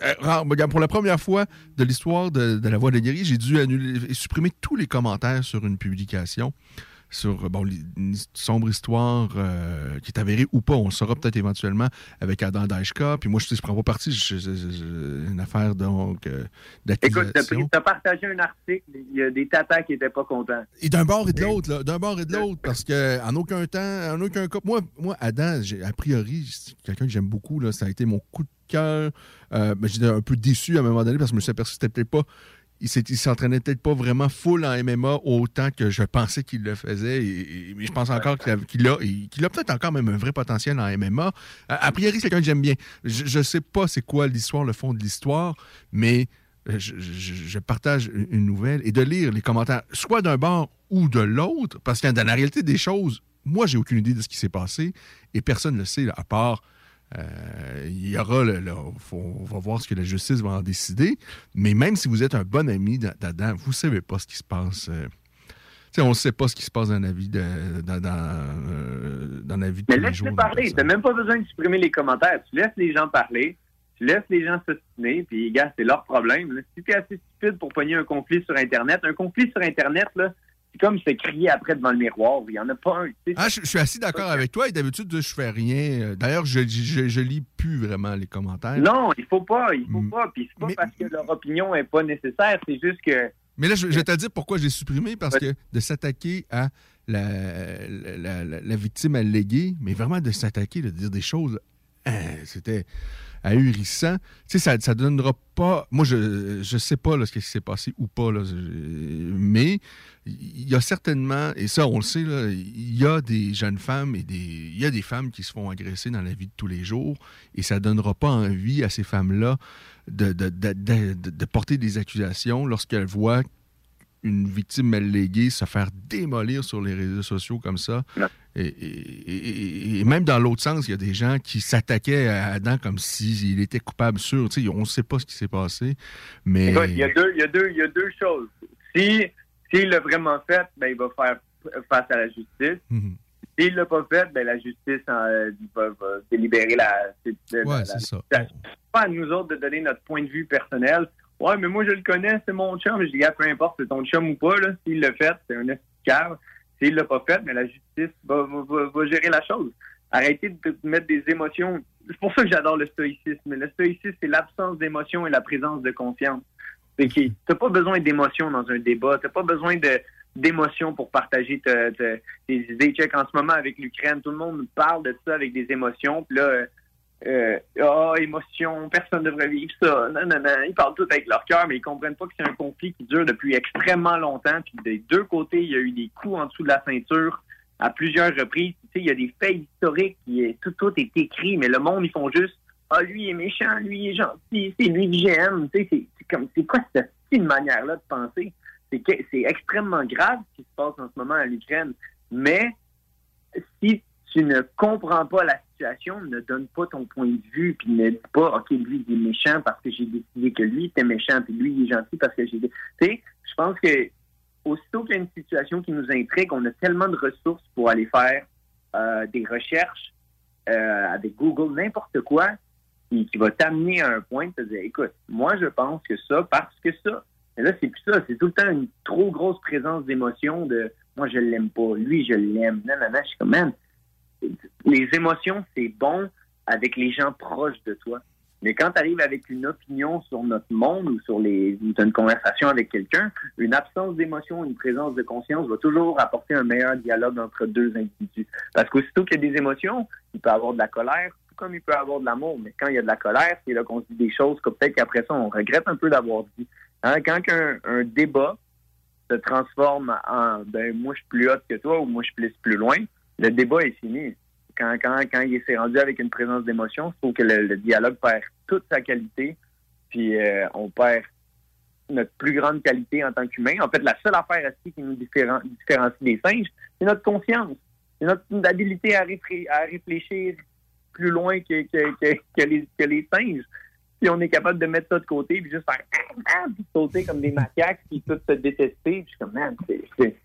euh, pour la première fois de l'histoire de, de la voix de guéri, j'ai dû annuler, supprimer tous les commentaires sur une publication sur bon, li- une sombre histoire euh, qui est avérée ou pas. On le saura peut-être éventuellement avec Adam Daishka. Puis moi, je ne prends pas parti. Je- je- je- je- une affaire donc euh, Écoute, tu as partagé un article, il y a des tatas qui n'étaient pas contents. Et d'un bord et de l'autre, d'un bord et de l'autre, parce que en aucun temps, en aucun cas, moi, moi Adam, a priori, c'est quelqu'un que j'aime beaucoup, là, ça a été mon coup de cœur. Euh, ben, J'étais un peu déçu à un moment donné parce que je me suis aperçu que c'était peut-être pas. Il s'entraînait peut-être pas vraiment full en MMA autant que je pensais qu'il le faisait. Et, je pense encore qu'il a, peut-être encore même un vrai potentiel en MMA. A, priori, c'est quelqu'un que j'aime bien. Je ne sais pas c'est quoi l'histoire, le fond de l'histoire, mais je, partage une nouvelle et de lire les commentaires, soit d'un bord ou de l'autre, parce que dans la réalité des choses, moi, j'ai aucune idée de ce qui s'est passé et personne ne le sait, à part. Euh, il y aura, le- le- faut- on va voir ce que la justice va en décider. Mais même si vous êtes un bon ami d'Adam, vous ne savez pas ce qui se passe. euh, on ne sait pas ce qui se passe dans la vie de, dans, dans, euh, dans la vie de Mais laisse-les parler. Tu n'as même pas besoin de supprimer les commentaires. Tu laisses les gens parler. Tu laisses les gens s'ostiner. Puis, gars, c'est leur problème. là. Si tu es assez stupide pour pogner un conflit sur Internet, un conflit sur Internet, là, c'est comme se crier après devant le miroir. Il n'y en a pas un. Ah, je, je suis assez d'accord avec toi et d'habitude, je fais rien. D'ailleurs, je, je, je lis plus vraiment les commentaires. Non, il faut pas. Il faut Mm. pas. Puis, c'est pas parce que leur opinion n'est pas nécessaire. C'est juste que. Mais là, je, je vais te dire pourquoi j'ai supprimé, parce que de s'attaquer à la, la, la- la- la victime alléguée, mais vraiment de s'attaquer, de dire des choses, hein, c'était ahurissant. Tu sais, ça, ça donnera pas... Moi, je je sais pas là, ce qui s'est passé ou pas, là, mais il y a certainement, et ça, on le sait, il y a des jeunes femmes et des, il y a des femmes qui se font agresser dans la vie de tous les jours, et ça donnera pas envie à ces femmes-là de- de- de- de porter des accusations lorsqu'elles voient une victime alléguée se faire démolir sur les réseaux sociaux comme ça. Et, et- et- et même dans l'autre sens, il y a des gens qui s'attaquaient à Adam comme s'il était coupable sûr. Tu sais, on ne sait pas ce qui s'est passé, mais... Écoute, il y a deux, il y a deux, il y a deux choses. Si, s'il l'a vraiment fait, ben, il va faire face à la justice. Mhm. S'il l'a pas fait, ben, la justice euh, va, va délibérer la. la- Ouais, la- c'est ça. la- C'est pas à nous autres de donner notre point de vue personnel. Ouais, mais moi, je le connais, c'est mon chum. Je dis, gars, peu importe, c'est ton chum ou pas, là. S'il l'a fait, c'est un escave. S'il l'a pas fait, mais la justice va, va, va- va gérer la chose. Arrêtez de mettre des émotions. C'est pour ça que j'adore le stoïcisme. Le stoïcisme, c'est l'absence d'émotion et la présence de confiance. C'est qui? T'as pas besoin d'émotion dans un débat. T'as pas besoin de d'émotion pour partager te- te- tes idées. Check en ce moment avec l'Ukraine, tout le monde parle de ça avec des émotions. Puis là, euh, ah, émotion, personne ne devrait vivre ça. Non, non, non. Ils parlent tout avec leur cœur, mais ils comprennent pas que c'est un conflit qui dure depuis extrêmement longtemps. Puis des deux côtés, il y a eu des coups en dessous de la ceinture à plusieurs reprises. Tu sais, il y a des faits historiques, qui tout, tout est écrit, mais le monde, ils font juste Ah, lui est méchant, lui est gentil, c'est lui que j'aime. Tu sais, c'est- comme c'est quoi cette style manière-là de penser? C'est c'est extrêmement grave ce qui se passe en ce moment à l'Ukraine. Mais si tu ne comprends pas la ne donne pas ton point de vue, puis ne dis pas, OK, lui, il est méchant parce que j'ai décidé que lui était méchant, puis lui, il est gentil parce que j'ai... Tu sais, je pense que aussitôt qu'il y a une situation qui nous intrigue, on a tellement de ressources pour aller faire euh, des recherches euh, avec Google, n'importe quoi, qui, qui va t'amener à un point de te dire, écoute, moi, je pense que ça, parce que ça. Mais là, c'est plus ça. C'est tout le temps une trop grosse présence d'émotion de, moi, je l'aime pas, lui, je l'aime. Non, non, non, je suis comme, man, les émotions, c'est bon avec les gens proches de toi. Mais quand tu arrives avec une opinion sur notre monde ou sur les ou une conversation avec quelqu'un, une absence d'émotion, une présence de conscience va toujours apporter un meilleur dialogue entre deux individus. Parce qu'aussitôt qu'il y a des émotions, il peut y avoir de la colère, tout comme il peut y avoir de l'amour. Mais quand il y a de la colère, c'est là qu'on se dit des choses que peut-être qu'après ça, on regrette un peu d'avoir dit. Hein, Quand un, débat se transforme en ben moi je suis plus haute que toi ou moi je suis plus loin, le débat est fini. Quand, il s'est rendu avec une présence d'émotion, je trouve que le, dialogue perd toute sa qualité, puis euh, on perd notre plus grande qualité en tant qu'humain. En fait, la seule affaire aussi qui nous différen- différencie des singes, c'est notre conscience. C'est notre habilité à, à réfléchir plus loin que, les, singes. Puis on est capable de mettre ça de côté, puis juste faire ah, puis sauter comme des macaques, puis tout se détester. Puis je suis comme, man, c'est-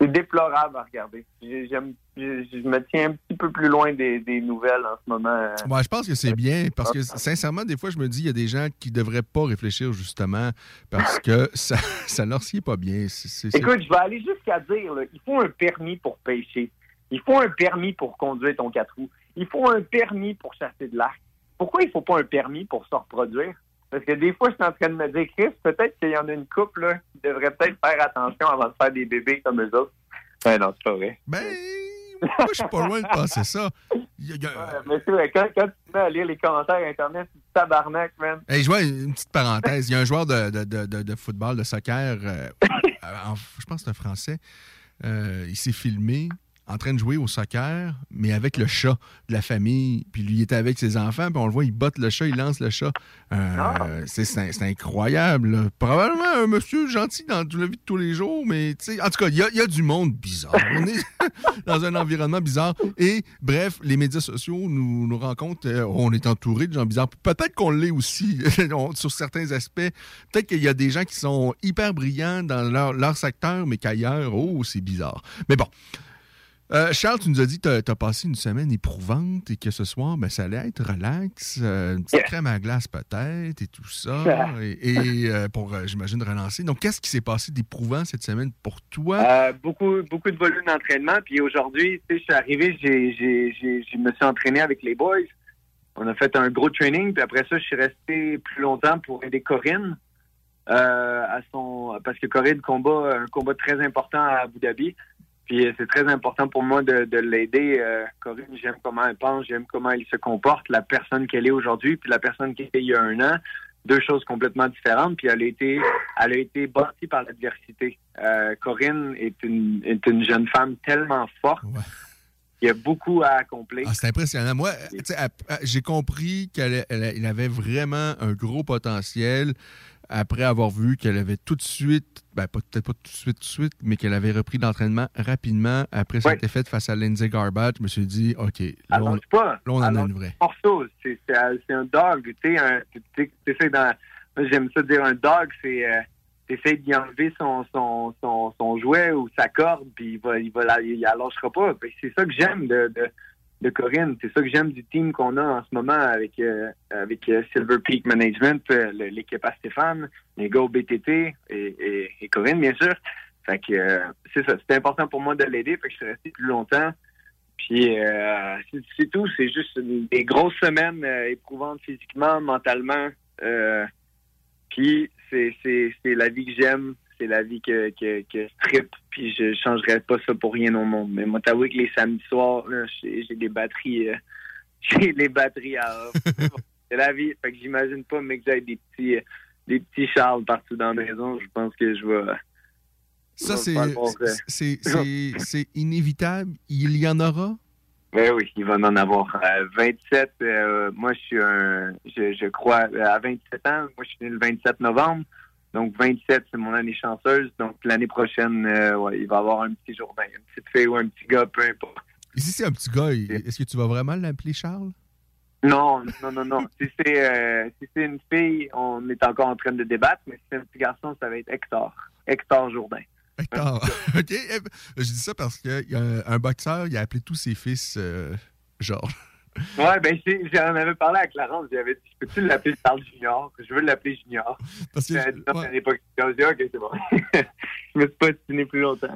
c'est déplorable à regarder. J'aime- Je, je me tiens un petit peu plus loin des, des nouvelles en ce moment. euh. Ouais, je pense que c'est bien parce que sincèrement, des fois, je me dis, il y a des gens qui devraient pas réfléchir justement parce que ça, ça leur sied pas bien. Écoute, je vais aller jusqu'à dire, là, il faut un permis pour pêcher. Il faut un permis pour conduire ton quatre roues. Il faut un permis pour chasser de l'arc. Pourquoi il faut pas un permis pour se reproduire? Parce que des fois, je suis en train de me dire, Chris, peut-être qu'il y en a une couple là, qui devrait peut-être faire attention avant de faire des bébés comme eux autres. Ben non, c'est pas vrai. Ben, moi, je suis pas loin de penser ça. Y a- Ouais, mais quand, quand tu à lire les commentaires Internet, c'est du tabarnak, man. Hey, je vois une petite parenthèse. Il y a un joueur de, de- de- de- de football, de soccer, euh, en- je pense que c'est un Français. Euh, il s'est filmé en train de jouer au soccer, mais avec le chat de la famille. Puis lui, il était avec ses enfants, puis on le voit, il botte le chat, il lance le chat. Euh, c'est- C'est incroyable. là. Probablement un monsieur gentil dans la vie de tous les jours, mais tu sais, en tout cas, il y, a- il y a du monde bizarre. On est dans un environnement bizarre. Et bref, les médias sociaux nous, nous rendent compte, euh, on est entouré de gens bizarres. Peut-être qu'on l'est aussi sur certains aspects. Peut-être qu'il y a des gens qui sont hyper brillants dans leur, leur secteur, mais qu'ailleurs, oh, c'est bizarre. Mais bon. Euh, Charles, tu nous as dit que tu as passé une semaine éprouvante et que ce soir, ben, ça allait être relax, euh, une petite crème à glace peut-être et tout ça. et et, euh, pour, j'imagine, relancer. Donc, qu'est-ce qui s'est passé d'éprouvant cette semaine pour toi? Beaucoup, beaucoup de volume d'entraînement. Puis aujourd'hui, je suis arrivé, je me suis entraîné avec les boys. On a fait un gros training. Puis après ça, je suis resté plus longtemps pour aider Corinne. à son, parce que Corinne combat un combat très important à Abu Dhabi. Puis euh, c'est très important pour moi de, de l'aider. Euh, Corinne, j'aime comment elle pense, j'aime comment elle se comporte, la personne qu'elle est aujourd'hui, puis la personne qu'elle était il y a un an. Deux choses complètement différentes. Puis elle a été, elle a été bâtie par l'adversité. Euh, Corinne est une, est une jeune femme tellement forte. Il y a beaucoup à accomplir. Ah, c'est impressionnant. Moi, j'ai compris elle avait vraiment un gros potentiel après avoir vu qu'elle avait tout de suite, ben, peut-être pas tout de suite, tout de suite, mais qu'elle avait repris l'entraînement rapidement après sa Ouais. défaite face à Lindsay Garbage. Je me suis dit, OK, là, on, pas. là, on en a une vraie. morceau. C'est un c'est un dog. Tu J'aime ça dire un dog, c'est. Euh, T'essayes d'y enlever son, son, son, son jouet ou sa corde, puis il va, il va la, il la lâchera pas. Que C'est ça que j'aime de, de, de Corinne. C'est ça que j'aime du team qu'on a en ce moment avec, euh, avec euh, Silver Peak Management, euh, l'équipe à Stéphane, les gars BTT et, et, et Corinne, bien sûr. Fait que euh, c'est ça. C'était important pour moi de l'aider. Fait que je suis resté plus longtemps. Puis euh, c'est- tout. C'est juste des grosses semaines euh, éprouvantes physiquement, mentalement. Puis c'est la vie que j'aime. C'est la vie que, que, que je trippe. Puis je changerais pas ça pour rien au monde. Mais moi, t'avoues que les samedis soirs, j'ai des batteries euh, j'ai les batteries à c'est la vie. Fait que j'imagine pas, mais que j'ai des petits, euh, des petits Charles partout dans la maison. Je pense que je vais. Ça, je c'est inévitable. Il y en aura? Ben oui, il va en avoir. Euh, 27, euh, moi, je suis un. Je, je crois, euh, à 27 ans, moi, je suis né le 27 novembre. Donc, 27, c'est mon année chanceuse. Donc, l'année prochaine, euh, ouais, il va y avoir un petit jour, une petite fille ou un petit gars, peu importe. Et si c'est un petit gars, est-ce que tu vas vraiment l'appeler Charles? Non, non, non, non. si c'est euh, si c'est une fille, on est encore en train de débattre, mais si c'est un petit garçon, ça va être Hector. Hector Jourdain. Hector. OK. eh, Je dis ça parce qu'il y a un, un boxeur, il a appelé tous ses fils euh, Georges. Ouais, ben j'en avais parlé à Clarence, j'avais dit, peux-tu l'appeler Charles Junior? Je veux l'appeler Junior. Parce que- Euh, j'ai dit, ok, c'est bon. je me suis pas stiné plus longtemps.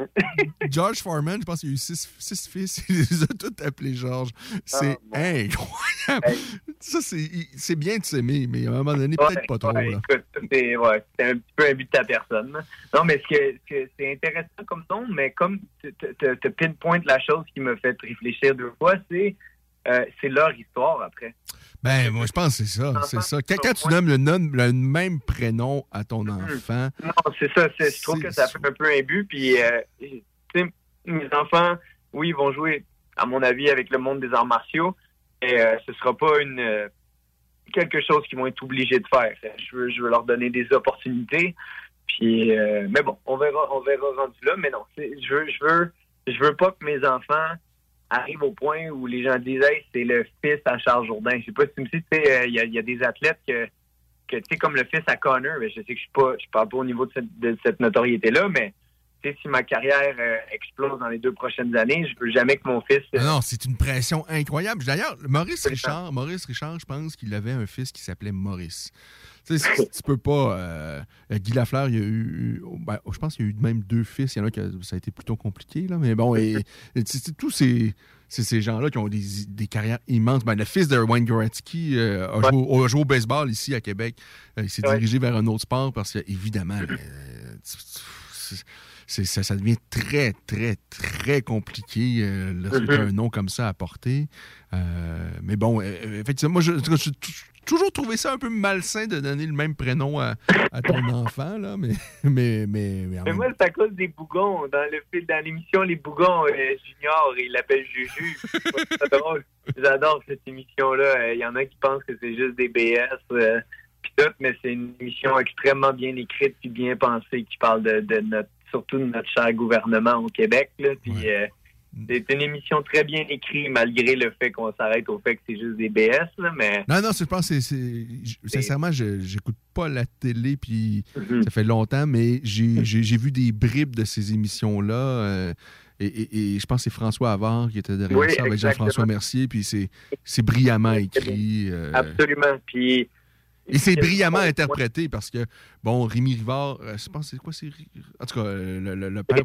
George Foreman, je pense qu'il y a eu six, six fils, il les a tous appelés Georges. C'est Ah, incroyable. Ça, c'est c'est bien de s'aimer, mais à un moment donné, peut-être pas trop. Ouais, là. écoute, c'est ouais, c'est un petit peu un but de ta personne. là. Non, mais ce que, ce c'est intéressant comme ton, mais comme tu te- te pinpoint la chose qui me fait réfléchir deux fois, c'est euh, c'est leur histoire après. Ben, moi, je pense que c'est ça. C'est ça. Quand, quand tu nommes le, nom- le même prénom à ton enfant, Non, c'est ça. Je trouve que ça fait un peu un but. Puis, euh, tu sais, mes enfants, oui, ils vont jouer, à mon avis, avec le monde des arts martiaux. Et euh, ce sera pas une quelque chose qu'ils vont être obligés de faire. Je veux, je veux leur donner des opportunités. Puis, euh, mais bon, on verra, on verra rendu là. Mais non, je veux, je veux, je veux pas que mes enfants arrivent au point où les gens disent, hey, c'est le fils à Charles Jourdain. Je sais pas si tu me dis, euh, il y, y a des athlètes que que tu sais comme le fils à Connor, mais je sais que je suis pas je parle pas au niveau de cette, de cette notoriété là, mais si ma carrière euh, explose dans les deux prochaines années, je veux jamais que mon fils euh, Ah non, c'est une pression incroyable. D'ailleurs, Maurice Richard, Maurice Richard, je pense qu'il avait un fils qui s'appelait Maurice. Tu sais, si tu peux pas. euh, Guy Lafleur, il y a eu. ben, je pense qu'il y a eu même deux fils. Il y en a qui a- ça a été plutôt compliqué, là. Mais bon, et, et tous ces, ces gens-là qui ont des, des carrières immenses. Ben, le fils de Wayne Gretzky euh, a, joué, a joué au baseball ici à Québec. Euh, il s'est Ouais. dirigé vers un autre sport parce que, évidemment, euh, ça, ça devient très, très, très compliqué euh, lorsque tu as un nom comme ça à porter. Euh, mais bon, effectivement, moi, je- je- toujours trouvé ça un peu malsain de donner le même prénom à, à ton enfant, là, mais, mais, mais, mais moi, c'est à cause des bougons. Dans le fil, dans l'émission Les Bougons, euh, Junior, il l'appelle Juju. Drôle. J'adore cette émission-là. Euh, Il y en a qui pensent que c'est juste des BS. euh, tout, mais c'est une émission extrêmement bien écrite puis bien pensée qui parle de, de notre, surtout de notre cher gouvernement au Québec. Là, puis euh, c'est une émission très bien écrite malgré le fait qu'on s'arrête au fait que c'est juste des BS. Là, mais Non, non, je pense que c'est- Sincèrement, je j'écoute pas la télé, puis Mhm. ça fait longtemps, mais j'ai vu des bribes de ces émissions-là. euh, et, et- et je pense que c'est François Havard qui était derrière Oui, ça avec Jean-François. Mercier, puis c'est brillamment écrit. euh, absolument. Puis et c'est brillamment interprété parce que, bon, Rémi Rivard, euh, je pense que c'est quoi, c'est. En tout cas, le, le- le père.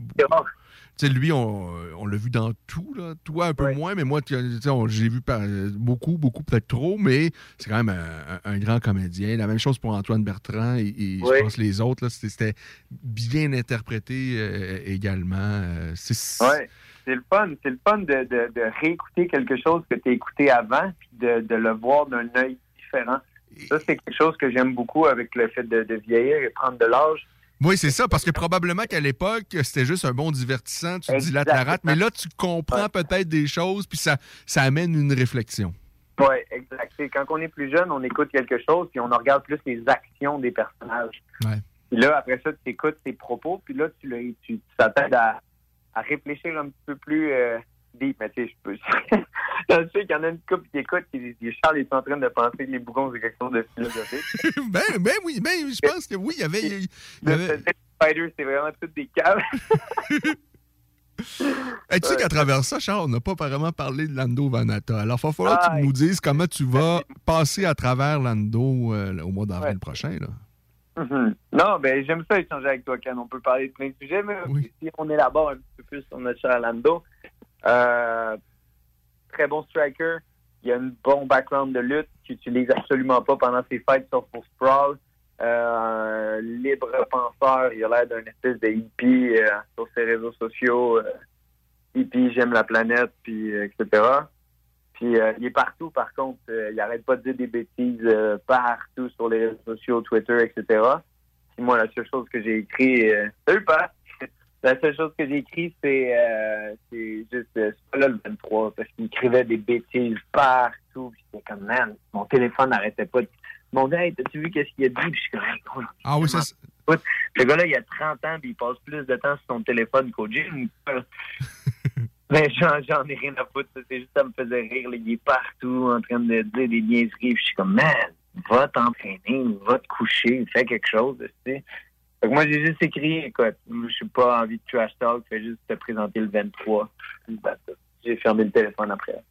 Sais, lui, on, on l'a vu dans tout, là. Toi, un peu moins, mais moi, j'ai vu par- beaucoup, beaucoup, peut-être trop, mais c'est quand même un, grand comédien. La même chose pour Antoine Bertrand et, je pense les autres, là, c'était- bien interprété euh, également. Euh, c'est- Ouais, le fun. C'est le fun de, de, de réécouter quelque chose que tu as écouté avant, puis de, de le voir d'un œil différent. Ça, c'est quelque chose que j'aime beaucoup avec le fait de, de vieillir et prendre de l'âge. Oui, c'est ça, parce que probablement qu'à l'époque, c'était juste un bon divertissant, tu te dilates la rate, mais là, tu comprends peut-être des choses, puis ça, ça amène une réflexion. Oui, exact. Quand on est plus jeune, on écoute quelque chose, puis on regarde plus les actions des personnages. Ouais. Puis là, après ça, tu écoutes tes propos, puis là, tu, tu, tu t'attends à, à réfléchir un petit peu plus euh, deep. Mais tu sais, je peux. je sais qu'il y en a une couple qui écoute, qui dit Charles est en train de penser que les bougons, c'est quelque chose de philosophique. ben, ben oui, ben, je pense que oui, il y avait. il y avait- Le Spider, c'est vraiment toutes des caves. Hey, tu sais qu'à travers ça, Charles, on n'a pas vraiment parlé de Lando Vanata. Alors, il va falloir que Ah, tu nous dises comment tu vas passer à travers Lando euh, au mois d'avril prochain. Là. Mhm. Non, ben j'aime ça échanger avec toi, Ken. On peut parler de plein de sujets, mais si on élabore un petit peu plus sur notre cher Lando, euh, très bon striker. Il a un bon background de lutte qu'il n'utilise absolument pas pendant ses fights sauf pour Sprawl. Euh, libre penseur, il a l'air d'un espèce de hippie euh, sur ses réseaux sociaux. euh, hippie, j'aime la planète, puis etc. Puis il est partout, par contre. Il arrête pas de dire des bêtises partout sur les réseaux sociaux, Twitter, etc. Puis moi, la seule chose que j'ai écrit... Salut, pas! La seule chose que j'ai écrit, c'est euh, juste... euh, c'est pas là le 23, parce qu'il écrivait des bêtises partout. Puis j'étais comme, man, mon téléphone n'arrêtait pas de... Mon gars, hey, t'as-tu vu qu'est-ce qu'il a dit? Puis je suis comme, gros, Ah oui, ça, Le gars-là, il a 30 ans, puis il passe plus de temps sur son téléphone qu'au gym. Ben, j'en, ai rien à foutre. C'est juste, ça me faisait rire. Il est partout en train de dire des niaiseries. Puis je suis comme, man, va t'entraîner, va te coucher, fais quelque chose. Tu sais. Fait que moi, j'ai juste écrit, écoute, je suis pas envie de trash talk, fais juste te présenter le 23. Puis that's it. J'ai fermé le téléphone après.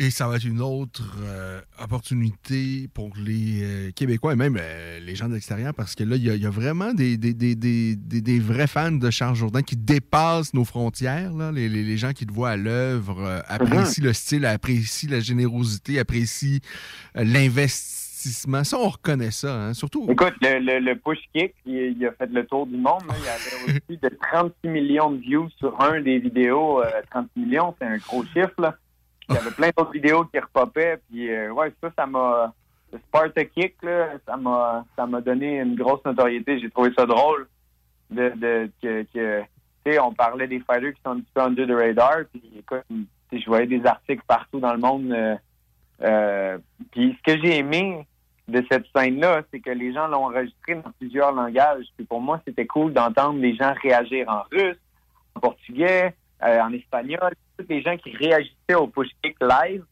Et ça va être une autre euh, opportunité pour les euh, Québécois et même euh, les gens de l'extérieur parce que là, il y, a- il y a vraiment des, des, des, des, vrais fans de Charles Jourdain qui dépassent nos frontières. Là. Les, les- les gens qui te voient à l'œuvre euh, apprécient le style, apprécient la générosité, apprécient euh, Ça, on reconnaît ça. hein. Surtout. Écoute, le, le, le push kick, il, il a fait le tour du monde. là. Il y avait aussi de 36 millions de views sur un des vidéos. Euh, 36 millions, c'est un gros chiffre. Là. Il y avait plein d'autres vidéos qui repopaient. Puis, euh, ouais, ça, ça m'a. Le Sparta Kick, là, ça m'a ça m'a donné une grosse notoriété. J'ai trouvé ça drôle. De, de, que, que, tu sais, on parlait des fighters qui sont un petit peu under the radar. Puis, écoute, je voyais des articles partout dans le monde. euh, euh, puis, ce que j'ai aimé de cette scène-là, c'est que les gens l'ont enregistré dans plusieurs langages. Puis, pour moi, c'était cool d'entendre les gens réagir en russe, en portugais, euh, en espagnol, tous les gens qui réagissaient au push kick live,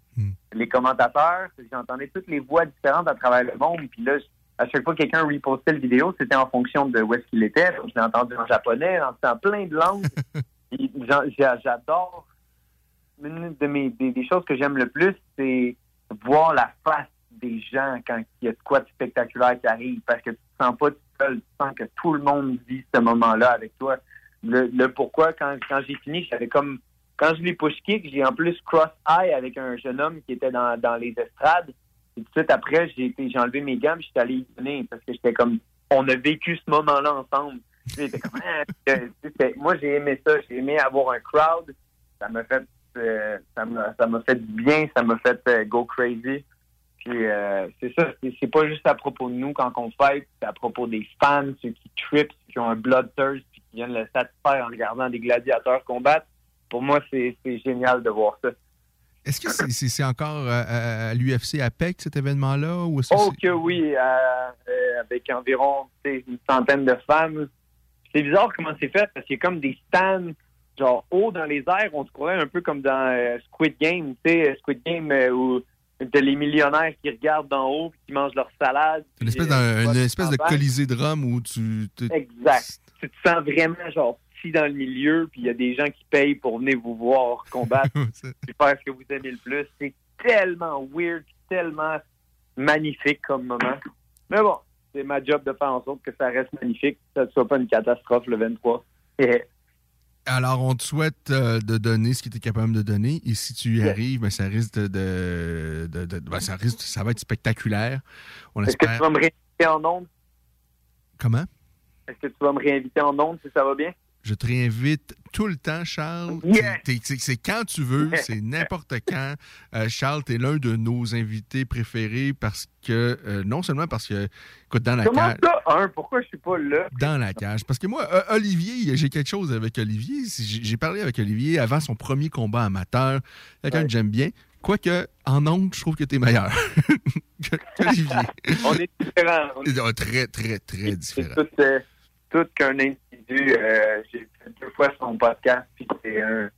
les commentateurs, j'entendais toutes les voix différentes à travers le monde. Puis là, à chaque fois que quelqu'un repostait le vidéo, c'était en fonction de où est-ce qu'il était. Donc, je l'ai entendu en japonais, en, plein de langues. J'adore. Une de mes, des, des choses que j'aime le plus, c'est voir la face des gens quand il y a de quoi de spectaculaire qui arrive. Parce que tu te sens pas tout seul, tu sens que tout le monde vit ce moment-là avec toi. Le, pourquoi, quand, quand j'ai fini, j'avais comme quand je l'ai push kick, j'ai en plus cross eye avec un jeune homme qui était dans, dans les estrades. Et tout de suite après, j'ai enlevé mes gants, puis j'étais allé y donner parce que j'étais comme, on a vécu ce moment-là ensemble. Ah, moi j'ai aimé ça, j'ai aimé avoir un crowd. Ça m'a fait, euh, ça m'a, fait bien, ça m'a fait euh, go crazy. Puis euh, c'est ça, c'est, pas juste à propos de nous quand on fight, c'est à propos des fans, ceux qui trippent, ceux qui ont un bloodthirst, puis qui viennent le satisfaire en regardant des gladiateurs combattre. Pour moi, c'est, génial de voir ça. Est-ce que c'est encore euh, à, à l'UFC APEC, cet événement-là? Ou Oh que oui, euh, euh, avec environ une centaine de femmes. C'est bizarre comment c'est fait parce qu'il y a comme des stands genre haut dans les airs. On se croirait un peu comme dans euh, Squid Game, tu sais, Squid Game euh, où t'as les millionnaires qui regardent d'en haut et qui mangent leur salade. Une espèce, euh, une espèce de colisée de Rome où tu... te- Exact. Tu te sens vraiment genre petit dans le milieu, puis il y a des gens qui payent pour venir vous voir combattre, puis faire ce que vous aimez le plus. C'est tellement weird, tellement magnifique comme moment. Mais bon, c'est ma job de faire en sorte que ça reste magnifique, que ça ne soit pas une catastrophe le 23. Alors, on te souhaite euh, de donner ce que tu es capable de donner. Et si tu y Yes. arrives, ben, ça risque de. de- de- de- ben, ça, risque, ça va être spectaculaire. On Est-ce que tu vas me réinviter en ondes? Comment? Est-ce que tu vas me réinviter en ondes si ça va bien? Je te réinvite tout le temps, Charles. C'est quand tu veux, c'est n'importe quand. Euh, Charles, tu es l'un de nos invités préférés parce que, euh, non seulement parce que, écoute, dans la Comment cage. ça, un? Pourquoi je suis pas là? Dans la cage. Parce que moi, euh, Olivier, j'ai quelque chose avec Olivier. J'ai parlé avec Olivier avant son premier combat amateur. Quelqu'un que j'aime bien. Quoique, en ondes, je trouve que t'es meilleur que- qu'Olivier. On est différents. On est Ah, Très, très, très C'est différent. tout, tout qu'un euh, J'ai fait deux fois son podcast, puis c'est un.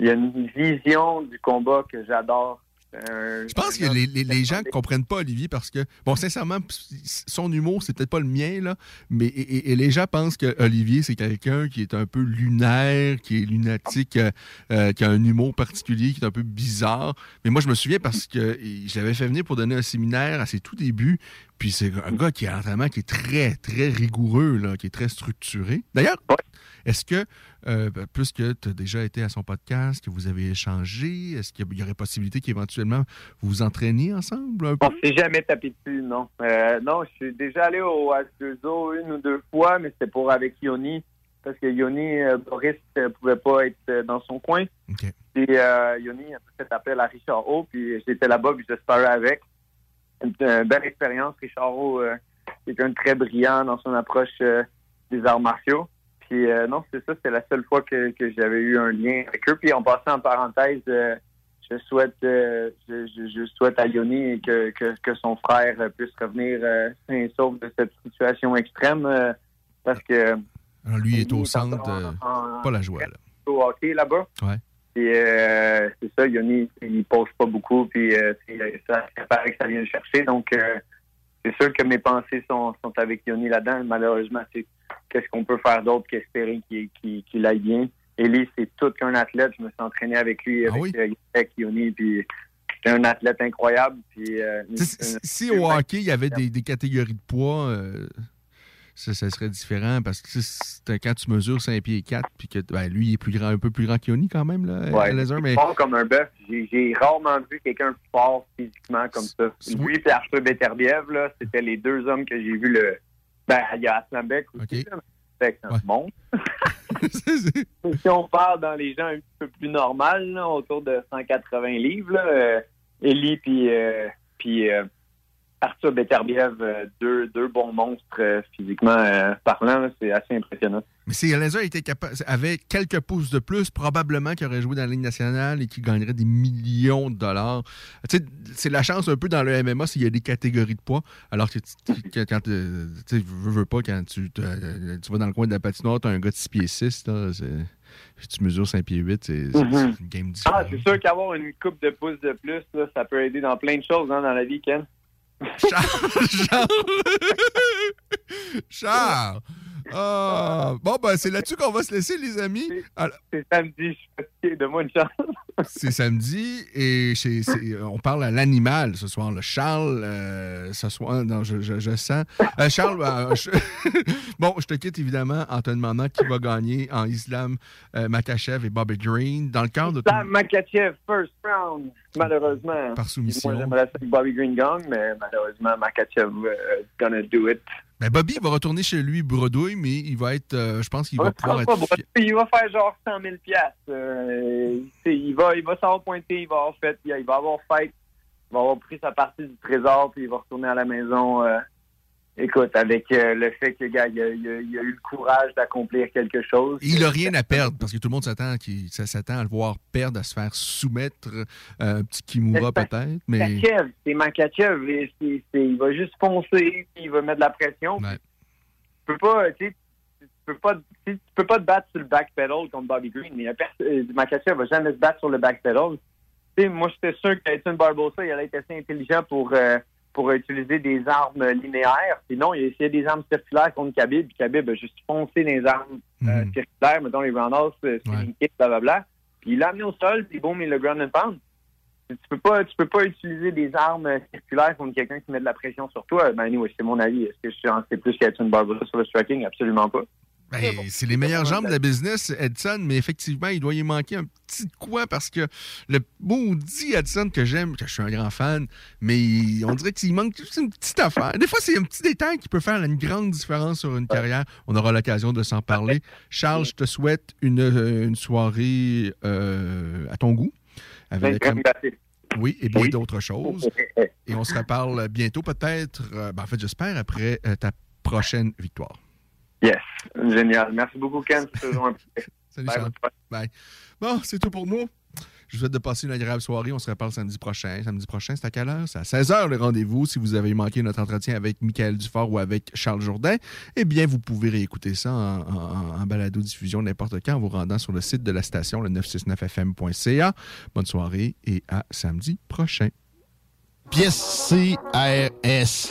Il y a une vision du combat que j'adore. Je pense que les, les- les gens ne comprennent pas Olivier parce que, bon, sincèrement, son humour, c'est peut-être pas le mien, là, mais et, les gens pensent que Olivier, c'est quelqu'un qui est un peu lunaire, qui est lunatique, euh, euh, qui a un humour particulier, qui est un peu bizarre. Mais moi, je me souviens parce que je l'avais fait venir pour donner un séminaire à ses tout débuts. Puis c'est un gars qui vraiment qui est très, très rigoureux, là, qui est très structuré. D'ailleurs, est-ce que, euh, puisque tu as déjà été à son podcast, que vous avez échangé, est-ce qu'il y aurait possibilité qu'éventuellement vous vous entraîniez ensemble un peu? On s'est jamais tapé dessus, non. Euh, non, je suis déjà allé au H2O une ou deux fois, mais c'était pour avec Yoni. parce que Yoni euh, Boris ne pouvait pas être euh, dans son coin. Et euh, Yoni a fait appel à Richard O, puis j'étais là-bas, puis j'espérais avec. Une, une belle expérience. Richard O, euh, quelqu'un de très brillant dans son approche euh, des arts martiaux. Puis euh, non, c'est ça, c'est la seule fois que, que j'avais eu un lien avec eux. Puis en passant en parenthèse, euh, je souhaite euh, je, souhaite à Yoni que, que, que son frère puisse revenir sain et sauf de cette situation extrême. parce que Alors, lui, est au en- centre, en- pas la joie, là. au hockey là-bas. Ouais. Puis euh, c'est ça, Yoni, il pose pas beaucoup, puis ça, paraît que ça vient le chercher. Donc c'est sûr que mes pensées sont, sont avec Yoni là-dedans. Malheureusement, c'est qu'est-ce qu'on peut faire d'autre qu'espérer qu'il aille bien. Eli, c'est tout qu'un athlète. Je me suis entraîné avec lui, avec, euh, avec Yoni, puis c'est un athlète incroyable. Puis, euh, Si, si au hockey, il y avait des, des catégories de poids, euh, ça, ça serait différent parce que quand tu mesures 5 pieds 4, puis que ben, lui, il est plus grand, un peu plus grand qu'Yoni quand même, là, Ouais, il mais fort comme un bœuf. J'ai rarement vu quelqu'un fort physiquement comme ça. Lui et Arthur Beterbiev, là, c'était les deux hommes que j'ai vus le. Ben, il y a Aslambeck aussi, là, mais c'est un monstre. si on parle dans les gens un petit peu plus normales, là, autour de 180 livres, là, euh, Eli puis euh, puis, euh, Arthur Beterbiev, euh, deux, deux bons monstres euh, physiquement euh, parlant, c'est assez impressionnant. Mais si Eliezer était capable, avait quelques pouces de plus, probablement qu'il aurait joué dans la Ligue nationale et qu'il gagnerait des millions de dollars. Tu sais, c'est la chance un peu dans le MMA s'il y a des catégories de poids. Alors que, quand tu veux, veux pas, quand tu, tu vas dans le coin de la patinoire, tu as un gars de 6 pieds 6, là, tu mesures 5 pieds 8, c'est c'est- Mhm. c'est une game différente. Ah, c'est sûr qu'avoir une coupe de pouces de plus, là, ça peut aider dans plein de choses hein, dans la vie, Ken. Charles! Ah, bon, ben, c'est là-dessus qu'on va se laisser, les amis. Alors- C'est samedi, je suis fatigué, de moi une chance. C'est samedi et on parle à l'animal ce soir. Le Charles, euh, ce soir, non, je, je- je sens. Euh, Charles, euh, je- bon, je te quitte évidemment en te demandant qui va gagner en Islam euh, Makachev et Bobby Green. Dans le cadre de ton- Sam Makachev, first round, malheureusement. Par soumission. Moi, j'aimerais ça que Bobby Green gagne, mais malheureusement, Makachev is gonna do it. Ben, Bobby va retourner chez lui bredouille, mais il va être, euh, je pense qu'il va pouvoir être. il va faire genre 100 000 piastres. Euh, il va, il va s'avoir pointé, il va avoir fait, il va avoir fait, il va avoir pris sa partie du trésor, puis il va retourner à la maison. euh, écoute, avec euh, le fait que, gars, il a, il a- il a eu le courage d'accomplir quelque chose. Il n'a rien à perdre parce que tout le monde s'attend qu'il- s'attend à le voir perdre, à se faire soumettre. euh, un petit Kimura peut-être, mais. C'est Makachev, il va juste foncer, il va mettre de la pression. Ouais. Tu peux pas, tu sais, tu peux pas, tu peux pas te battre sur le backpedal contre Bobby Green, mais euh, Makachev va jamais se battre sur le backpedal. Tu sais, moi, j'étais sûr qu'Etienne Barbosa, il allait être assez intelligent pour, euh, pour utiliser des armes linéaires. Sinon, il a essayé des armes circulaires contre Khabib, puis Khabib a juste foncé les armes euh, circulaires, mettons les roundhouse, euh, kick, blablabla. Puis il l'a amené au sol, puis boum, il le ground and pound. Tu peux pas, tu peux pas utiliser des armes euh, circulaires contre quelqu'un qui met de la pression sur toi. Ben, anyway, c'est mon avis. Est-ce que je suis en plus qu'Etienne Barbosa sur le striking? Absolument pas. Ben, c'est les meilleures jambes de la business, Edson, mais effectivement, il doit y manquer un petit quoi parce que le maudit Edson que j'aime, que je suis un grand fan, mais on dirait qu'il manque juste une petite affaire. Des fois, c'est un petit détail qui peut faire une grande différence sur une carrière. On aura l'occasion de s'en parler. Charles, je te souhaite une, euh, une soirée euh, à ton goût. Avec, Ben, merci. oui, et bien d'autres choses. Et on se reparle bientôt, peut-être, euh, ben, en fait, j'espère, après ta prochaine victoire. Yes. Génial. Merci beaucoup, Ken. C'est toujours un plaisir. Salut, Bye. Bon, c'est tout pour nous. Je vous souhaite de passer une agréable soirée. On se reparle samedi prochain. Samedi prochain, c'est à quelle heure? C'est à 16h le rendez-vous. Si vous avez manqué notre entretien avec Michael Dufort ou avec Charles Jourdain, eh bien, vous pouvez réécouter ça en, en- en balado-diffusion n'importe quand en vous rendant sur le site de la station, le 969fm.ca. Bonne soirée et à samedi prochain. Pièce CRS.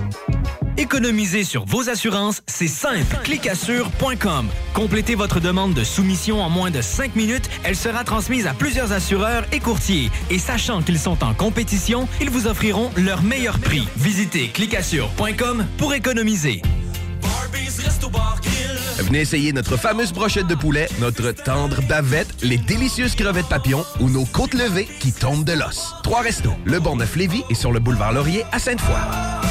Économiser sur vos assurances, c'est simple. Clicassure.com. Complétez votre demande de soumission en moins de 5 minutes. Elle sera transmise à plusieurs assureurs et courtiers. Et sachant qu'ils sont en compétition, ils vous offriront leur meilleur prix. Visitez clicassure.com pour économiser. Venez essayer notre fameuse brochette de poulet, notre tendre bavette, les délicieuses crevettes papillons ou nos côtes levées qui tombent de l'os. Trois restos, le Neuf Lévis et sur le boulevard Laurier à Sainte-Foy.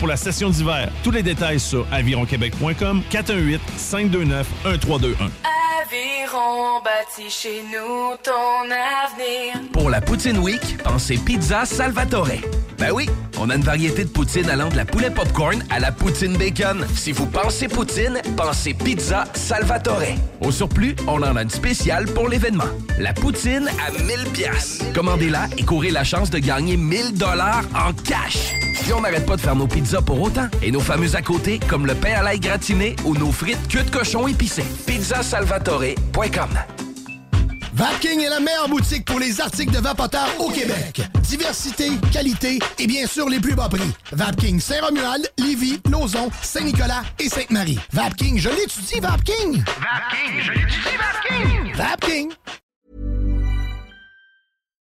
pour la session d'hiver. Tous les détails sur avironquebec.com 418 529 1321. Aviron bâti chez nous ton avenir. Pour la Poutine Week, pensez Pizza Salvatore. Ben oui, on a une variété de poutine allant de la poulet popcorn à la poutine bacon. Si vous pensez poutine, pensez Pizza Salvatore. Au surplus, on en a une spéciale pour l'événement. La poutine à 1000 pièces. Commandez-la et courez la chance de gagner 1000 dollars en cash. Puis on n'arrête pas de faire nos pizzas pour autant. Et nos fameux à côté, comme le pain à l'ail gratiné ou nos frites queue de cochon épicées. Pizzasalvatore.com Vapking est la meilleure boutique pour les articles de vapoteurs au Québec. Diversité, qualité et bien sûr les plus bas prix. Vapking Saint-Romuald, Lévis, Lauson, Saint-Nicolas et Sainte-Marie. Vapking, je l'étudie, Vapking! Vapking, je l'étudie, Vapking! Vapking!